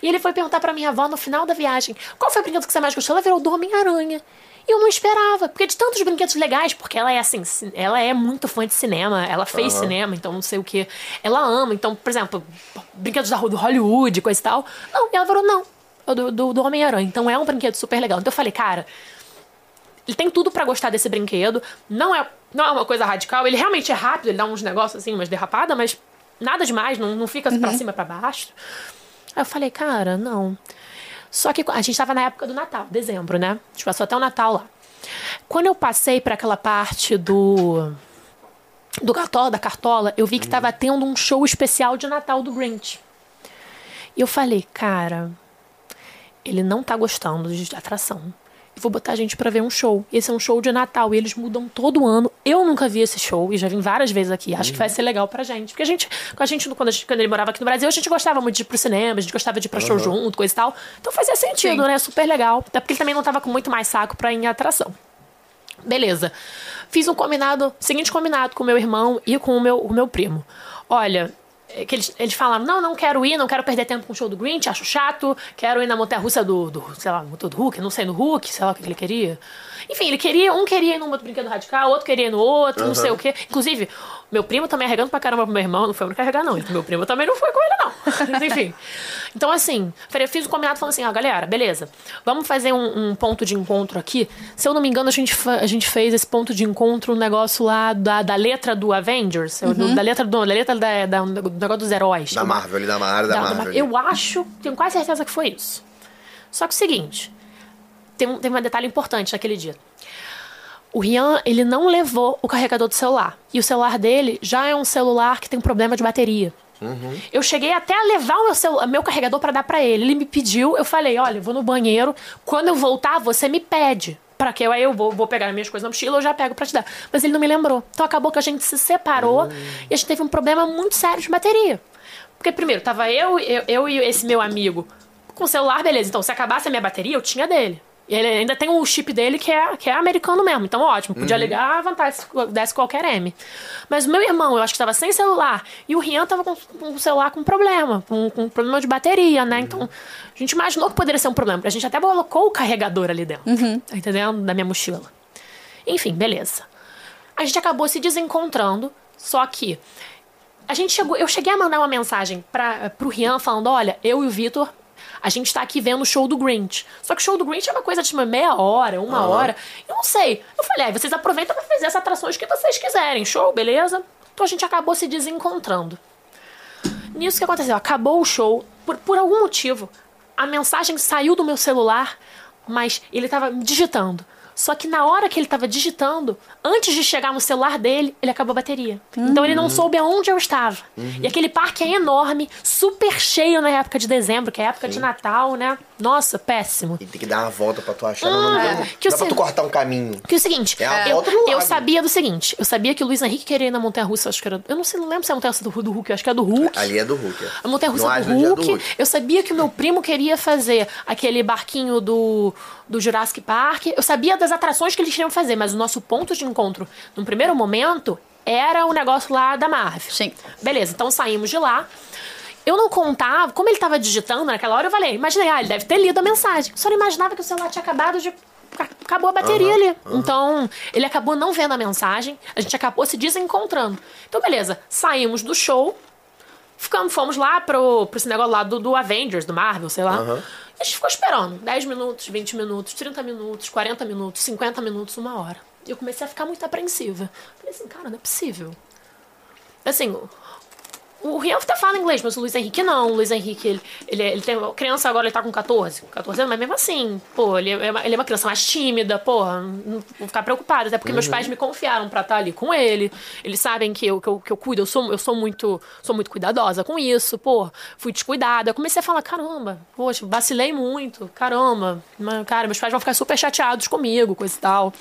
E ele foi perguntar pra minha avó no final da viagem: qual foi o brinquedo que você mais gostou? Ela virou do Homem-Aranha. E eu não esperava, porque de tantos brinquedos legais, porque ela é assim, ela é muito fã de cinema, ela fez cinema, então não sei o que. Ela ama, então, por exemplo, brinquedos da, do Hollywood, coisa e tal. Não, e ela falou, não, do, do, do Homem-Aranha. Então é um brinquedo super legal. Então eu falei, cara, ele tem tudo pra gostar desse brinquedo. Não é, não é uma coisa radical. Ele realmente é rápido, ele dá uns negócios assim, umas derrapadas, mas nada demais, não, não fica pra cima pra baixo. Aí eu falei, cara, não. Só que a gente tava na época do Natal, dezembro, né? A gente passou até o Natal lá. Quando eu passei pra aquela parte do. Do cartola, da cartola, eu vi que tava tendo um show especial de Natal do Grinch. E eu falei, cara, ele não tá gostando de atração. Eu vou botar a gente pra ver um show. Esse é um show de Natal e eles mudam todo ano. Eu nunca vi esse show e já vim várias vezes aqui. Acho que vai ser legal pra gente. Porque a gente, com a gente quando, a gente, quando ele morava aqui no Brasil, a gente gostava muito de ir pro cinema, a gente gostava de ir pra show junto, coisa e tal. Então fazia sentido, Sim. né? Super legal. Até porque ele também não tava com muito mais saco pra ir em atração. Beleza. Fiz um combinado, seguinte combinado com o meu irmão e com o meu, o meu primo. Olha, que eles, eles falaram, não, não quero ir, não quero perder tempo com o show do Grinch, acho chato, quero ir na montanha-russa do, do, sei lá, do Hulk, não sei, no Hulk, sei lá o que ele queria. Enfim, ele queria, um queria ir num outro brinquedo radical, outro queria ir no outro, não sei o quê. Inclusive, meu primo também arregando pra caramba pro meu irmão, não foi eu carregar não, meu primo também não foi com ele não. Mas enfim. Então assim, eu fiz um combinado falando assim, ó, galera, beleza, vamos fazer um, um ponto de encontro aqui. Se eu não me engano, a gente, a gente fez esse ponto de encontro, um negócio lá da, da letra do Avengers, do- da letra, do, da, letra da, da- do negócio dos heróis. Da Marvel, ali da Marvel, da, Da- Marvel. Mar- ali. Eu acho, tenho quase certeza que foi isso. Só que o seguinte, tem um, tem um detalhe importante naquele dia. O Rian, ele não levou o carregador do celular. E o celular dele já é um celular que tem um problema de bateria. Eu cheguei até a levar o meu, celu- meu carregador pra dar pra ele. Ele me pediu, eu falei, olha, eu vou no banheiro. Quando eu voltar, você me pede. Pra que eu, aí eu vou, vou pegar as minhas coisas na mochila, eu já pego pra te dar. Mas ele não me lembrou. Então acabou que a gente se separou e a gente teve um problema muito sério de bateria. Porque primeiro, tava eu, eu, eu e esse meu amigo com o celular, beleza. Então, se acabasse a minha bateria, eu tinha dele. Ele ainda tem o chip dele que é, que é americano mesmo. Então, ótimo. Podia ligar à vontade se desse qualquer M. Mas o meu irmão, eu acho que estava sem celular. E o Rian tava com, com o celular com problema. Com, com problema de bateria, né? Então, a gente imaginou que poderia ser um problema. A gente até colocou o carregador ali dentro. Tá entendendo? Da minha mochila. Enfim, beleza. A gente acabou se desencontrando. Só que a gente chegou, eu cheguei a mandar uma mensagem para pro Rian falando, olha, eu e o Vitor, a gente tá aqui vendo o show do Grinch. Só que o show do Grinch é uma coisa de uma meia hora, uma hora. Eu não sei. Eu falei, ah, vocês aproveitam pra fazer as atrações que vocês quiserem. Show, beleza? Então a gente acabou se desencontrando. Nisso que aconteceu, acabou o show, por, por algum motivo, a mensagem saiu do meu celular, mas ele tava digitando. Só que na hora que ele tava digitando, antes de chegar no celular dele, ele acabou a bateria. Então ele não soube aonde eu estava. E aquele parque é enorme, super cheio na época de dezembro, que é época de Natal, né? Nossa, péssimo. E tem que dar uma volta pra tu achar. não, não, é. Que dá pra se- tu cortar um caminho. Que é o seguinte, É eu, eu sabia do seguinte, eu sabia que o Luiz Henrique queria ir na Montanha Russa, acho que era. Eu não sei, não lembro se é a Montanha Russa do, do Hulk, eu acho que é do Hulk. Ali é do Hulk. é. A montanha russa No do Island é Hulk. Eu sabia que o meu primo queria fazer aquele barquinho do, do Jurassic Park. Eu sabia das atrações que eles queriam fazer, mas o nosso ponto de encontro, no primeiro momento, era o negócio lá da Marvel. Sim. Beleza, então saímos de lá. Eu não contava, como ele tava digitando naquela hora, eu falei, imaginei, ah, ele deve ter lido a mensagem. Só não imaginava que o celular tinha acabado de. Acabou a bateria ali. Então, ele acabou não vendo a mensagem, a gente acabou se desencontrando. Então, beleza, saímos do show, ficamos, fomos lá pro, pro esse negócio lá do, do Avengers, do Marvel, sei lá. E a gente ficou esperando 10 minutos, 20 minutos, 30 minutos, 40 minutos, 50 minutos, uma hora. E eu comecei a ficar muito apreensiva. Falei assim, cara, não é possível. Assim, o Rian até fala inglês, mas o Luiz Henrique não. O Luiz Henrique, ele, ele, ele tem. Criança agora ele tá com 14. 14 anos, mas mesmo assim, pô, ele é, uma, ele é uma criança mais tímida, porra, não vou ficar preocupada. Até porque meus pais me confiaram pra estar ali com ele. Eles sabem que eu, que eu, que eu cuido, eu sou, eu sou muito sou muito cuidadosa com isso, pô, fui descuidada. Eu comecei a falar, caramba, poxa, vacilei muito, caramba, cara, meus pais vão ficar super chateados comigo, coisa e tal.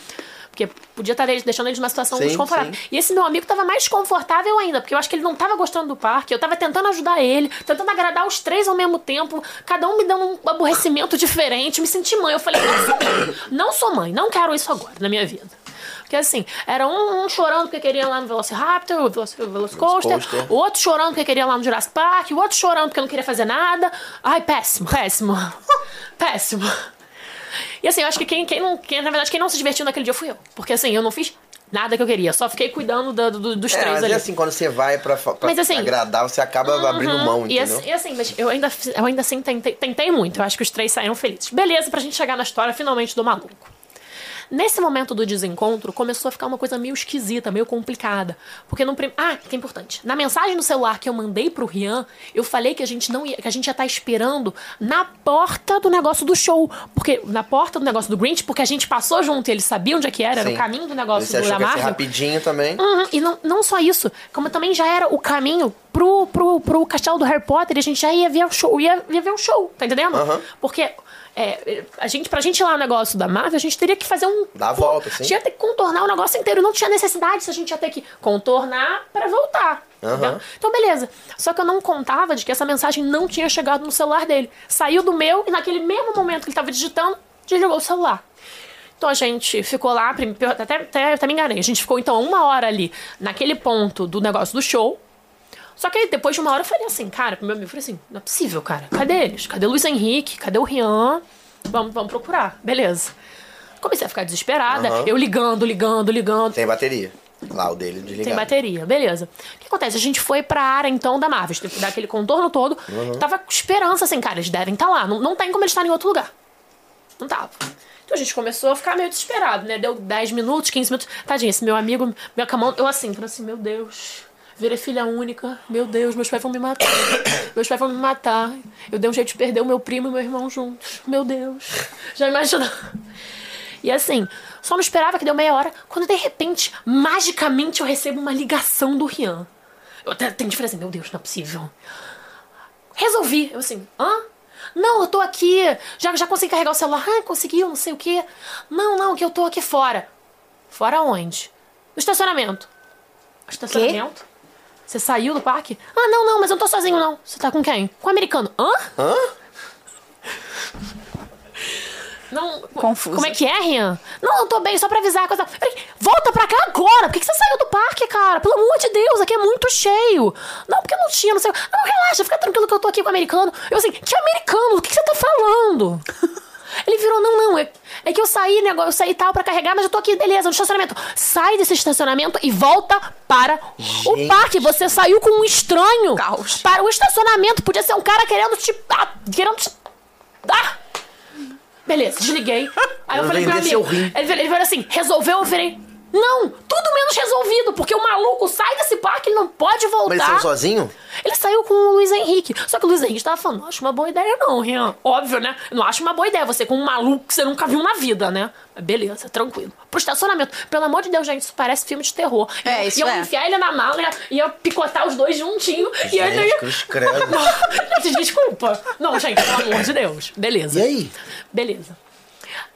Porque podia estar deixando eles numa situação Sim, desconfortável. sim. E esse meu amigo tava mais confortável ainda, porque eu acho que ele não tava gostando do parque. Eu tava tentando ajudar ele, tentando agradar os três ao mesmo tempo, cada um me dando um aborrecimento diferente. Me senti mãe. Eu falei, não sou mãe. Não sou mãe, não quero isso agora na minha vida. Porque assim, era um, um chorando porque queria ir lá no Velociraptor, o Veloc- Velocicoaster, o outro chorando porque queria ir lá no Jurassic Park, o outro chorando porque não queria fazer nada. Ai, péssimo, péssimo. péssimo. E assim, eu acho que quem, quem não. Quem, na verdade, quem não se divertiu naquele dia fui eu. Porque assim, eu não fiz nada que eu queria. Só fiquei cuidando da- do- dos É, três mas ali. é assim, quando você vai pra, pra Mas assim- agradar, você acaba abrindo mão, E entendeu? assim, e assim, mas eu ainda, eu ainda assim tentei, tentei muito. Eu acho que os três saíram felizes. Beleza, pra gente chegar na história finalmente do maluco. Nesse momento do desencontro, começou a ficar uma coisa meio esquisita, meio complicada. Porque no prim... Ah, que é importante. Na mensagem no celular que eu mandei pro Rian, eu falei que a gente não ia, que a gente ia estar esperando na porta do negócio do show. Porque na porta do negócio do Grinch, porque a gente passou junto e eles sabiam onde é que era, era Sim. o caminho do negócio Você do achou da que rapidinho também? Uhum, E não, não só isso, como também já era o caminho pro, pro, pro castelo do Harry Potter e a gente já ia ver o show, ia, ia ver o show, tá entendendo? Aham. Porque é, a gente, pra gente ir lá no negócio da Marvel, a gente teria que fazer um. Dar a volta, sim. A gente ia ter que contornar o negócio inteiro. Não tinha necessidade se a gente ia ter que contornar pra voltar. Entendeu? Então, beleza. Só que eu não contava de que essa mensagem não tinha chegado no celular dele. Saiu do meu e naquele mesmo momento que ele tava digitando, desligou o celular. Então a gente ficou lá, até, até, até me enganei. A gente ficou então uma hora ali, naquele ponto do negócio do show. Só que aí, depois de uma hora eu falei assim, cara, pro meu amigo, eu falei assim, não é possível, cara. Cadê eles? Cadê o Luiz Henrique? Cadê o Rian? Vamos, vamos procurar. Beleza. Comecei a ficar desesperada, Aham. eu ligando, ligando, ligando. Sem bateria. Lá, o dele desligado. Sem bateria, beleza. O que acontece? A gente foi pra área, então, da Marvel. Teve que dar aquele contorno todo. Tava com esperança, assim, cara, eles devem estar lá. Não, não tem como eles estarem em outro lugar. Não tava. Então a gente começou a ficar meio desesperado, né? Deu 10 minutos, 15 minutos. Tadinho, esse meu amigo, minha camão, eu assim, falei assim, meu Deus. Virei filha única. Meu Deus, meus pais vão me matar. meus pais vão me matar. Eu dei um jeito de perder o meu primo e meu irmão juntos. Meu Deus. Já imaginou? E assim, só não esperava que deu meia hora, quando de repente, magicamente, eu recebo uma ligação do Rian. Eu até tenho falar assim, meu Deus, não é possível. Resolvi. Eu assim, hã? Não, eu tô aqui. Já, já consegui carregar o celular. Ah, conseguiu, não sei o quê. Não, não, que eu tô aqui fora. Fora onde? No estacionamento. Estacionamento? Você saiu do parque? Ah, não, não, mas eu não tô sozinho, não. Você tá com quem? Com o americano. Hã? Hã? Não. Confusa. Como é que é, Rian? Não, eu tô bem, só pra avisar. Coisa... Peraí, volta pra cá agora. Por que, que você saiu do parque, cara? Pelo amor de Deus, aqui é muito cheio. Não, porque não tinha, não sei. Não, relaxa, fica tranquilo que eu tô aqui com o americano. Eu assim, que americano? O que, que você tá falando? Ele virou, não, não, é, é que eu saí, né, eu saí tal pra carregar, mas eu tô aqui, beleza, no estacionamento. Sai desse estacionamento e volta para o Gente. parque. Você saiu com um estranho. Caos. Para o estacionamento. Podia ser um cara querendo te. Ah, querendo te. Ah! Beleza, desliguei. Aí eu Quero falei pro meu amigo. Ele, ele falou assim: resolveu? Eu virei. Não, tudo menos resolvido, porque o maluco sai desse parque, ele não pode voltar. Mas ele saiu sozinho? Ele saiu com o Luiz Henrique. Só que o Luiz Henrique tava falando, não acho uma boa ideia não, Rian. Óbvio, né? Eu Não acho uma boa ideia você com um maluco que você nunca viu na vida, né? Mas Beleza, tranquilo. Pro estacionamento. Pelo amor de Deus, gente, isso parece filme de terror. É, Ia- isso Ia é. enfiar ele na mala, ia, ia picotar os dois juntinho. e Gente, ia... cruz credo. Gente, desculpa. Não, gente, pelo amor de Deus. Beleza. E aí? Beleza.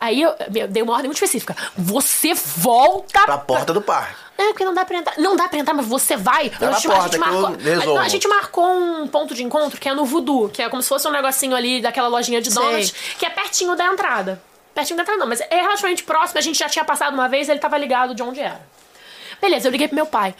Aí eu, eu dei uma ordem muito específica. Você volta Pra porta do parque. é, porque não dá pra entrar. Não dá pra entrar, mas você vai. Vai a, na gente, a, porta gente que eu marcou, resolvo. a, a gente marcou um ponto de encontro que é no Voodoo, que é como se fosse um negocinho ali daquela lojinha de Sei. donuts, que é pertinho da entrada. Pertinho da entrada não, mas é relativamente próximo. A gente já tinha passado uma vez, ele tava ligado de onde era. Beleza, eu liguei pro meu pai.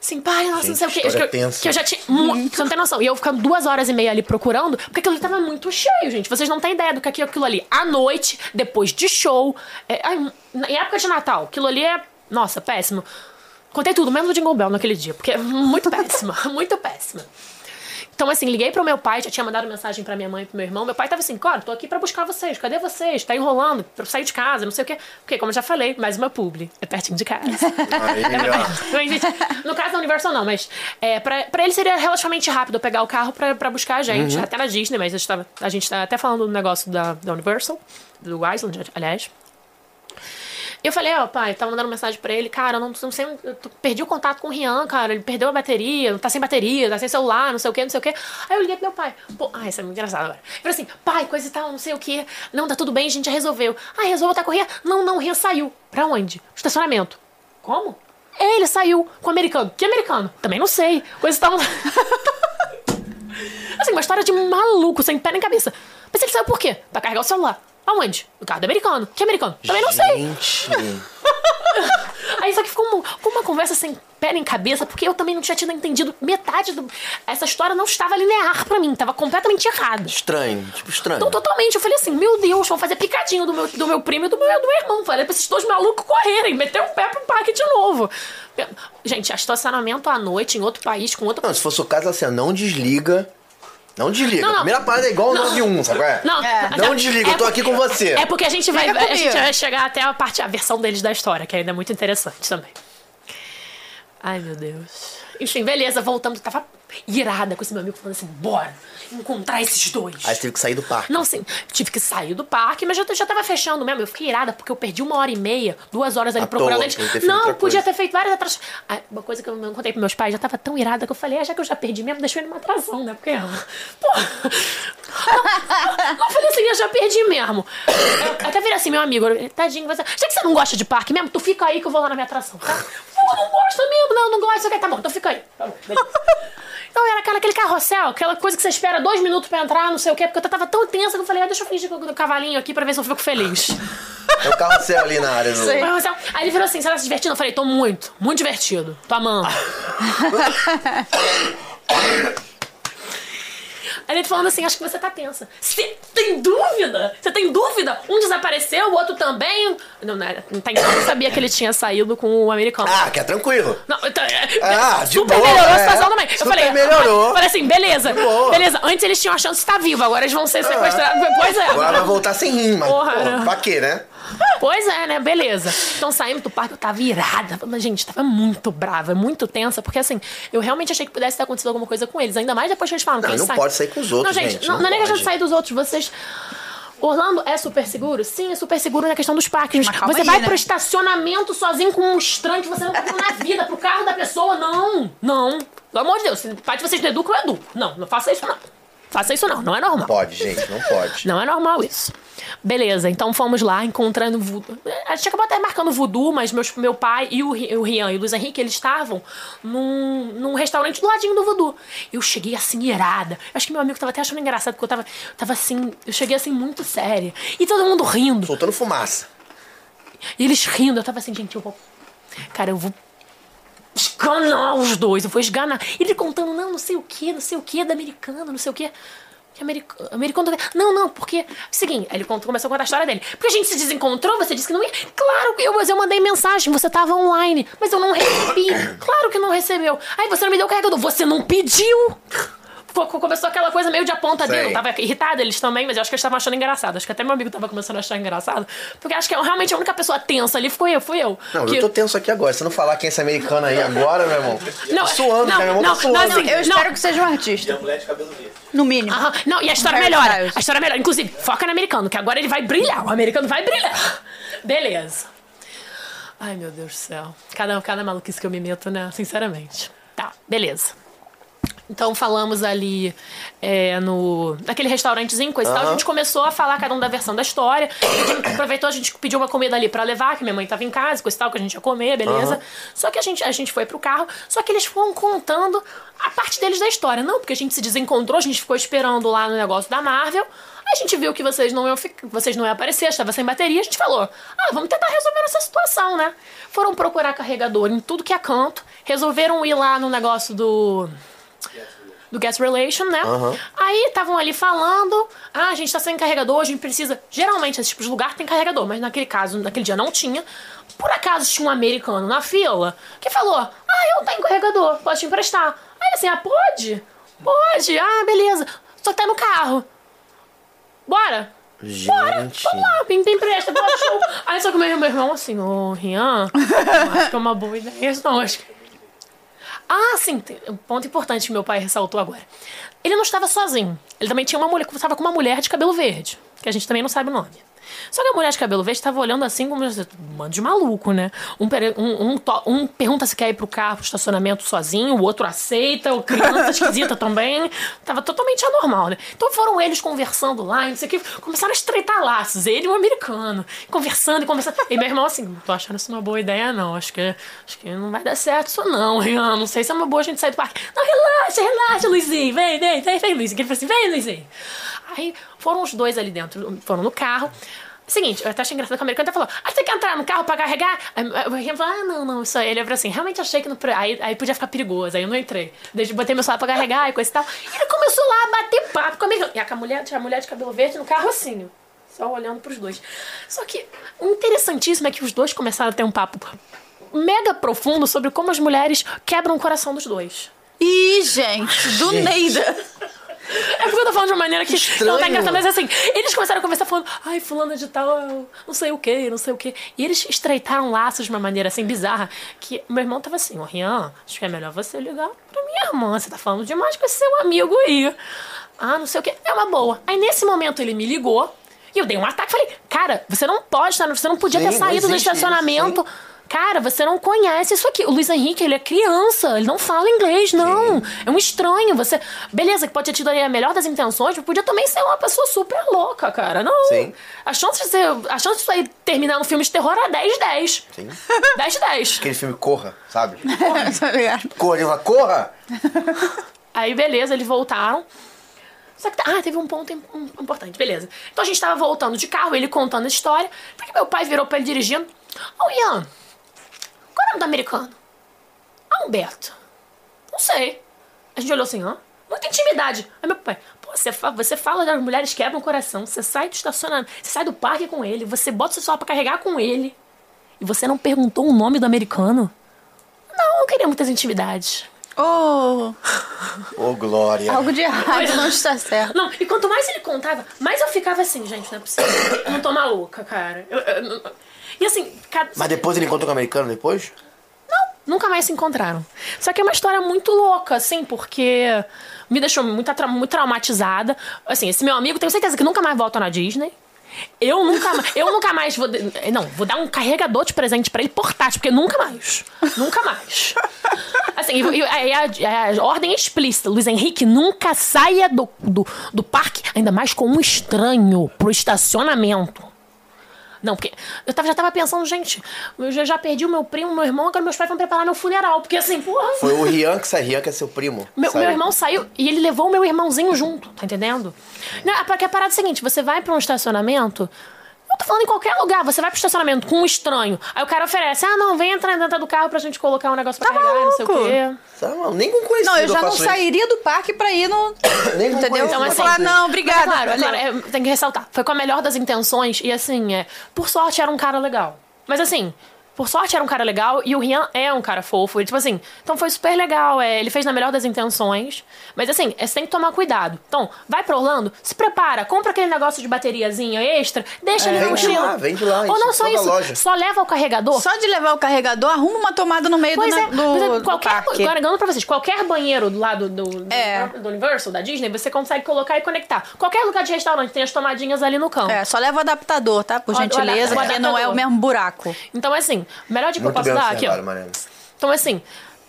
Assim, pai, nossa, Gente, não sei o que. Que, eu- que eu já tinha. Muito. Você não tem noção. E eu ficando duas horas e meia ali procurando, porque aquilo ali tava muito cheio, gente. Vocês não têm ideia do que é aquilo ali. À noite, depois de show. É, ai, em época de Natal, aquilo ali é. Nossa, péssimo. Contei tudo, menos o Jingle Bell naquele dia, porque é muito péssima, muito péssima. Então, assim, liguei pro meu pai, já tinha mandado mensagem pra minha mãe e pro meu irmão. Meu pai tava assim, cara, tô aqui pra buscar vocês. Cadê vocês? Tá enrolando pra sair de casa, não sei o quê. Porque, como eu já falei, mais uma publi. É pertinho de casa. Aí, ó. Não existe- no caso da Universal, não, mas é, pra, pra ele seria relativamente rápido pegar o carro pra, pra buscar a gente. Até na Disney, mas a gente, tava, a gente tá até falando do negócio da, da Universal, do Island, aliás. Eu falei, ó, pai, tava mandando mensagem pra ele, cara, eu não, não sei, eu perdi o contato com o Rian, cara, ele perdeu a bateria, tá sem bateria, tá sem celular, não sei o que, não sei o que. Aí eu liguei pro meu pai, pô, ah, isso é muito engraçado agora. Eu falei assim, pai, coisa e tal, não sei o que, não, tá tudo bem, a gente já resolveu. Ah, resolveu tá Rian? Não, não, o Rian saiu. Pra onde? Estacionamento. Como? Ele saiu com o americano. Que americano? Também não sei. Coisa e tal. Assim, uma história de maluco, sem pé nem cabeça. Mas ele saiu por quê? Pra carregar o celular. Aonde? No carro do americano. Que americano? Também não sei. Gente. Aí só que ficou uma, ficou uma conversa sem pé nem cabeça, porque eu também não tinha tido entendido metade do. Essa história não estava linear pra mim, tava completamente errada. Estranho, tipo estranho. Então, totalmente. Eu falei assim, meu Deus, vão fazer picadinho do meu, do meu primo e do meu, do meu irmão. Falei pra esses dois malucos correrem, meter o pé pro parque de novo. Gente, estacionamento à noite em outro país, com outro Não, se fosse o caso assim, não desliga. Não desliga. Não, não. A primeira parada é igual o Não. 91, sabe qual é? Não, Não desliga, eu tô aqui com você. É porque a gente vai, a gente vai chegar até a parte, a versão deles da história, que ainda é muito interessante também. Ai, meu Deus. Enfim, beleza, voltamos. Tava irada com esse meu amigo falando assim: bora encontrar esses dois. Aí teve que sair do parque. Não, sim, tive que sair do parque, mas já, já tava fechando mesmo. Eu fiquei irada porque eu perdi uma hora e meia, duas horas ali À procurando eles. Não, podia coisa. ter feito várias atrações. Ah, uma coisa que eu não contei pros meus pais, já tava tão irada que eu falei, ah, já que eu já perdi mesmo, deixa eu ir numa atração, né? Porque. Pô. Eu falei assim, eu já perdi mesmo. Eu até virei assim, meu amigo, tadinho, você. Já que você não gosta de parque mesmo, tu fica aí que eu vou lá na minha atração, tá? Pô, não gosta mesmo, não, não gosta, ok, tá bom, então fica aí. Tá bom. Então era aquela, aquele carrossel, aquela coisa que você espera dois minutos pra entrar, não sei o quê, porque eu tava tão tensa que eu falei, ah, deixa eu fingir o cavalinho aqui pra ver se eu fico feliz. É o carrossel ali na área do. Sim. Carrossel. Aí ele virou assim, você tá se divertindo? Eu falei, tô muito, muito divertido. Tô amando. Ele falando assim, acho que você tá tensa. Você tem dúvida? Você tem dúvida? Um desapareceu, o outro também. Não, não, era- não, tem- não sabia que ele tinha saído com o americano. Ah, que é tranquilo. Não, então, é, Ah, de super boa, melhorou a é. situação também. Eu falei, melhorou. Falei assim, beleza. Beleza. Antes eles tinham a chance de estar vivo, agora eles vão ser sequestrados. Pois é. Agora vai voltar sem rim, mas. Porra, né? pra quê, né? Pois é, né? Beleza. Então saímos do parque, eu tava irada. Mas, gente, tava muito brava, muito tensa, porque assim, eu realmente achei que pudesse ter acontecido alguma coisa com eles. Ainda mais depois que eles falam Não, que eles não saem. pode sair com os outros, Não, gente, gente, não, não não é nem questão de sair dos outros. Vocês. Orlando é super seguro? Sim, é super seguro na questão dos parques. Mas você aí, vai né? pro estacionamento sozinho com um estranho que você não viu na vida, pro carro da pessoa. Não, não. Pelo amor de Deus, se pai de vocês não educa, eu educo. Não, não faça isso, não. Faça isso, não. Não é normal. Pode, gente, não pode. Não é normal isso. Beleza, então fomos lá encontrando voodoo. A gente acabou até marcando voodoo, mas meus, meu pai e o, o Rian e o Luiz Henrique, eles estavam num, num restaurante do ladinho do voodoo. Eu cheguei assim, irada. Acho que meu amigo tava até achando engraçado, porque eu tava, tava assim, eu cheguei assim muito séria. E todo mundo rindo. Soltando fumaça. E eles rindo, eu tava assim, gente, eu vou. Cara, eu vou. Esganar os dois, eu vou esganar. Ele contando, não, não sei o que, não sei o que, da americana, não sei o que. Que americano, americano. Não, não, porque. Seguinte, aí ele contou, começou a contar a história dele. Porque a gente se desencontrou, você disse que não ia. Claro que eu, mas eu mandei mensagem, você tava online, mas eu não recebi. Claro que não recebeu. Aí você não me deu o carregador, você não pediu. Co- Começou aquela coisa meio de aponta dele. Eu tava irritada, eles também, mas eu acho que eles estavam achando engraçado. Acho que até meu amigo tava começando a achar engraçado. Porque acho que eu, realmente a única pessoa tensa ali foi eu, fui eu. Não, Que- eu tô tenso aqui agora. Se não falar quem é esse americano aí agora, meu irmão. Não, tô suando, não? Meu irmão não, tá suando. não, assim, eu não. espero que seja um artista. E a mulher de cabelo verde. No mínimo. Aham, Não, e a história melhora. Styles. A história melhora. Inclusive, foca no americano, que agora ele vai brilhar. O americano vai brilhar. Beleza. Ai, meu Deus do céu. Cada, cada maluquice que eu me meto, né? Sinceramente. Tá, beleza. Então falamos ali é, no naquele restaurantezinho, coisa e tal. A gente começou a falar cada um da versão da história. A gente aproveitou, a gente pediu uma comida ali pra levar, que minha mãe tava em casa, coisa e tal, que a gente ia comer, beleza. Só que a gente, a gente foi pro carro, só que eles foram contando a parte deles da história. Não, porque a gente se desencontrou, a gente ficou esperando lá no negócio da Marvel. A gente viu que vocês não iam, vocês não iam aparecer, estava sem bateria, a gente falou: ah, vamos tentar resolver essa situação, né? Foram procurar carregador em tudo que é canto, resolveram ir lá no negócio do do Guest Relation, né? Aí estavam ali falando, ah, a gente tá sem carregador, a gente precisa. Geralmente, esse tipo de lugar tem carregador, mas naquele caso, naquele dia não tinha. Por acaso tinha um americano na fila que falou: Ah, eu tenho carregador, posso te emprestar. Aí assim, ah, pode? Pode, ah, beleza. Só que tá no carro. Bora. Bora, Gente. vamos lá, pim, pim, presta, bora, show. Aí só que meu, meu irmão assim, ô, Rian, não acho que é uma boa ideia não, acho que... Ah, sim, um ponto importante que meu pai ressaltou agora. Ele não estava sozinho. Ele também tinha uma mulher, estava com uma mulher de cabelo verde, que a gente também não sabe o nome. Só que a mulher de cabelo verde estava olhando assim como um bando de maluco, né? Um, um, um, um pergunta se quer ir pro carro, pro estacionamento sozinho, o outro aceita, o criança esquisita também. Tava totalmente anormal, né? Então foram eles conversando lá, e não sei o que, começaram a estreitar laços, ele e o americano, conversando e conversando. E meu irmão assim, não tô achando isso uma boa ideia, não. Acho que, acho que não vai dar certo isso, não, Rian. Não sei se é uma boa a gente sair do parque. Não, relaxa, relaxa, Luizinho. Vem, vem, vem, vem, Luizinho. Ele falou assim, vem, Luizinho. Aí foram os dois ali dentro, foram no carro. Seguinte, eu até achei engraçado que o americano até falou: Ah, você quer entrar no carro pra carregar? Aí o Rian falou: Ah, não, não, isso aí. Ele falou assim: Realmente achei que não. Aí, aí podia ficar perigoso, aí eu não entrei. Desde botei meu celular pra carregar e coisa e tal. E ele começou lá a bater papo com o americano. E a mulher, tinha a mulher de cabelo verde no carro assim, só olhando pros dois. Só que o interessantíssimo é que os dois começaram a ter um papo mega profundo sobre como as mulheres quebram o coração dos dois. Ih, gente, do Gente. Neida. É porque eu tô falando de uma maneira que Estranho. não tá engraçado, mas assim, eles começaram a conversar falando, ai, fulana de tal, não sei o que, não sei o que. E eles estreitaram laços de uma maneira assim bizarra, que meu irmão tava assim, ô Rian, acho que é melhor você ligar pra minha irmã, você tá falando demais com esse seu amigo aí. Ah, não sei o que, é uma boa. Aí nesse momento ele me ligou, e eu dei um ataque, falei, cara, você não pode, você não podia Sim, ter saído do existe isso, estacionamento. Cara, você não conhece isso aqui. O Luiz Henrique, ele é criança, ele não fala inglês, não. É um estranho. Você. Beleza, que pode ter tido ali a melhor das intenções, mas podia também ser uma pessoa super louca, cara. Não. Sim. A chance de ser. A chance disso aí terminar no filme de terror é 10-10. Sim. 10-10. Aquele filme Corra, sabe? Corra, ela corra! Aí, beleza, eles voltaram. Só que, ah, teve um ponto im- um- importante, beleza. Então a gente tava voltando de carro, ele contando a história. Porque meu pai virou pra ele dirigindo. Ô, Ian, qual é o nome do americano? Ah, Humberto. Não sei. A gente olhou assim, hã? Muita intimidade. Aí meu pai, pô, você, fa- você fala das mulheres quebram o coração, você sai do estacionamento, você sai do parque com ele, você bota o seu celular pra carregar com ele. E você não perguntou o nome do americano? Não, eu queria muitas intimidades. Oh, Ô, Glória. algo de errado não está certo. Não, e quanto mais ele contava, mais eu ficava assim, gente, não é possível. Eu não tô maluca, cara. Eu- eu- eu- e assim, cada- Mas depois ele encontrou com o americano depois? nunca mais se encontraram. Só que é uma história muito louca, assim, porque me deixou muito, atra- muito traumatizada. Assim, esse meu amigo, tenho certeza que nunca mais volta na Disney. Eu nunca, eu nunca mais vou. Não, vou dar um carregador de presente pra ele portátil, porque nunca mais. Nunca mais. Assim, e, a, a- a ordem é explícita. Luiz Henrique nunca saia do, do, do parque, ainda mais com um estranho, pro estacionamento. Não, porque eu tava, já tava pensando, gente, eu já, já perdi o meu primo, meu irmão, agora meus pais vão preparar meu funeral. Porque assim, porra. Foi o Rian que saiu. Rian que é seu primo. Meu, meu irmão saiu e ele levou o meu irmãozinho junto, tá entendendo? Não, porque a parada é a seguinte: você vai pra um estacionamento. Eu tô falando em qualquer lugar, você vai pro estacionamento com um estranho. Aí o cara oferece: ah, não, vem entrar dentro do carro pra gente colocar um negócio pra Tá carregar, não sei o maluco? quê. Tá, não, nem com conhecido Não, eu já não faço isso. sairia do parque pra ir no. Nem com Entendeu? Então, eu assim, falar, não, obrigada. Mas, claro, valeu. claro, é, tem que ressaltar. Foi com a melhor das intenções e assim, é, por sorte era um cara legal. Mas assim, por sorte era um cara legal e o Rian é um cara fofo. Ele, tipo assim, então foi super legal. É, ele fez na melhor das intenções. Mas assim, é, você tem que tomar cuidado. Então, vai pra Orlando, se prepara, compra aquele negócio de bateriazinha extra, deixa ele na vende mochila. lá, vende lá, Ou não só isso, loja. só leva o carregador. Só de levar o carregador, arruma uma tomada no meio Pois do, é, do, mas é, do qualquer, parque. agora pra vocês, qualquer banheiro do lado do, do, É. do Universal, da Disney, você consegue colocar e conectar. Qualquer lugar de restaurante tem as tomadinhas ali no canto. É, só leva o adaptador, tá? Por gentileza, porque não é o mesmo buraco. Então, assim, melhor dica que eu posso dar aqui, ó. Mariana. Então, assim,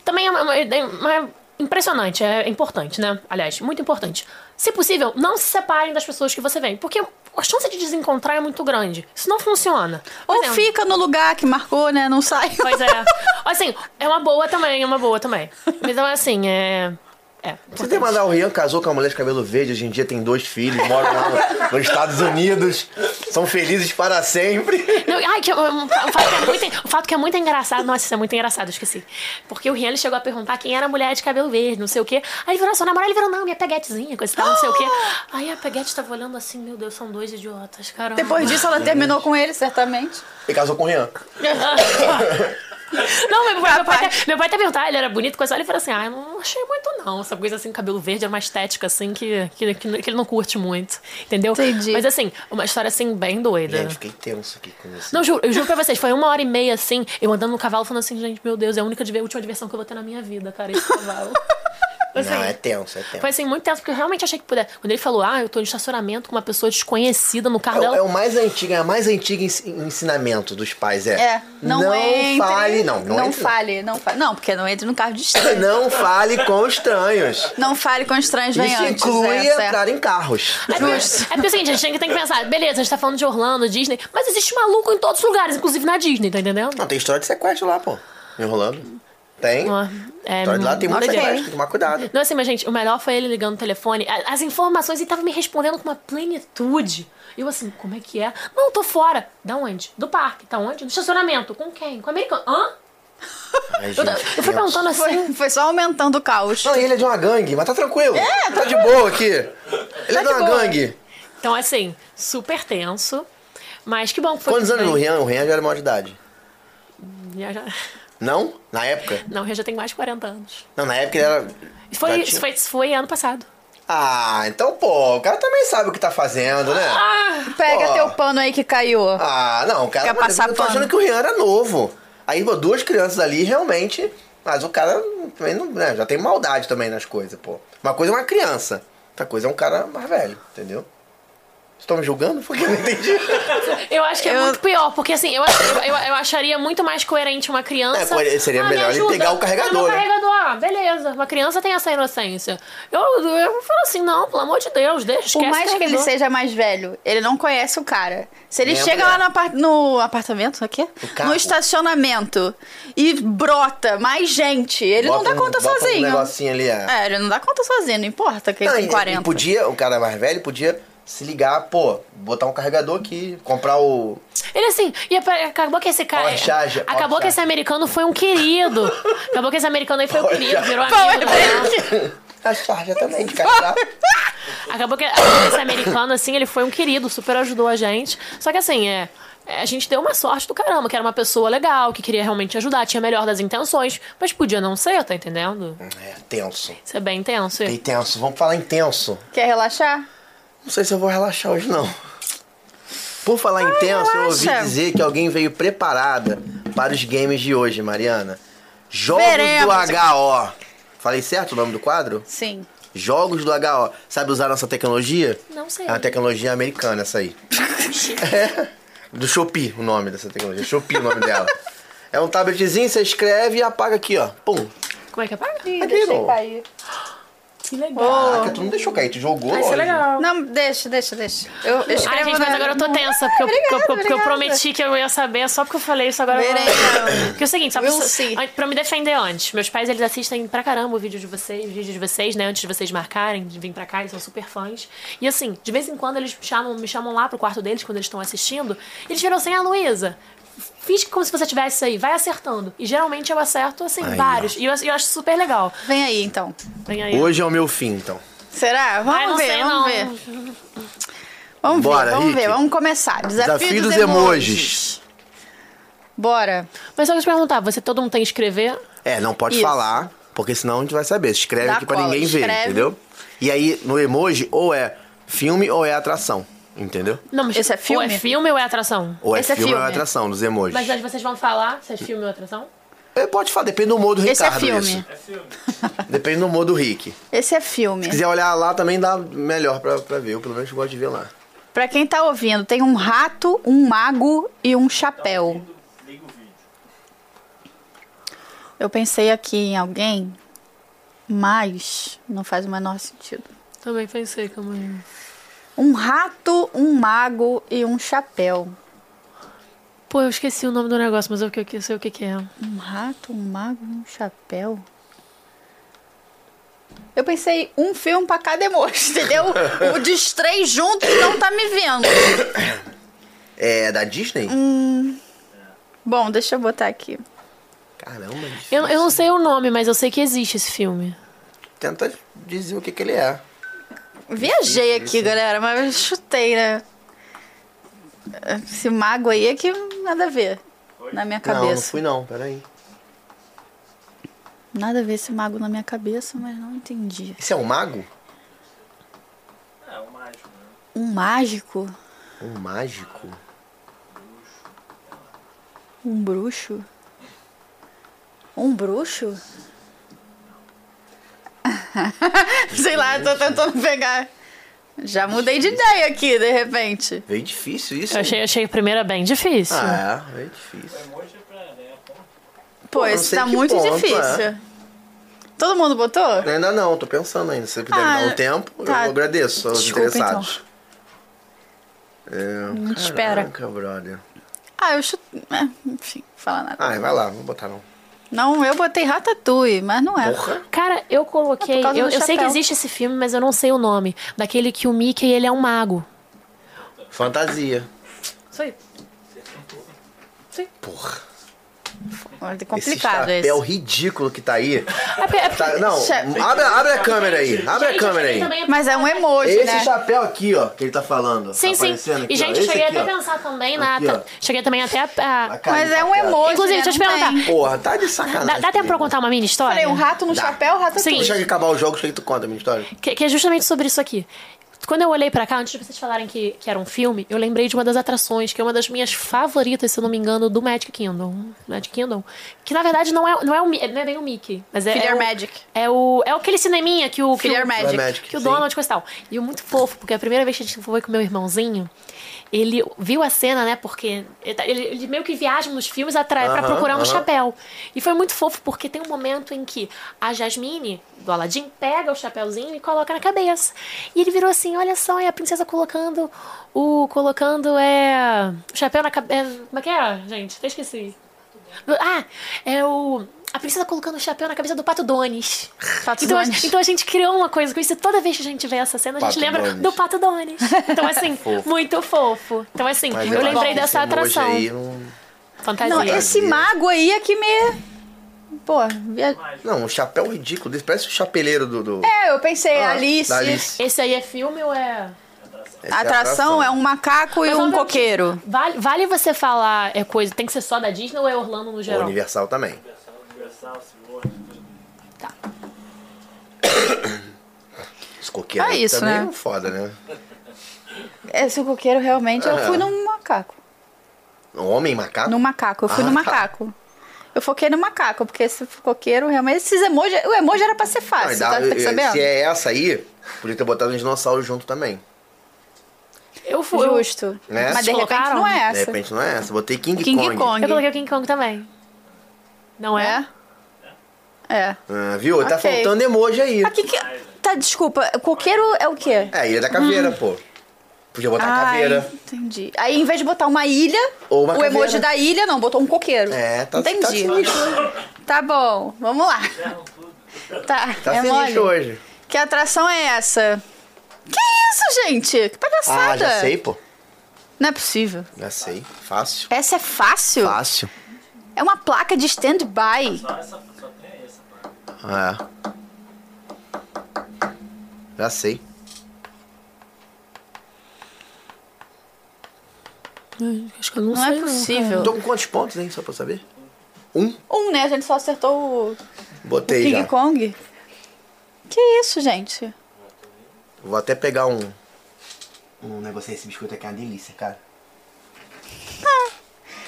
também é uma, é uma- impressionante, é importante, né? Aliás, muito importante. Se possível, não se separem das pessoas que você vem, porque a chance de desencontrar é muito grande. Isso não funciona. Por Ou exemplo, fica no lugar que marcou, né? Não sai. Pois é. Assim, é uma boa também, é uma boa também. Então, assim, é. É. Você tem que mandar o Rian casou com a mulher de cabelo verde, hoje em dia tem dois filhos, moram lá no- nos Estados Unidos, são felizes para sempre. Não, ai, que, um, um fato que é muito, um fato que é muito engraçado. Nossa, isso é muito engraçado, eu esqueci. Porque o Rian ele chegou a perguntar quem era a mulher de cabelo verde, não sei o quê. Aí ele virou, sua namorada, ele virou, não, minha peguetezinha, coisa tal, não sei o quê. Aí a peguete tava olhando assim, meu Deus, são dois idiotas, caramba. Depois disso, ela terminou com ele, certamente. E casou com o Rian. Não, meu pai, meu pai, até, meu pai até perguntou, ah, ele era bonito, coisa. Ele falou assim, ah, eu não achei muito não. Essa coisa assim, cabelo verde era uma estética assim que, que, que, que ele não curte muito. Entendeu? Entendi. Mas assim, uma história assim, bem doida. Gente, fiquei tenso aqui com isso. Não, juro, eu juro pra vocês, foi uma hora e meia assim, eu andando no cavalo falando assim, gente, meu Deus, é a única diver- última diversão que eu vou ter na minha vida, cara, esse cavalo. Assim, Não, é tenso, é tenso. Foi assim, muito tenso, porque eu realmente achei que puder. Quando ele falou, ah, eu tô no estacionamento com uma pessoa desconhecida no carro É, o- dela. é o mais antigo, é a mais antiga ens- ensinamento dos pais, é. É, não, entre, fale, não, não, não entre- fale, não fale. Não, porque não entre no carro de estranho. Não fale com estranhos. Não fale com estranhos, vem Isso antes. inclui é, certo. entrar em carros. É porque, é porque o seguinte, a gente tem que- tem que pensar, beleza, a gente tá falando de Orlando, Disney, mas existe maluco em todos os lugares, inclusive na Disney, tá entendendo? Não, tem história de sequestro lá, pô. Enrolando. Tem. É, de lá tem muito doideira. sequestro, tem que tomar cuidado. Não, assim, mas, gente, o melhor foi ele ligando o telefone. As informações, ele tava me respondendo com uma plenitude. Eu assim, como é que é? Não, tô fora. Da onde? Do parque. Tá onde? No estacionamento. Com quem? Com o americano. Hã? Ai, Eu, gente, eu fui tenso. perguntando assim. Foi, foi só aumentando o caos. Não, e ele é de uma gangue, mas tá tranquilo. É, tá de boa aqui. Ele é de de uma boa. gangue. Então, assim, super tenso. Mas que bom que foi. Quantos anos o. Rian? O Rian já era maior de idade. Já- já- Não? Na época? Não, eu já tenho mais de 40 anos. Não, na época ele era. Isso foi, isso foi, isso foi ano passado. Ah, então, pô, o cara também sabe o que tá fazendo, né? Pega Pô. teu pano aí que caiu. Ah, não, o cara. Quer passar eu tô pano. achando que o Rian era novo. Aí, pô, duas crianças ali, realmente. Mas o cara também não. Né, já tem maldade também nas coisas, pô. Uma coisa é uma criança, outra coisa é um cara mais velho, entendeu? Vocês estão me julgando? Porque eu não entendi. Eu acho que é Eu- muito pior, porque assim, eu, eu, eu, eu acharia muito mais coerente uma criança. É, seria "Ah, me melhor ele ajuda." pegar o carregador, Ah, né? carregador, ah, beleza. Uma criança tem essa inocência. Eu, eu falo assim, não, pelo amor de Deus, deixa, esquece Por mais que ele seja mais velho, ele não conhece o cara. Se ele chega mulher. lá no, apar- no apartamento, aqui? No estacionamento e brota mais gente, ele não Bota dá um- conta bota Um sozinho. negocinho ali, é. é, ele não dá conta sozinho, não importa que ele Não, tem e- 40. E podia, o cara mais velho podia se ligar, pô, botar um carregador aqui, comprar o. Ele assim, e acabou que esse cara. Power acabou que esse charger. americano foi um querido. acabou que esse americano aí foi um querido, virou amigo. né? A charja também, de carregar. Acabou que acabou que esse americano, assim, ele foi um querido, super ajudou a gente. Só que assim, é. é, A gente deu uma sorte do caramba, que era uma pessoa legal, que queria realmente ajudar, tinha a melhor das intenções, mas podia não ser, tá entendendo? É, tenso. Isso é bem tenso. Fiquei tenso. Vamos falar em tenso. Quer relaxar? Não sei se eu vou relaxar hoje, não. Por falar em tenso, eu ouvi dizer que alguém veio preparada para os games de hoje, Mariana. Jogos Veremos. do HO. Falei certo o nome do quadro? Sim. Jogos do HO. Sabe usar nossa tecnologia? Não sei. É uma tecnologia americana essa aí. é. Do Shopee, o nome dessa tecnologia. Shopee o nome dela. É um tabletzinho, você escreve e apaga aqui, ó. Pum. Como é que apaga? Ih, Aqui, deixei cair. Que legal. Caraca, tu não deixou cair, tu jogou, Vai ser lógico. legal. Não, deixa, deixa, deixa. Eu, eu escrevo Ai, gente, mas agora eu tô tensa, porque, eu- porque eu- Obrigada, porque eu obrigada. prometi que eu ia saber, só porque eu falei isso agora. eu- Veremos. Porque é o seguinte, só pra, We'll pra me defender antes. Meus pais, eles assistem pra caramba o vídeo de vocês, o vídeo de vocês, né? Antes de vocês marcarem, de vir pra cá, eles são super fãs. E assim, de vez em quando eles me chamam, me chamam lá pro quarto deles, quando eles estão assistindo. Eles viram assim, ah, Luísa, fiz como se você tivesse isso aí, vai acertando. E geralmente eu acerto, assim, Aí, vários. E eu, eu acho super legal. Vem aí, então. Vem aí. Hoje é o meu fim, então. Será? Vamos Ai, não ver, sei, vamos não. ver. Vamos Bora, ver, vamos Rick. ver, vamos começar. Desafio, Desafio dos, dos emojis. emojis. Bora. Mas só que eu te perguntar, você todo mundo tem que escrever? É, não pode Isso. falar, porque senão a gente vai saber. Escreve Dá aqui pra cola, ninguém ver, escreve. entendeu? E aí, no emoji, ou é filme ou é atração, entendeu? Não, mas Esse é Ou filme? é filme ou é atração? Ou é Esse é filme ou é filme. atração, dos emojis. Mas aí vocês vão falar se é filme ou atração? É, pode falar, depende do humor do Esse é Ricardo filme. isso. Depende do humor do Rick. Esse é filme. Se quiser olhar lá também dá melhor pra, pra ver. Eu pelo menos gosto de ver lá. Pra quem tá ouvindo, tem um rato, um mago e um chapéu. Eu pensei aqui em alguém, mas não faz o menor sentido. Também pensei, calma aí. Um rato, um mago e um chapéu. Pô, eu esqueci o nome do negócio, mas eu, que- eu sei o que, que é. Um rato, um mago e um chapéu. Eu pensei um filme pra cada emoji, entendeu? o dos três juntos não tá me vendo. É da Disney? Hum. Bom, deixa eu botar aqui. Caramba, é. Eu, eu não sei o nome, mas eu sei que existe esse filme. Tenta dizer o que, que ele é. Viajei aqui, galera, mas eu chutei, né? Esse mago aí é que nada a ver na minha Não, não cabeça. fui não, peraí. Nada a ver esse mago na minha cabeça, mas não entendi. Esse é um mago? É, o mágico, né? Um mágico? Um mágico? Um bruxo? Um bruxo? Sei lá, tô tentando pegar. Já mudei de ideia aqui, de repente. Veio difícil isso. Eu achei, achei a primeira bem difícil. Ah, é, veio difícil. É. Pô, não sei tá muito ponto, difícil. é. Todo mundo botou? Ainda não, tô pensando ainda. Se você puder Ah, me dar um tempo, tá. eu agradeço aos Desculpa, então. interessados. É, Não te espera. brother. Ah, eu chuto. É, enfim, fala nada. Ah, vai lá, não vou botar não. Não, eu botei Ratatouille, mas não é. Porra. Cara, eu coloquei. É eu eu sei que existe esse filme, mas eu não sei o nome. Daquele que o Mickey ele é um mago. Fantasia. Isso aí. Porra. Olha, é Esse complicado chapéu esse. ridículo que tá aí. É porque- é Tá- não, abre, abre a câmera aí. Abre a câmera aí. Mas é um emoji, Esse né? chapéu aqui, ó, que ele tá falando. Sim, tá sim. aqui, E, ó. gente, Esse cheguei aqui, até a ó. pensar também Aqui, na. ó. Cheguei também até a. a- Mas é um papel. emoji. Inclusive, né? deixa eu te Não perguntar. tem. Porra, tá de sacanagem. Dá, dá tempo pra eu contar uma mini história? Falei, um rato no Dá. chapéu, Ratatouille. Sim. Deixa eu acabar o jogo, que tu conta a minha história. Que, que é justamente sobre isso aqui. Quando eu olhei pra cá, antes de vocês falarem que, que era um filme, eu lembrei de uma das atrações, que é uma das minhas favoritas, se eu não me engano, do Magic Kingdom. Magic Kingdom. Que na verdade não é, não é, o, não é bem o Mickey. Mas é, Filiar é o, Magic. É o. É aquele cineminha que o. Que o, Magic. Que o. Donald coisa e tal. E o muito fofo, porque a primeira vez que a gente foi com meu irmãozinho, ele viu a cena, né? Porque ele, tá- ele- meio que viaja nos filmes atrai pra Aham, procurar um aham. chapéu. E foi muito fofo, porque tem um momento em que a Jasmine, do Aladdin, pega o chapéuzinho e coloca na cabeça. E ele virou assim: olha só, é a princesa colocando o. colocando é. o chapéu na cabeça. como é que é, gente? Até esqueci. Ah, é o. A princesa colocando o chapéu na cabeça do Pato Donis. Pato então, a- Donis. então a gente criou uma coisa com isso. e Toda vez que a gente vê essa cena, a gente Pato lembra Donis. do Pato Donis. Então, assim, Fofo. muito fofo. Então, assim, Mas eu acho lembrei que dessa atração. Aí não... Fantasia. Não, esse mago aí é que me. Pô, via- não, um chapéu ridículo desse. Parece o chapeleiro do... do... é, eu pensei, Ah, Alice. Alice. Esse aí é filme ou é. A é atração é um macaco e Mas, um obviamente, coqueiro. Vale, vale você falar é coisa. Tem que ser só da Disney ou é Orlando no O geral? Universal também. Tá. Os coqueiros É isso, também né? é foda, né? Esse coqueiro realmente, eu É. fui num macaco. Um homem macaco? No macaco, eu fui Ah, no tá. macaco. Eu foquei no macaco, porque esse coqueiro realmente. Esses emoji. O emoji era pra ser Não, fácil, dá- tá percebendo? se é essa aí, podia ter botado um dinossauro junto também. Eu fui. Justo. Né? Mas de Vocês repente colocaram? não é De essa. repente não é essa. Botei King, King Kong. Kong. eu coloquei o King Kong também. Não é? É? É. Ah, viu? Tá Ok. faltando emoji aí. Aqui que. Tá, desculpa. Coqueiro é o quê? É, ilha da caveira, pô. Podia botar Ai, caveira. entendi. Aí, em vez de botar uma ilha, Ou uma o emoji caveira. da ilha, não, botou um coqueiro. É, tá, tá Entendi. sinistro. Tá bom, vamos lá. Tá, Tá é sinistro mole. hoje. Que atração é essa? Que isso, gente? Que palhaçada. Ah, já sei, pô. Não é possível. Já sei. Fácil. Essa é fácil? Fácil. É uma placa de stand-by. Só, essa, só tem essa, pá. É. Já sei. Acho que eu não, Não sei. é possível. Tô com quantos pontos, hein? Só pra saber. Um. Um, né? A gente só acertou o Botei King já. Kong. Que isso, gente? Vou até pegar um. Um negocinho esse biscoito aqui é uma delícia, cara.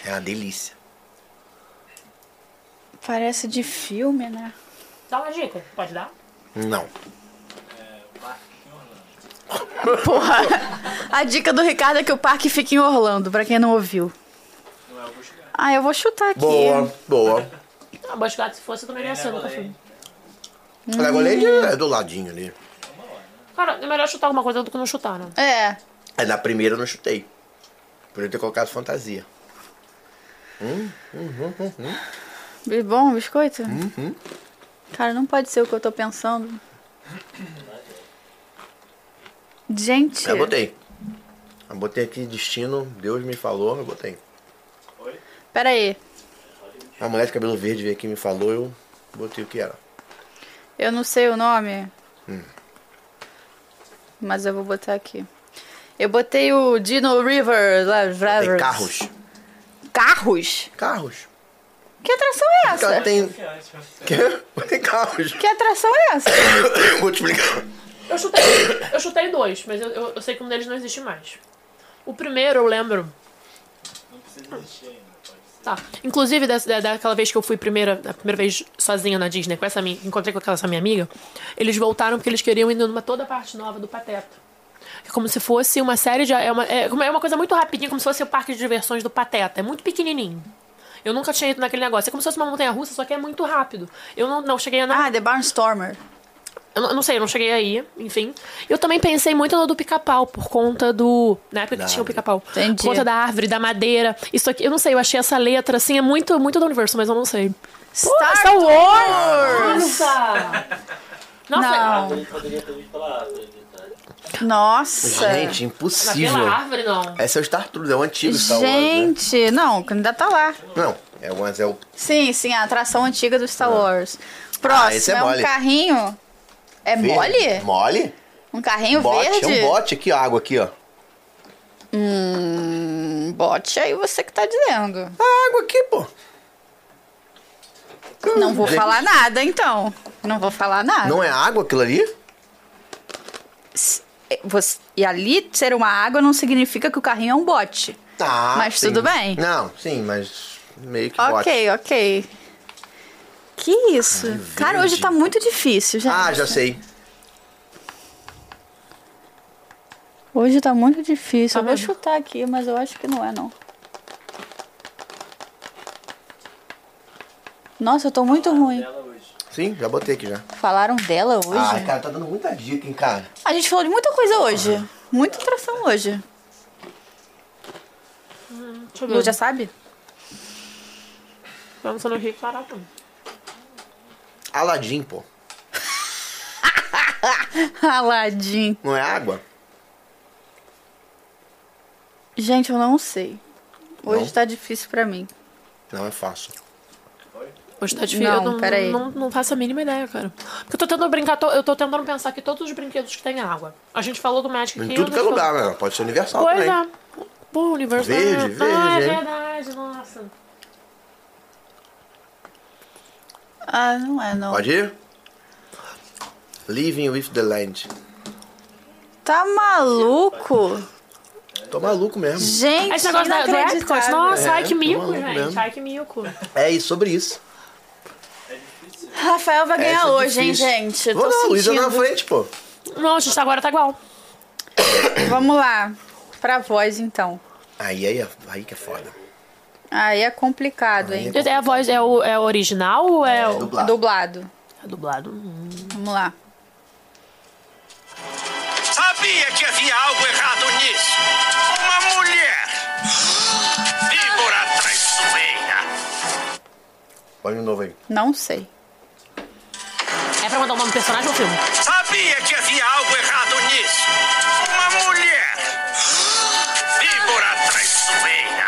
É uma delícia. Parece de filme, né? Dá uma dica. Pode dar? Não. Porra. A dica do Ricardo é que o parque fica em Orlando, pra quem não ouviu. Ah, eu vou chutar aqui. Boa, boa. Ah, Bosch Gato, se fosse, eu também ia ser, nunca fui. O Legoland é do ladinho ali. Cara, é melhor chutar alguma coisa do que não chutar, né? É. É na primeira eu não chutei. Podia ter colocado fantasia. Bom, biscoito? Uhum. Cara, não pode ser o que eu tô pensando. Gente. Eu botei. Eu botei aqui destino, Deus me falou, eu botei. Pera aí. A mulher de cabelo verde veio aqui e me falou, eu botei o que era. Eu não sei o nome. Hum. Mas eu vou botar aqui. Eu botei o Dino River. lá, Botei carros. Carros? Carros. Que atração é Ela essa? tem. Quê? Tem carros. Que atração é essa? Vou te explicar. Eu chutei, eu chutei dois, mas eu, eu, eu sei que um deles não existe mais. O primeiro eu lembro. Não precisa existir ainda. Pode ser. Tá. Inclusive, da, da- daquela vez que eu fui primeira, a primeira vez sozinha na Disney, com essa minha, encontrei com aquela essa minha amiga, eles voltaram porque eles queriam ir numa toda a parte nova do Pateta. É como se fosse uma série de. É uma, é uma- é uma coisa muito rapidinha, como se fosse o parque de diversões do Pateta. É muito pequenininho. Eu nunca tinha ido naquele negócio. É como se fosse uma montanha russa, só que é muito rápido. Eu não, não cheguei a. Não, Ah, The Barnstormer. eu não, eu não sei, eu não cheguei aí, enfim. Eu também pensei muito no do pica-pau, por conta do. Na época que tinha o pica-pau. Entendi. Por conta da árvore, da madeira. Isso aqui, eu não sei, eu achei essa letra, assim, é muito, muito do universo, mas eu não sei. Star, Star Wars! Nossa! Nossa, Não. Nossa. Gente, impossível. naquela árvore, não. Esse é o Star Tours, é o antigo Star Wars. Né? Gente, não, ainda tá lá. Não, é o, é o. Sim, sim, a atração antiga do Star Wars. Próximo Ah, esse é é, um mole. carrinho. É verde. mole? Mole? Um carrinho Bote, verde? é um bote aqui, ó, água aqui, ó. Hum, bote aí você que tá dizendo. A água aqui, pô. Não vou Gente, falar nada, então. Não vou falar nada. Não é água aquilo ali? É, você- E ali ser uma água não significa que o carrinho é um bote. Tá. Mas sim. tudo bem. Não, sim, mas meio que bote. Ok, ok. Que isso? Cara, hoje tá muito difícil, gente. Ah, já sei. Hoje tá muito difícil. Tá eu vou mesmo? chutar aqui, mas eu acho que não é, não. Nossa, eu tô muito ruim. Sim, já botei aqui já. Falaram dela hoje? Ah, cara, tá dando muita dica, hein, cara. A gente falou de muita coisa hoje. Muita atração hoje. Deixa eu Lu ver. já sabe? Vamos no Rio Caraca. Aladim, pô. Aladim. Não é água? Gente, eu não sei. Hoje Não? tá difícil pra mim. Não é fácil. Hoje tá difícil. Não, eu não, peraí. Não, não faço a mínima ideia, cara. Porque eu tô tentando brincar, tô- eu tô tentando pensar que todos os brinquedos que têm água. A gente falou do Magic Em Kingdom. tudo que é lugar, né? Pode ser universal Pois também. é. Pô, o universo Verde. Ah, verde, é hein? verdade, nossa. Ah, não é, não. Pode ir? Living with the Land. Tá maluco? Tô maluco mesmo. Gente, Esse negócio da, do Epcot, inacreditável. nossa, É, ai que mico, maluco gente. mesmo. Ai que mico. É isso, sobre isso. Rafael vai ganhar Essa é hoje, hein, difícil. gente? Vou Tô não, Luísa sentindo. na frente, pô. Não, gente, agora tá igual. Vamos lá. Pra voz, então. Aí, aí, aí que é foda. Aí é complicado, hein? É a voz, é o, é o original ou é, o... dublado. Dublado. É dublado? Hum. Vamos lá. Sabia que havia algo errado nisso. Uma mulher. Víbora traiçoeira. Põe de novo aí. Não sei. É pra mandar o nome do personagem ou filme? Sabia que havia algo errado nisso. Uma mulher. Víbora traiçoeira.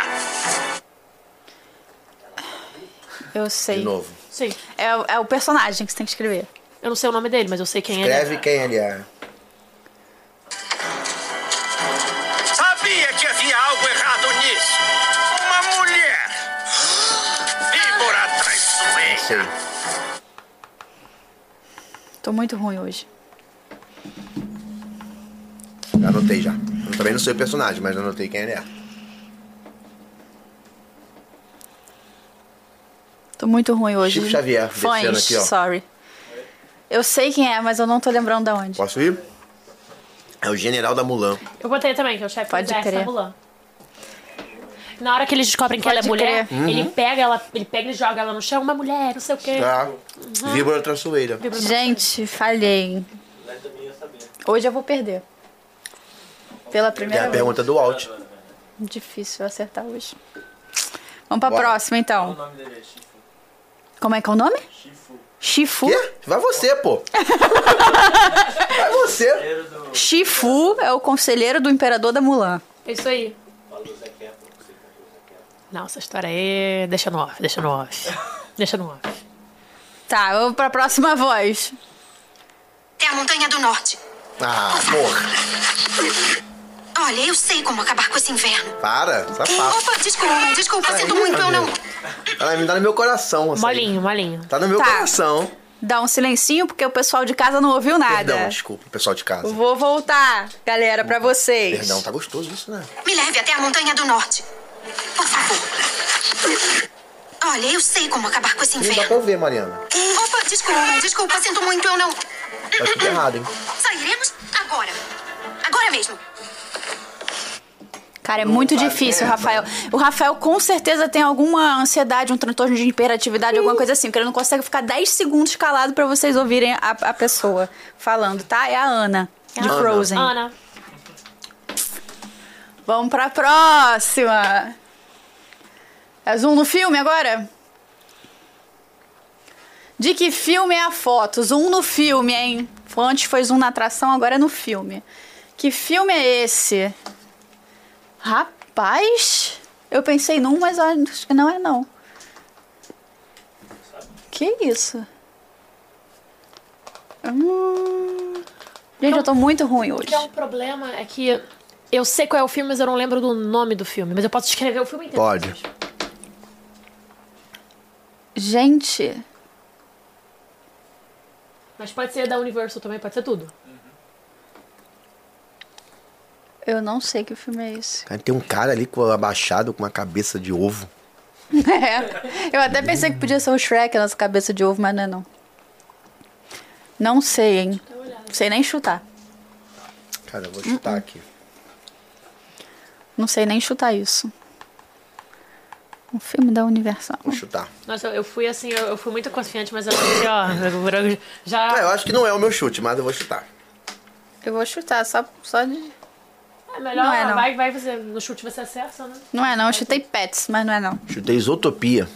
Eu sei. De novo. Sim. É, o- é o personagem que você tem que escrever. Eu não sei o nome dele, mas eu sei quem Escreve ele quem ele é. Tô muito ruim hoje. Já anotei já. Eu também não sei o personagem, mas anotei quem ele é. Tô muito ruim hoje. Chico Xavier, Fãs, aqui, ó. sorry. Eu sei quem é, mas eu não tô lembrando de onde. Posso ir? É o General da Mulan. Eu botei também, que é o chefe Pode do exército crer. da Mulan. Na hora que eles descobrem que ela é Pode mulher, crer. ele pega ela, ele pega e joga ela no chão, uma mulher, não sei o quê. Tá? Víbora traiçoeira. Gente, falhei. Hoje eu vou perder. Pela primeira a vez. pergunta do Walt. Difícil acertar hoje. Vamos pra Bora. próxima, O então. nome dele é Shifu. Como é que é o nome? Shifu. Shifu. Quê? Vai você, pô. Vai você. Shifu é o conselheiro do imperador da Mulan. É isso aí. Não, essa história aí. Deixa no off, deixa no off. Deixa no off. Tá, vamos pra próxima voz. É a Montanha do Norte. Ah, porra. Olha, eu sei como acabar com esse inverno. Para, safado. Opa, desculpa, desculpa, sinto muito, eu não. Ela me dá no meu coração. aí. Molinho, molinho. Tá no meu Tá. coração. Dá um silencinho, porque o pessoal de casa não ouviu nada. Perdão, desculpa, pessoal de casa. Vou voltar, galera, pra vocês. Perdão, tá gostoso isso, né? Me leve até a Montanha do Norte. Por favor. Olha, eu sei como acabar com esse Não dá pra eu ver, Mariana. Opa, desculpa, desculpa, sinto muito, eu não. Tá tudo errado, hein? Sairemos agora. Agora mesmo. Cara, é muito difícil, merda. Rafael. O Rafael com certeza tem alguma ansiedade, um transtorno de hiperatividade, alguma coisa assim, porque ele não consegue ficar 10 segundos calado pra vocês ouvirem a, a pessoa falando, tá? É a Ana, de Ana. Frozen. Ana. Vamos pra próxima. É zoom no filme agora? De que filme é a foto? Zoom no filme, hein? Antes foi zoom na atração, agora é no filme. Que filme é esse? Rapaz, eu pensei num, mas acho que não é não. Que isso? Hum... Gente, eu tô muito ruim O que é hoje. um problema é que eu sei qual é o filme, mas eu não lembro do nome do filme. Mas eu posso escrever o filme inteiro. Pode. Gente, Mas pode ser da Universal também, pode ser tudo. eu não sei que filme é esse. Cara, tem um cara ali com abaixado com uma cabeça de ovo. É. Eu até pensei que podia ser o Shrek, a nossa cabeça de ovo, mas não é não. Não sei, hein? Não sei nem chutar. Cara, eu vou chutar aqui. Não sei nem chutar isso. Um filme da Universal. Vou chutar. Nossa, eu, fui assim, eu, eu fui muito confiante, mas eu pensei, ó, já. É, eu acho que não é o meu chute, mas eu vou chutar. Eu vou chutar, só, só de. É melhor, Não é, não. vai, vai você, no chute você acerta, né? Não é não, eu chutei Pets, mas não é não. Chutei Isotopia.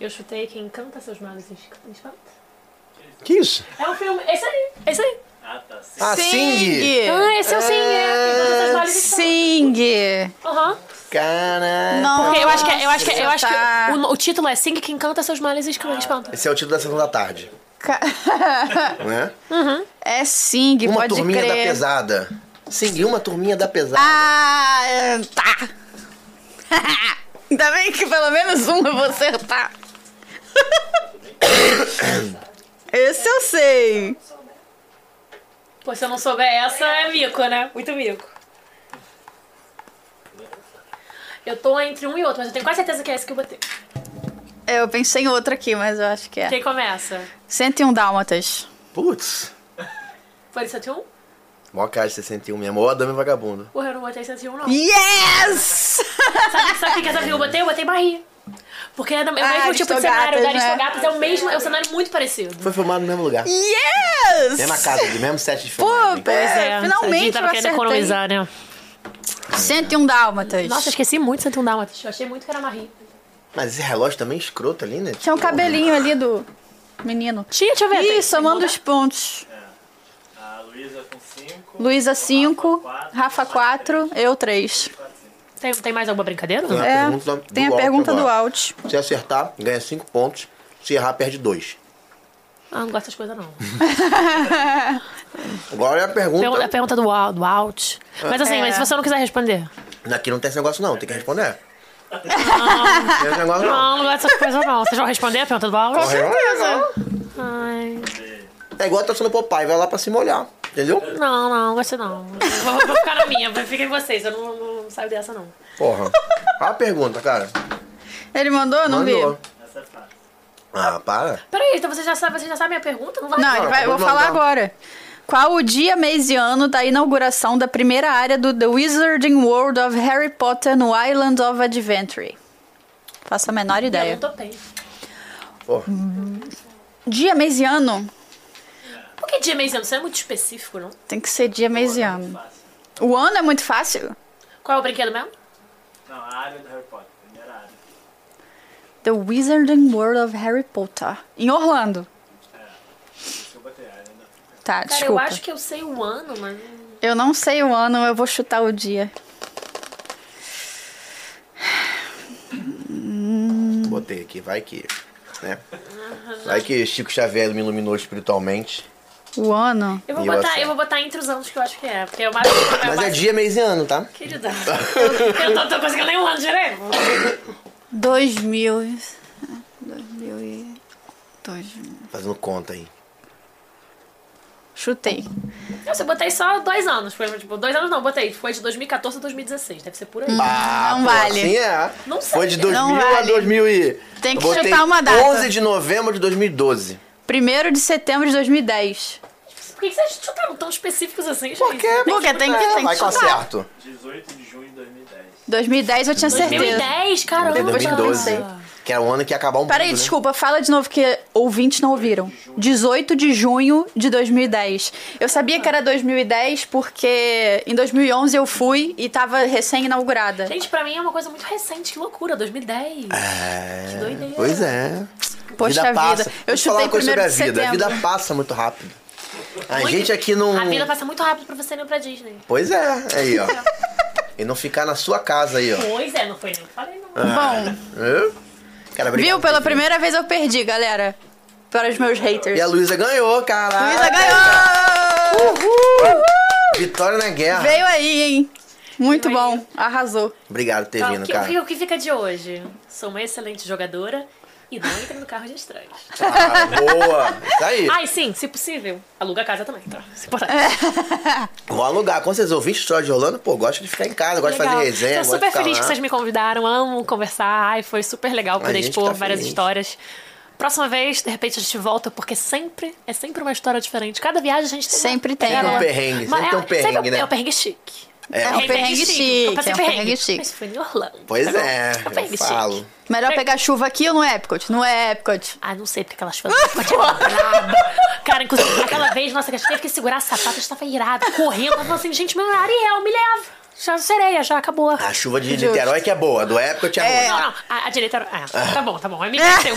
Eu chutei quem canta seus males e espanta. Que isso? É um filme, esse aí, esse aí. Ah, tá. Sim. Ah, Sing! Ah, esse é o é. Males e espanta. Sing! Aham. Cara. Não. Porque eu acho que, eu acho que, eu acho Tá. que o, o título é Sing quem canta seus males e espanta. Esse é o título da sessão da tarde, Ca- né? É Sing, Uma pode turminha da pesada. Sing, uma turminha da pesada. Ah, é, tá. Ainda bem que pelo menos um eu vou acertar. Esse eu sei. Pô, se eu não souber essa, é mico, né? Muito mico. Eu tô entre um e outro, mas eu tenho quase certeza que é esse que eu botei. Eu pensei em outro aqui, mas eu acho que é. Quem começa? 101 Dálmatas. Putz. Foi 101? Mó cara de 61 mesmo. Ó, dame vagabundo. Porra, eu não botei 101, não. Yes! Sabe, sabe o que essa eu botei? Eu botei Bahia. Porque é o mesmo Ah, tipo de cenário. Da né? Aristogatas é o mesmo, é um cenário muito parecido. Foi filmado no mesmo lugar. Yes! Mesma casa, de mesmo set de Pô, filmagem. pois é, a finalmente gente tava querendo economizar, né? 101 Dálmatas. Nossa, esqueci muito de 101 Dálmatas. Eu achei muito que era Marie. Mas esse relógio também é escroto ali, né? Tinha um cabelinho ali do menino. Tinha, deixa eu ver. Ih, somando os pontos. A Luísa com 5. Luísa 5, Rafa 4, eu 3. Tem, tem mais alguma brincadeira? Tem a É, pergunta do tem a Alt pergunta do agora. Alt. Se acertar, ganha 5 pontos. Se errar, perde 2. Ah, não gosto dessas coisas, não. Agora é a pergunta. Pergunta, a pergunta do, Al- do Alt. Mas assim, É. mas se você não quiser responder. Aqui não tem esse negócio, não. Tem que responder. Não tem esse negócio, não. Não, não gosto dessas coisas, não. Vocês vão responder a pergunta do Alt? Com certeza. Ai. É igual tá sendo Popeye, vai lá pra se molhar. Entendeu? Não, não, gostei não. Vou, vou ficar na minha, fiquem vocês, eu não, não saio dessa não. Porra. Olha a pergunta, cara. Ele mandou? Não Mandou. vi. Essa é fácil. Ah, para. Peraí, então você já sabe, você já sabe a pergunta? Não vai Não, ele vai, eu vou falar agora. Qual o dia, mês e ano da inauguração da primeira área do The Wizarding World of Harry Potter no Island of Adventure? Faço a menor Eu ideia. não topei. Porra. Dia, mês e ano? Por que dia mês e ano? Você é muito específico, não? Tem que ser dia, mês e ano. O ano é muito fácil? Qual é o brinquedo mesmo? Não, a área do Harry Potter. Primeira área. The Wizarding World of Harry Potter. Em Orlando. Isso que eu área da... Tá, Cara, desculpa. eu acho que eu sei o ano, mas... Eu não sei o ano, eu vou chutar o dia. Botei aqui, vai que. Né? Vai que Chico Xavier me iluminou espiritualmente. O ano. Eu vou, E botar, você? eu vou botar entre os anos que eu acho que é. Porque é o mais. é o Mas é mais- dia, mês e ano, tá? Querida. Eu, eu não tô conseguindo nenhum ano direito. 2000. 2000 e. 2000. Fazendo conta aí. Chutei. Nossa, eu botei só dois anos. Foi, tipo, dois anos não, botei. Foi de 2014 a 2016. Deve ser por aí. Ah, Não pô, vale. Assim é. Não sei. Foi de 2000 Não a vale. 2000 e... Tem que Eu botei chutar uma data. 11 de novembro de 2012. 1 de setembro de 2010. Por que que vocês chutaram tão específicos assim, Por gente? quê? Porque tem que, É, tem vai que com chutar. acerto. 18 de junho de 2010. 2010 eu tinha certeza. 2010, caramba. Depois que eu 2012. pensei. Que era o ano que ia acabar um Peraí, mundo, né? desculpa, fala de novo que ouvintes não ouviram. 18 de junho de 2010. Eu sabia que era 2010 porque em 2011 eu fui e tava recém-inaugurada. Gente, pra mim é uma coisa muito recente. Que loucura, 2010. É, Que doideira. Pois é. Poxa vida passa. vida. Eu te falar chutei uma coisa sobre a vida. A vida passa muito rápido. A Muito. gente aqui não... A vida passa muito rápido pra você ir pra Disney. Pois é, aí, ó. e não ficar na sua casa aí, ó. Pois é, não foi nem o que falei, não. Bom, Hã? Cara, viu? Pela primeira vez eu perdi, galera. Para os meus haters. E a Luísa ganhou, caralho. Luísa ganhou! Vitória na guerra. Veio aí, hein? Muito Veio aí. bom. Arrasou. Obrigado por ter Então, vindo, que- cara. o que fica de hoje? Sou uma excelente jogadora e não entrem no carro de estranhos. Ah, boa. Tá aí. Ai, sim, se possível, aluga a casa também, tá? Se importante. Vou alugar. Quando vocês ouvirem história de Rolando, pô, gosto de ficar em casa, gosto de Legal. fazer resenha. Tô de super feliz lá. que vocês me convidaram, amo conversar. Ai, foi super legal poder gente expor tá várias feliz. histórias. Próxima vez, de repente, a gente volta, porque sempre, é sempre uma história diferente. Cada viagem a gente tem. Sempre uma- tem, Sempre um né? perrengue, Mas sempre tem um é- perrengue, né? É um perrengue chique. É. um perrengue chique, Eu passei é um perrengue chique. Mas foi em Orlando. Pois tá é, É um perrengue eu falo. chique. Melhor pegar chuva aqui ou no Epcot? No Epcot. Ah, não sei, porque aquela chuva pode braba. Cara, inclusive, aquela vez, nossa, que a gente teve que segurar sapato, a gente tava irado, correndo. Ela falou assim, gente, meu Ariel, me leva. Já sereia, já acabou. A chuva de Niterói que é boa, do época tinha É. Não, ruim. não, a, a direita era... Ah, tá bom, tá bom, aí me esqueceu.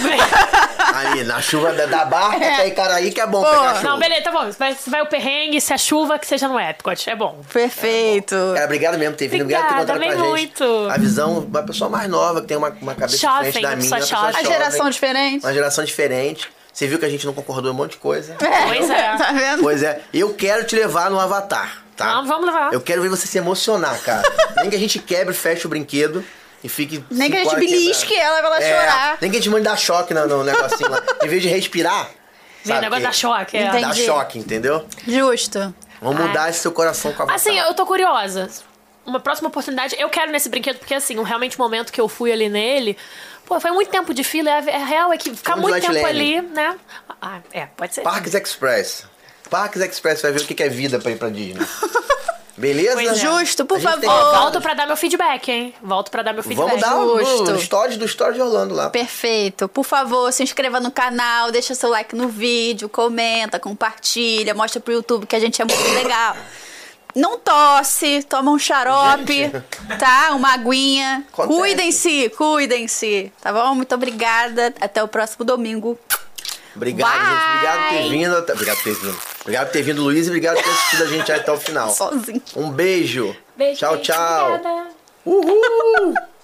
Ali, na chuva da, da barca até Icaraí que é bom pegar chuva. Não, beleza, tá bom. Se vai, vai o perrengue, se a chuva, que seja no Epcot, é bom. Perfeito. Cara, obrigado mesmo por ter vindo. Obrigado por ter contado com a amei gente. muito. A visão de uma pessoa mais nova, que tem uma, uma cabeça Jovem, diferente da minha. uma pessoa jovem. A geração diferente. Uma geração diferente. Você viu que a gente não concordou em um monte de coisa. Pois é. Tá vendo? Pois é. Eu quero te levar no Avatar, tá? Vamos, vamos levar. Eu quero ver você se emocionar, cara. Nem que a gente quebre, feche o brinquedo e fique. Nem que a gente belisque ela pra ela É, chorar. Nem que a gente mande dar choque no, no negocinho lá. Em vez de respirar. Sabe, negócio que- da choque. É. Dá choque, entendeu? Justo. Vamos mudar esse seu coração com a Avatar. Assim, eu tô curiosa. Uma próxima oportunidade, eu quero nesse brinquedo, porque assim, o- realmente o momento que eu fui ali nele, pô, foi muito tempo de fila. É, é real é que ficar Vamos muito tempo Lightline. ali, né? Ah, é, pode ser. Parques Express. Parques Express vai ver o que é vida pra ir pra Disney. Beleza? Pois é. Justo, por gente tem- favor. Volto pra dar meu feedback, hein? Volto pra dar meu feedback. Vamos dar o Justo. no stories do Stories de Orlando lá. Perfeito. Por favor, se inscreva no canal, deixa seu like no vídeo, comenta, compartilha, mostra pro YouTube que a gente é muito legal. Não tosse, toma um xarope, tá? Uma aguinha. Cuidem-se, cuidem-se. Tá bom? Muito obrigada. Até o próximo domingo. Obrigado, Bye. gente. Obrigado por ter vindo. Obrigado por ter vindo. Obrigado por ter vindo, Luiz, e obrigado por ter assistido a gente até o final. Sozinho. Um beijo. Beijo, tchau, gente. tchau. Obrigada. Uhul!